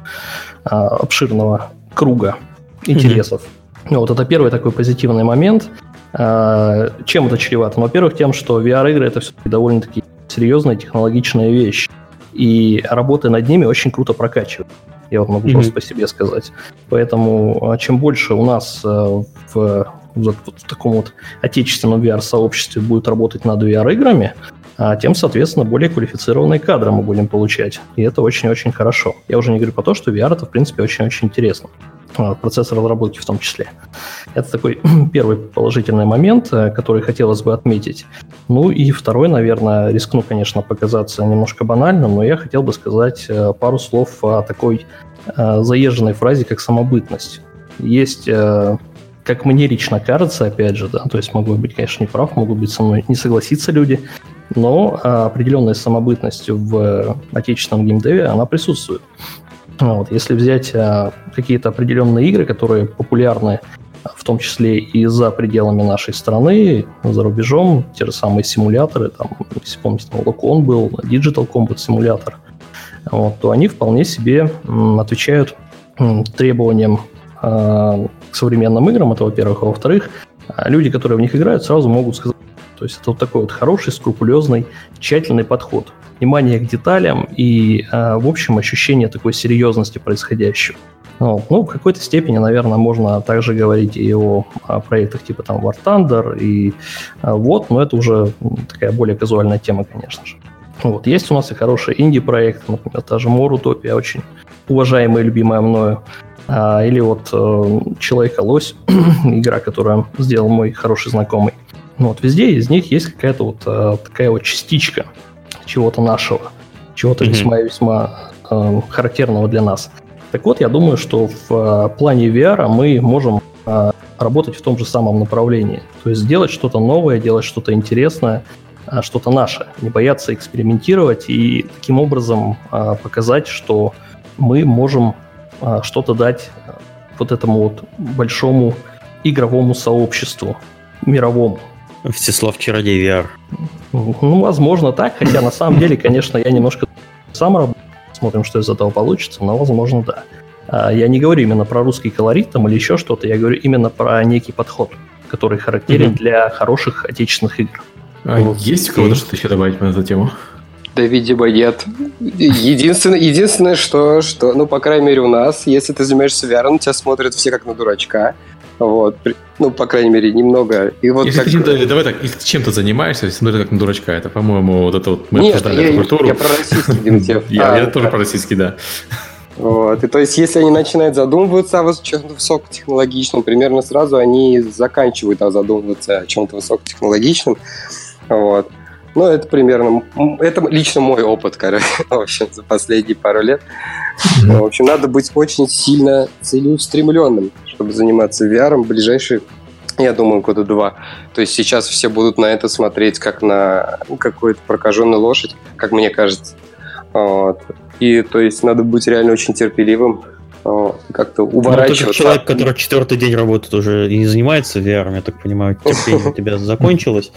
а, обширного круга интересов. Mm-hmm. Вот это первый такой позитивный момент. А, чем это чревато? Ну, во-первых, тем, что VR-игры это все-таки довольно-таки серьезная технологичная вещь. И работа над ними очень круто прокачивает. Я вот могу mm-hmm. просто по себе сказать. Поэтому а, чем больше у нас а, в, в, в таком вот отечественном VR-сообществе будет работать над VR-играми, а тем, соответственно, более квалифицированные кадры мы будем получать. И это очень-очень хорошо. Я уже не говорю про то, что VR это, в принципе, очень-очень интересно. А, процесс разработки в том числе. Это такой первый положительный момент, э, который хотелось бы отметить. Ну и второй, наверное, рискну, конечно, показаться немножко банальным, но я хотел бы сказать э, пару слов о такой э, заезженной фразе, как самобытность. Есть как мне лично кажется, опять же, да, то есть могу быть, конечно, не прав, могут быть со мной не согласиться люди, но определенная самобытность в отечественном геймдеве, она присутствует. Вот, если взять а, какие-то определенные игры, которые популярны в том числе и за пределами нашей страны, за рубежом, те же самые симуляторы, там, если помните, там Locon был, Digital Combat Simulator, вот, то они вполне себе отвечают требованиям э, к современным играм, это во-первых, а во-вторых, люди, которые в них играют, сразу могут сказать, то есть это вот такой вот хороший, скрупулезный, тщательный подход внимание к деталям и, э, в общем, ощущение такой серьезности происходящего. Ну, ну, в какой-то степени, наверное, можно также говорить и о, о проектах типа там War Thunder и а, вот, но это уже такая более казуальная тема, конечно же. Вот, есть у нас и хорошие инди-проекты, например, та же Мор Утопия, очень уважаемая и любимая мною. А, или вот э, Человек-лось, игра, которую сделал мой хороший знакомый. Ну, вот везде из них есть какая-то вот э, такая вот частичка чего-то нашего, чего-то весьма-весьма э, характерного для нас. Так вот, я думаю, что в э, плане VR мы можем э, работать в том же самом направлении. То есть делать что-то новое, делать что-то интересное, э, что-то наше. Не бояться экспериментировать и таким образом э, показать, что мы можем э, что-то дать э, вот этому вот большому игровому сообществу, мировому. Всеслав Чародей VR. Ну, возможно так, хотя на самом деле, конечно, я немножко сам работаю, смотрим, что из этого получится, но, возможно, да. А, я не говорю именно про русский колорит там или еще что-то, я говорю именно про некий подход, который характерен mm-hmm. для хороших отечественных игр. А вот. есть у кого-то что-то еще добавить на эту тему? Да, видимо, нет. Единственное, единственное что, что, ну, по крайней мере, у нас, если ты занимаешься VR, тебя смотрят все как на дурачка. Вот. Ну, по крайней мере, немного. И вот если так... ты, давай так, если чем ты занимаешься, если смотри как на дурачка, это, по-моему, вот это вот мы Нет, обсуждали я, эту культуру. Я про российский геймдев. Я, я тоже про российский, да. Вот. И то есть, если они начинают задумываться о чем-то высокотехнологичном, примерно сразу они заканчивают а задумываться о чем-то высокотехнологичном. Вот. Ну, это примерно... Это лично мой опыт, короче, в общем, за последние пару лет. В общем, надо быть очень сильно целеустремленным, чтобы заниматься VR в ближайшие, я думаю, года два. То есть сейчас все будут на это смотреть как на какую-то прокаженную лошадь, как мне кажется. Вот. И то есть надо быть реально очень терпеливым, как-то уворачиваться. Ну, человек, который четвертый день работает уже и не занимается VR, я так понимаю, терпение у тебя закончилось.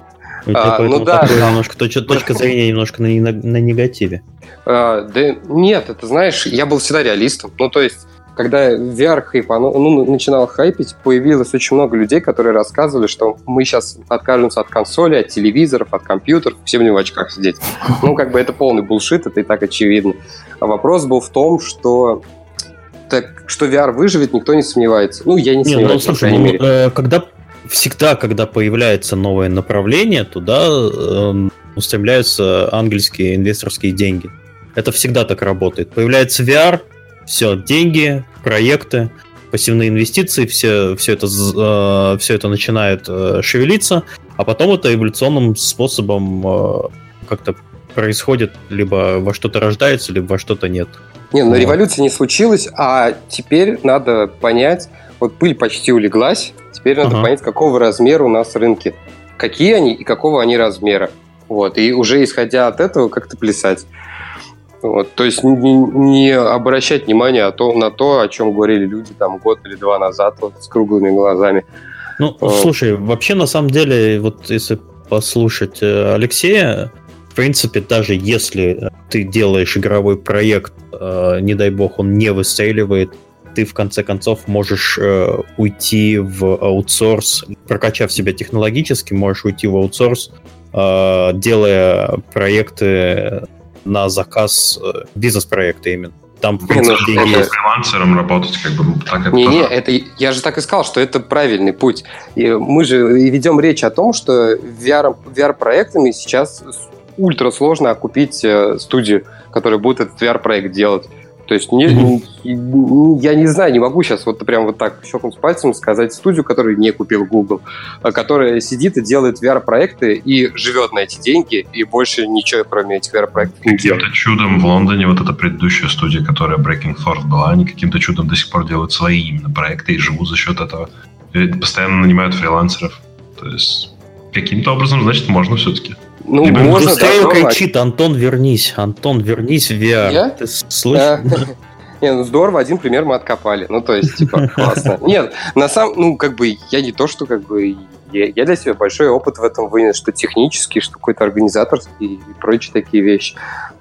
А, ну да, да. Немножко, точка, точка зрения немножко на, на, на негативе. А, да нет, это знаешь, я был всегда реалистом. Ну, то есть, когда VR хайп, ну, начинал хайпить, появилось очень много людей, которые рассказывали, что мы сейчас откажемся от консоли, от телевизоров, от компьютеров, все в в очках сидеть. Ну, как бы это полный булшит, это и так очевидно. А вопрос был в том, что так, что VR выживет, никто не сомневается. Ну, я не, ну, сомневаюсь, ну, слушай, по крайней мере. Э, когда всегда, когда появляется новое направление, туда э, устремляются ангельские инвесторские деньги. Это всегда так работает. Появляется VR, все, деньги, проекты, пассивные инвестиции, все, все, это, э, все это начинает э, шевелиться, а потом это эволюционным способом э, как-то происходит, либо во что-то рождается, либо во что-то нет. Не, но ну, революция не случилась, а теперь надо понять, вот пыль почти улеглась, теперь надо Ага. понять, какого размера у нас рынки, какие они и какого они размера. Вот, и уже исходя от этого как-то плясать. Вот, то есть не, не обращать внимание о том- на то, о чем говорили люди там год или два назад вот, с круглыми глазами. Ну, Э. слушай, вообще на самом деле, вот если послушать э, Алексея, в принципе, даже если ты делаешь игровой проект, э, не дай бог, он не выстреливает, ты в конце концов можешь э, уйти в аутсорс, прокачав себя технологически, можешь уйти в аутсорс, э, делая проекты на заказ, э, бизнес-проекты именно. Там, в принципе, ну, деньги это- есть. фрилансером работать, как бы так это Не-не, тоже- это я же так и сказал, что это правильный путь. И мы же ведем речь о том, что VR, VR-проектами сейчас ультра сложно окупить э, студию, которая будет этот VR-проект делать. То есть не- не- я не знаю, не могу сейчас вот прям вот так щелкнуть пальцем сказать студию, которую не купил Google, а которая сидит и делает VR-проекты и живет на эти деньги, и больше ничего, кроме этих VR-проектов, не делает. Каким-то чудом в Лондоне вот эта предыдущая студия, которая Breaking Force была, они каким-то чудом до сих пор делают свои именно проекты и живут за счет этого. И постоянно нанимают фрилансеров. То есть каким-то образом, значит, можно все-таки. Ну, Либо можно, да, Быстрее но- кричит, Антон, вернись. Антон, вернись в VR. Я? Ты слышишь? Да. Не, ну здорово, один пример мы откопали. Ну, то есть, типа, классно. Нет, на самом, ну, как бы, я не то, что, как бы, я, я для себя большой опыт в этом вынес, что технический, что какой-то организаторский и прочие такие вещи.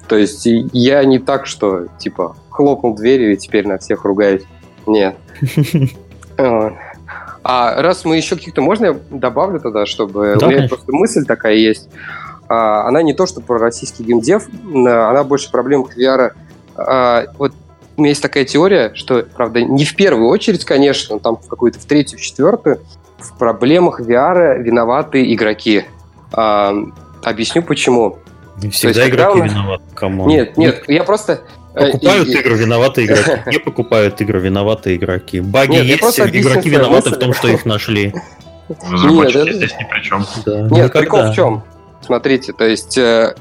То есть, я не так, что, типа, хлопнул дверью и теперь на всех ругаюсь. Нет. Вот. А раз мы еще каких-то... Можно я добавлю тогда, чтобы... Да, У меня конечно. просто мысль такая есть. А, Она не то, что про российский gamedev, а, она больше проблем VR. А, Вот у меня есть такая теория, что, правда, не в первую очередь, конечно, но там в какую-то в третью, в четвертую, в проблемах VR виноваты игроки. Объясню почему. Не всегда есть, игроки нас- виноваты. Come on. Нет, нет, я просто... э, Покупают и- игры, виноваты игроки. Не покупают игры, виноваты игроки. Баги Нет, есть, игроки виноваты в мысль. том, что их нашли. Разработчики это- здесь ни при чем. Да. Нет, Никогда. прикол в чем? Смотрите, то есть э,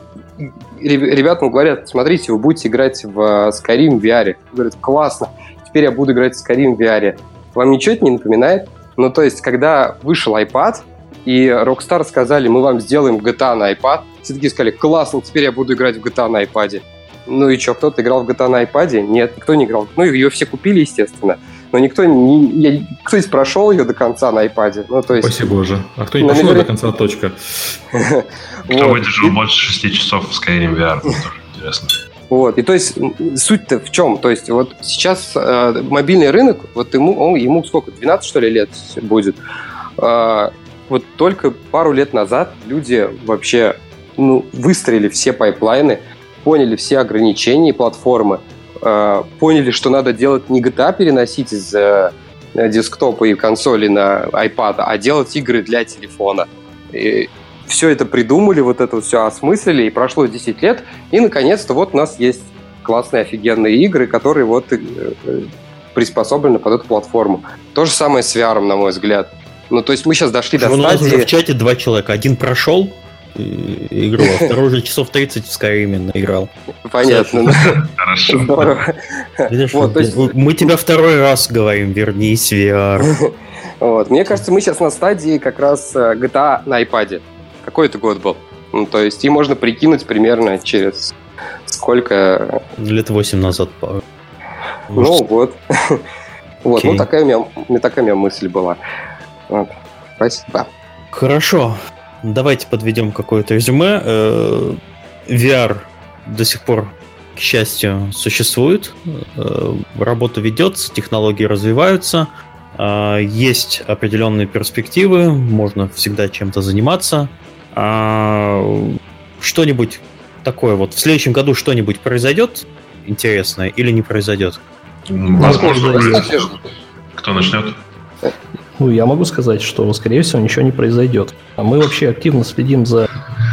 ре- ребятам говорят, смотрите, вы будете играть в э, Skyrim в VR. Говорят, классно, теперь я буду играть в Skyrim в VR. Вам ничего это не напоминает? Ну, то есть, когда вышел iPad, и Rockstar сказали, мы вам сделаем GTA на iPad, все таки сказали, классно, теперь я буду играть в GTA на iPad. Ну и что, кто-то играл в GTA на iPad? Нет, никто не играл. Ну, ее все купили, естественно. Но никто не... я- кто из прошел ее до конца на iPad? Ну, то есть... Спасибо боже. А кто не Ну, пошел наверное- до конца, точка. Кто выдержал больше 6 часов в Skyrim VR? Тоже интересно. Вот, и то есть суть-то в чем? То есть вот сейчас э, мобильный рынок, вот ему, он, ему сколько, 12 что ли лет будет? А, вот только пару лет назад люди вообще ну, выстроили все пайплайны, поняли все ограничения платформы, э, поняли, что надо делать не GTA переносить из э, десктопа и консоли на iPad, а делать игры для телефона. И все это придумали, вот это все осмыслили, и прошло 10 лет, и, наконец-то, вот у нас есть классные, офигенные игры, которые вот э, э, приспособлены под эту платформу. То же самое с VR, на мой взгляд. Ну, то есть мы сейчас дошли до У нас уже в чате два человека. Один прошел э, игру, а второй уже часов 30 в Skyrim наиграл. Понятно. ну, Хорошо. Здорово. Видишь, Вот, то есть- Мы тебя второй раз говорим, вернись VR. Вот. Мне кажется, мы сейчас на стадии как раз э, GTA на iPad. Какой это год был? Ну, то есть, и можно прикинуть примерно через сколько... Лет 8 назад. по- Ну, вот. Вот, ну, такая у меня, у меня такая у меня мысль была. Вот. Спасибо. Хорошо. Давайте подведем какое-то резюме. Э, VR до сих пор, к счастью, существует. Э, Работа ведется, технологии развиваются. А, Есть определенные перспективы, можно всегда чем-то заниматься. А, Что-нибудь такое вот. В следующем году что-нибудь произойдет интересное или не произойдет? Возможно, Кстати, кто начнет? Ну, я могу сказать, что, скорее всего, ничего не произойдет. А мы вообще активно следим за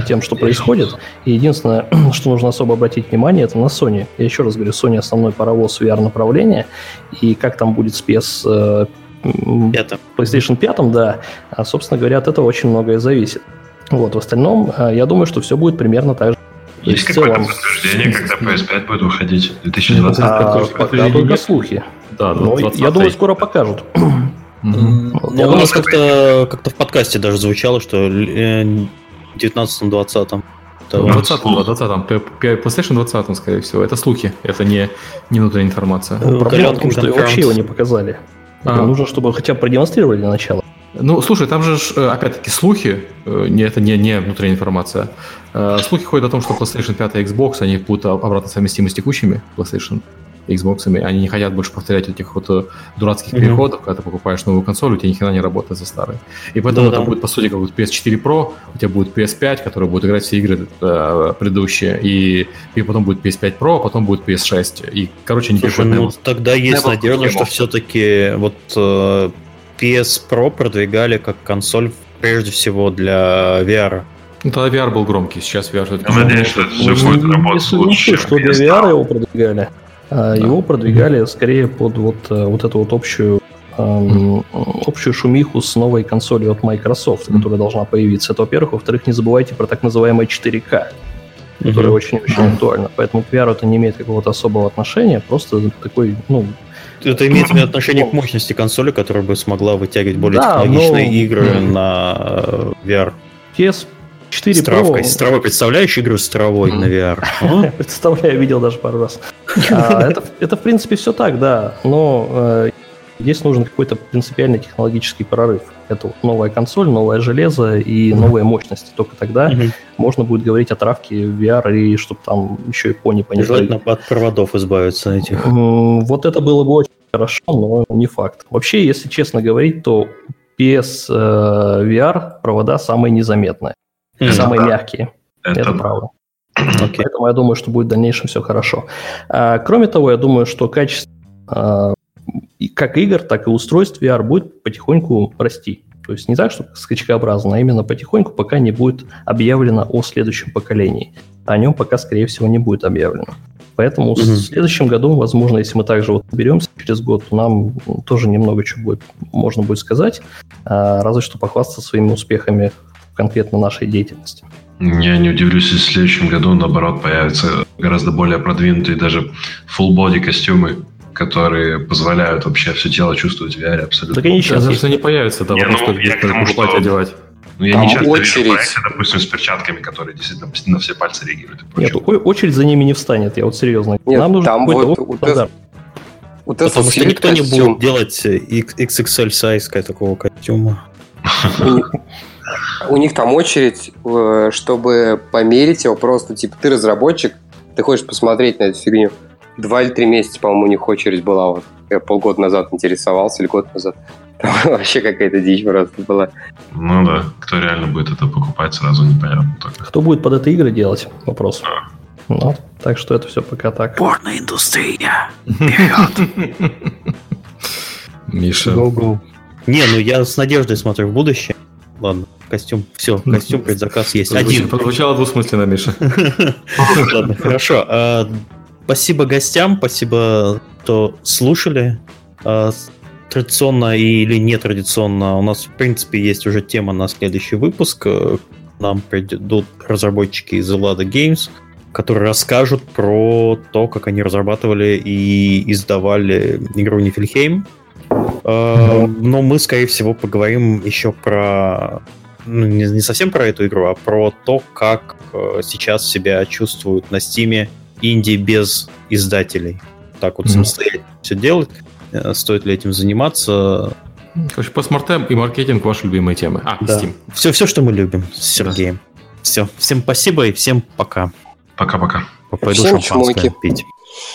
тем, что происходит. И единственное, что нужно особо обратить внимание, это на Sony. Я еще раз говорю, Sony основной паровоз VR-направления. И как там будет э, м, Это. PlayStation 5, да, а, собственно говоря, от этого очень многое зависит. Вот, в остальном, а, я думаю, что все будет примерно так же. Есть какое-то целом- подтверждение, когда PS5 будет выходить? Нет, 2020? это- А, пока только слухи. Да, Но 20 я думаю, скоро покажут. Ну, Я у нас как-то как в подкасте даже звучало, что э, в 19-20. В 20-м, да, 20-м. П- П- PlayStation 20 скорее всего. Это слухи, это не, не внутренняя информация. Ну, Проблема в том, что вообще его не показали. А. Нужно, чтобы хотя бы продемонстрировали для начала. Ну, слушай, там же, э, опять-таки, слухи, э, не, это не, не внутренняя информация. Э, Слухи ходят о том, что PlayStation 5 и Xbox, они будут об- обратно совместимы с текущими PlayStation Xbox. Они не хотят больше повторять этих вот э, дурацких Мгм. переходов, когда ты покупаешь новую консоль, у тебя ни хрена не работает за старой. И поэтому Да-да. это будет, по сути, как вот PS4 Pro, у тебя будет PS5, который будет играть все игры э, предыдущие, и, и потом будет PS5 Pro, а потом будет PS6. И, короче, они Слушай, ну тогда есть Never надежда, что все-таки вот э, PS Pro продвигали как консоль прежде всего для VR. Ну, тогда VR был громкий, сейчас VR. Я надеюсь, что это все будет Не работать лучше, чем что для VR его продвигали. А Его продвигали скорее под вот, э, вот эту вот общую эм, общую шумиху с новой консолью от Microsoft, которая должна появиться. Это, во-первых. Во-вторых, не забывайте про так называемое 4К, которое очень-очень актуально. Поэтому к VR это не имеет какого-то особого отношения, просто такой, ну, Это имеет отношение к мощности консоли, которая бы смогла вытягивать более Да, технологичные но- игры Мгм. на э, VR. PS4 С травкой. Pro... С травой. Представляешь игру с травой на VR? А? Представляю, видел даже пару раз. А, это, в принципе, все так, да. Но э, здесь нужен какой-то принципиальный технологический прорыв. Это новая консоль, новое железо и новые мощности. Только тогда можно будет говорить о травке VR и чтобы там еще и пони по ней Желательно от проводов избавиться этих. Вот это было бы очень хорошо, но не факт. Вообще, если честно говорить, то PS э, VR провода самые незаметные, Мгм. самые да. мягкие. Это, Это правда. Окей. Поэтому я думаю, что будет в дальнейшем все хорошо. А, кроме того, я думаю, что качество а, и как игр, так и устройств VR будет потихоньку расти. То есть не так, что скачкообразно, а именно потихоньку, пока не будет объявлено о следующем поколении. О нем пока, скорее всего, не будет объявлено. Поэтому Мгм. в следующем году, возможно, если мы также вот беремся через год, то нам тоже немного чего будет, можно будет сказать, а, разве что похвастаться своими успехами конкретно нашей деятельности. Я не удивлюсь, если в следующем году, наоборот, появятся гораздо более продвинутые даже full body костюмы, которые позволяют вообще все тело чувствовать в VR абсолютно. Так они сейчас есть. это не появится, да, Не, вопрос ну, только я тому, покупать что- одевать. Ну, я Там не часто очередь. вижу проекты, допустим, с перчатками, которые действительно на все пальцы реагируют. и Нет, очередь за ними не встанет, я вот серьезно. Нет, Нам нужен какой-то вот вот стандарт. Вот это Потому что никто не костюм. будет делать э, X- XXL сайз такого костюма. У них- там очередь, чтобы померить его просто, типа, ты разработчик, ты хочешь посмотреть на эту фигню. Два или три месяца, по-моему, у них очередь была. Вот. Я полгода назад интересовался, или год назад. Там вообще какая-то дичь просто была. Ну да, кто реально будет это покупать, сразу непонятно только. Кто будет под это игры делать? Вопрос. Ну, так что это все пока так. Миша. Не, ну я с надеждой смотрю в будущее. Ладно, костюм. Все, костюм предзаказ есть. Один. Прозвучало двусмысленно, Миша. Ладно, хорошо. А, Спасибо гостям, спасибо, что слушали. А, Традиционно или нетрадиционно у нас, в принципе, есть уже тема на следующий выпуск. Э, Нам придут разработчики из Elada Games, которые расскажут про то, как они разрабатывали и издавали игру Нифельхейм. Э, Но мы, скорее всего, поговорим еще про ну, не, не совсем про эту игру, а про то, как э, сейчас себя чувствуют на Стиме инди без издателей. Так вот Мгм. самостоятельно все делать. Э, Стоит ли этим заниматься? Короче, постмортем и маркетинг ваши любимые темы. А, Да. Steam. Все, все, что мы любим с Сергеем. Все. Всем спасибо и всем пока. Пока-пока. Пойду Всем шампанское чмойки. пить.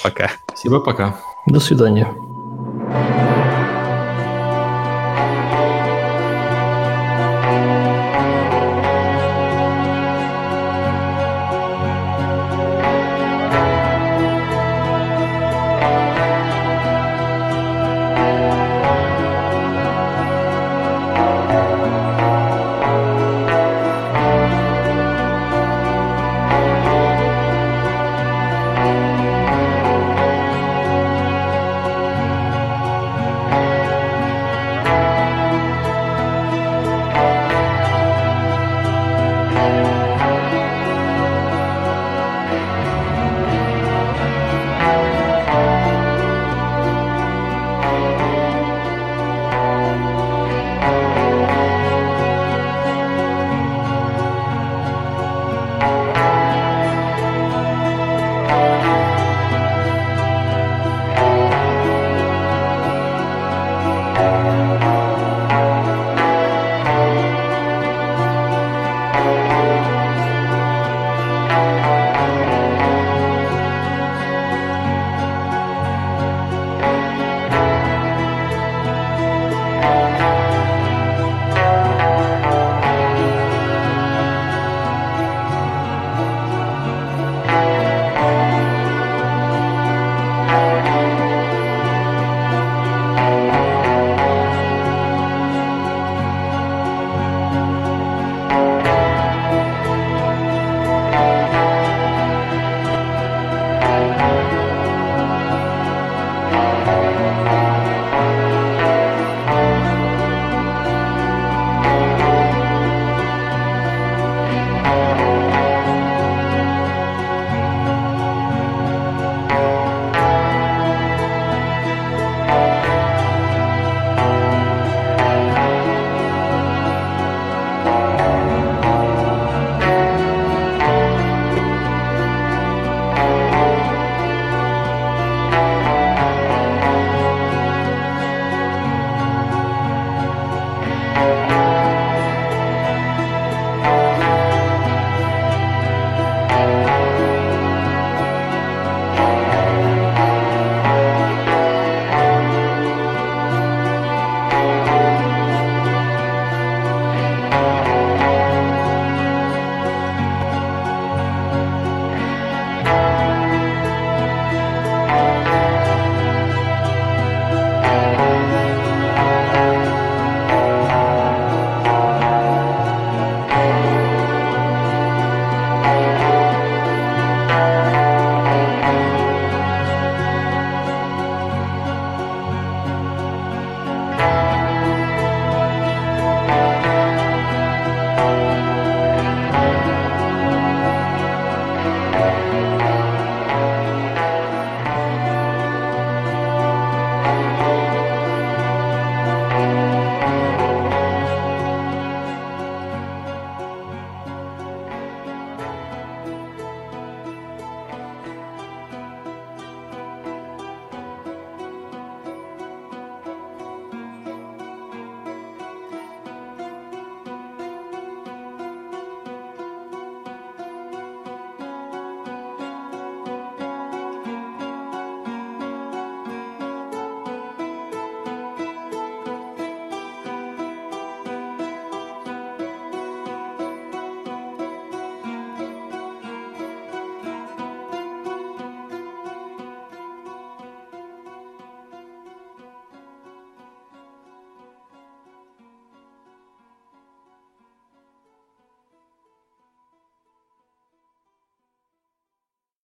Пока. Спасибо, пока. До свидания.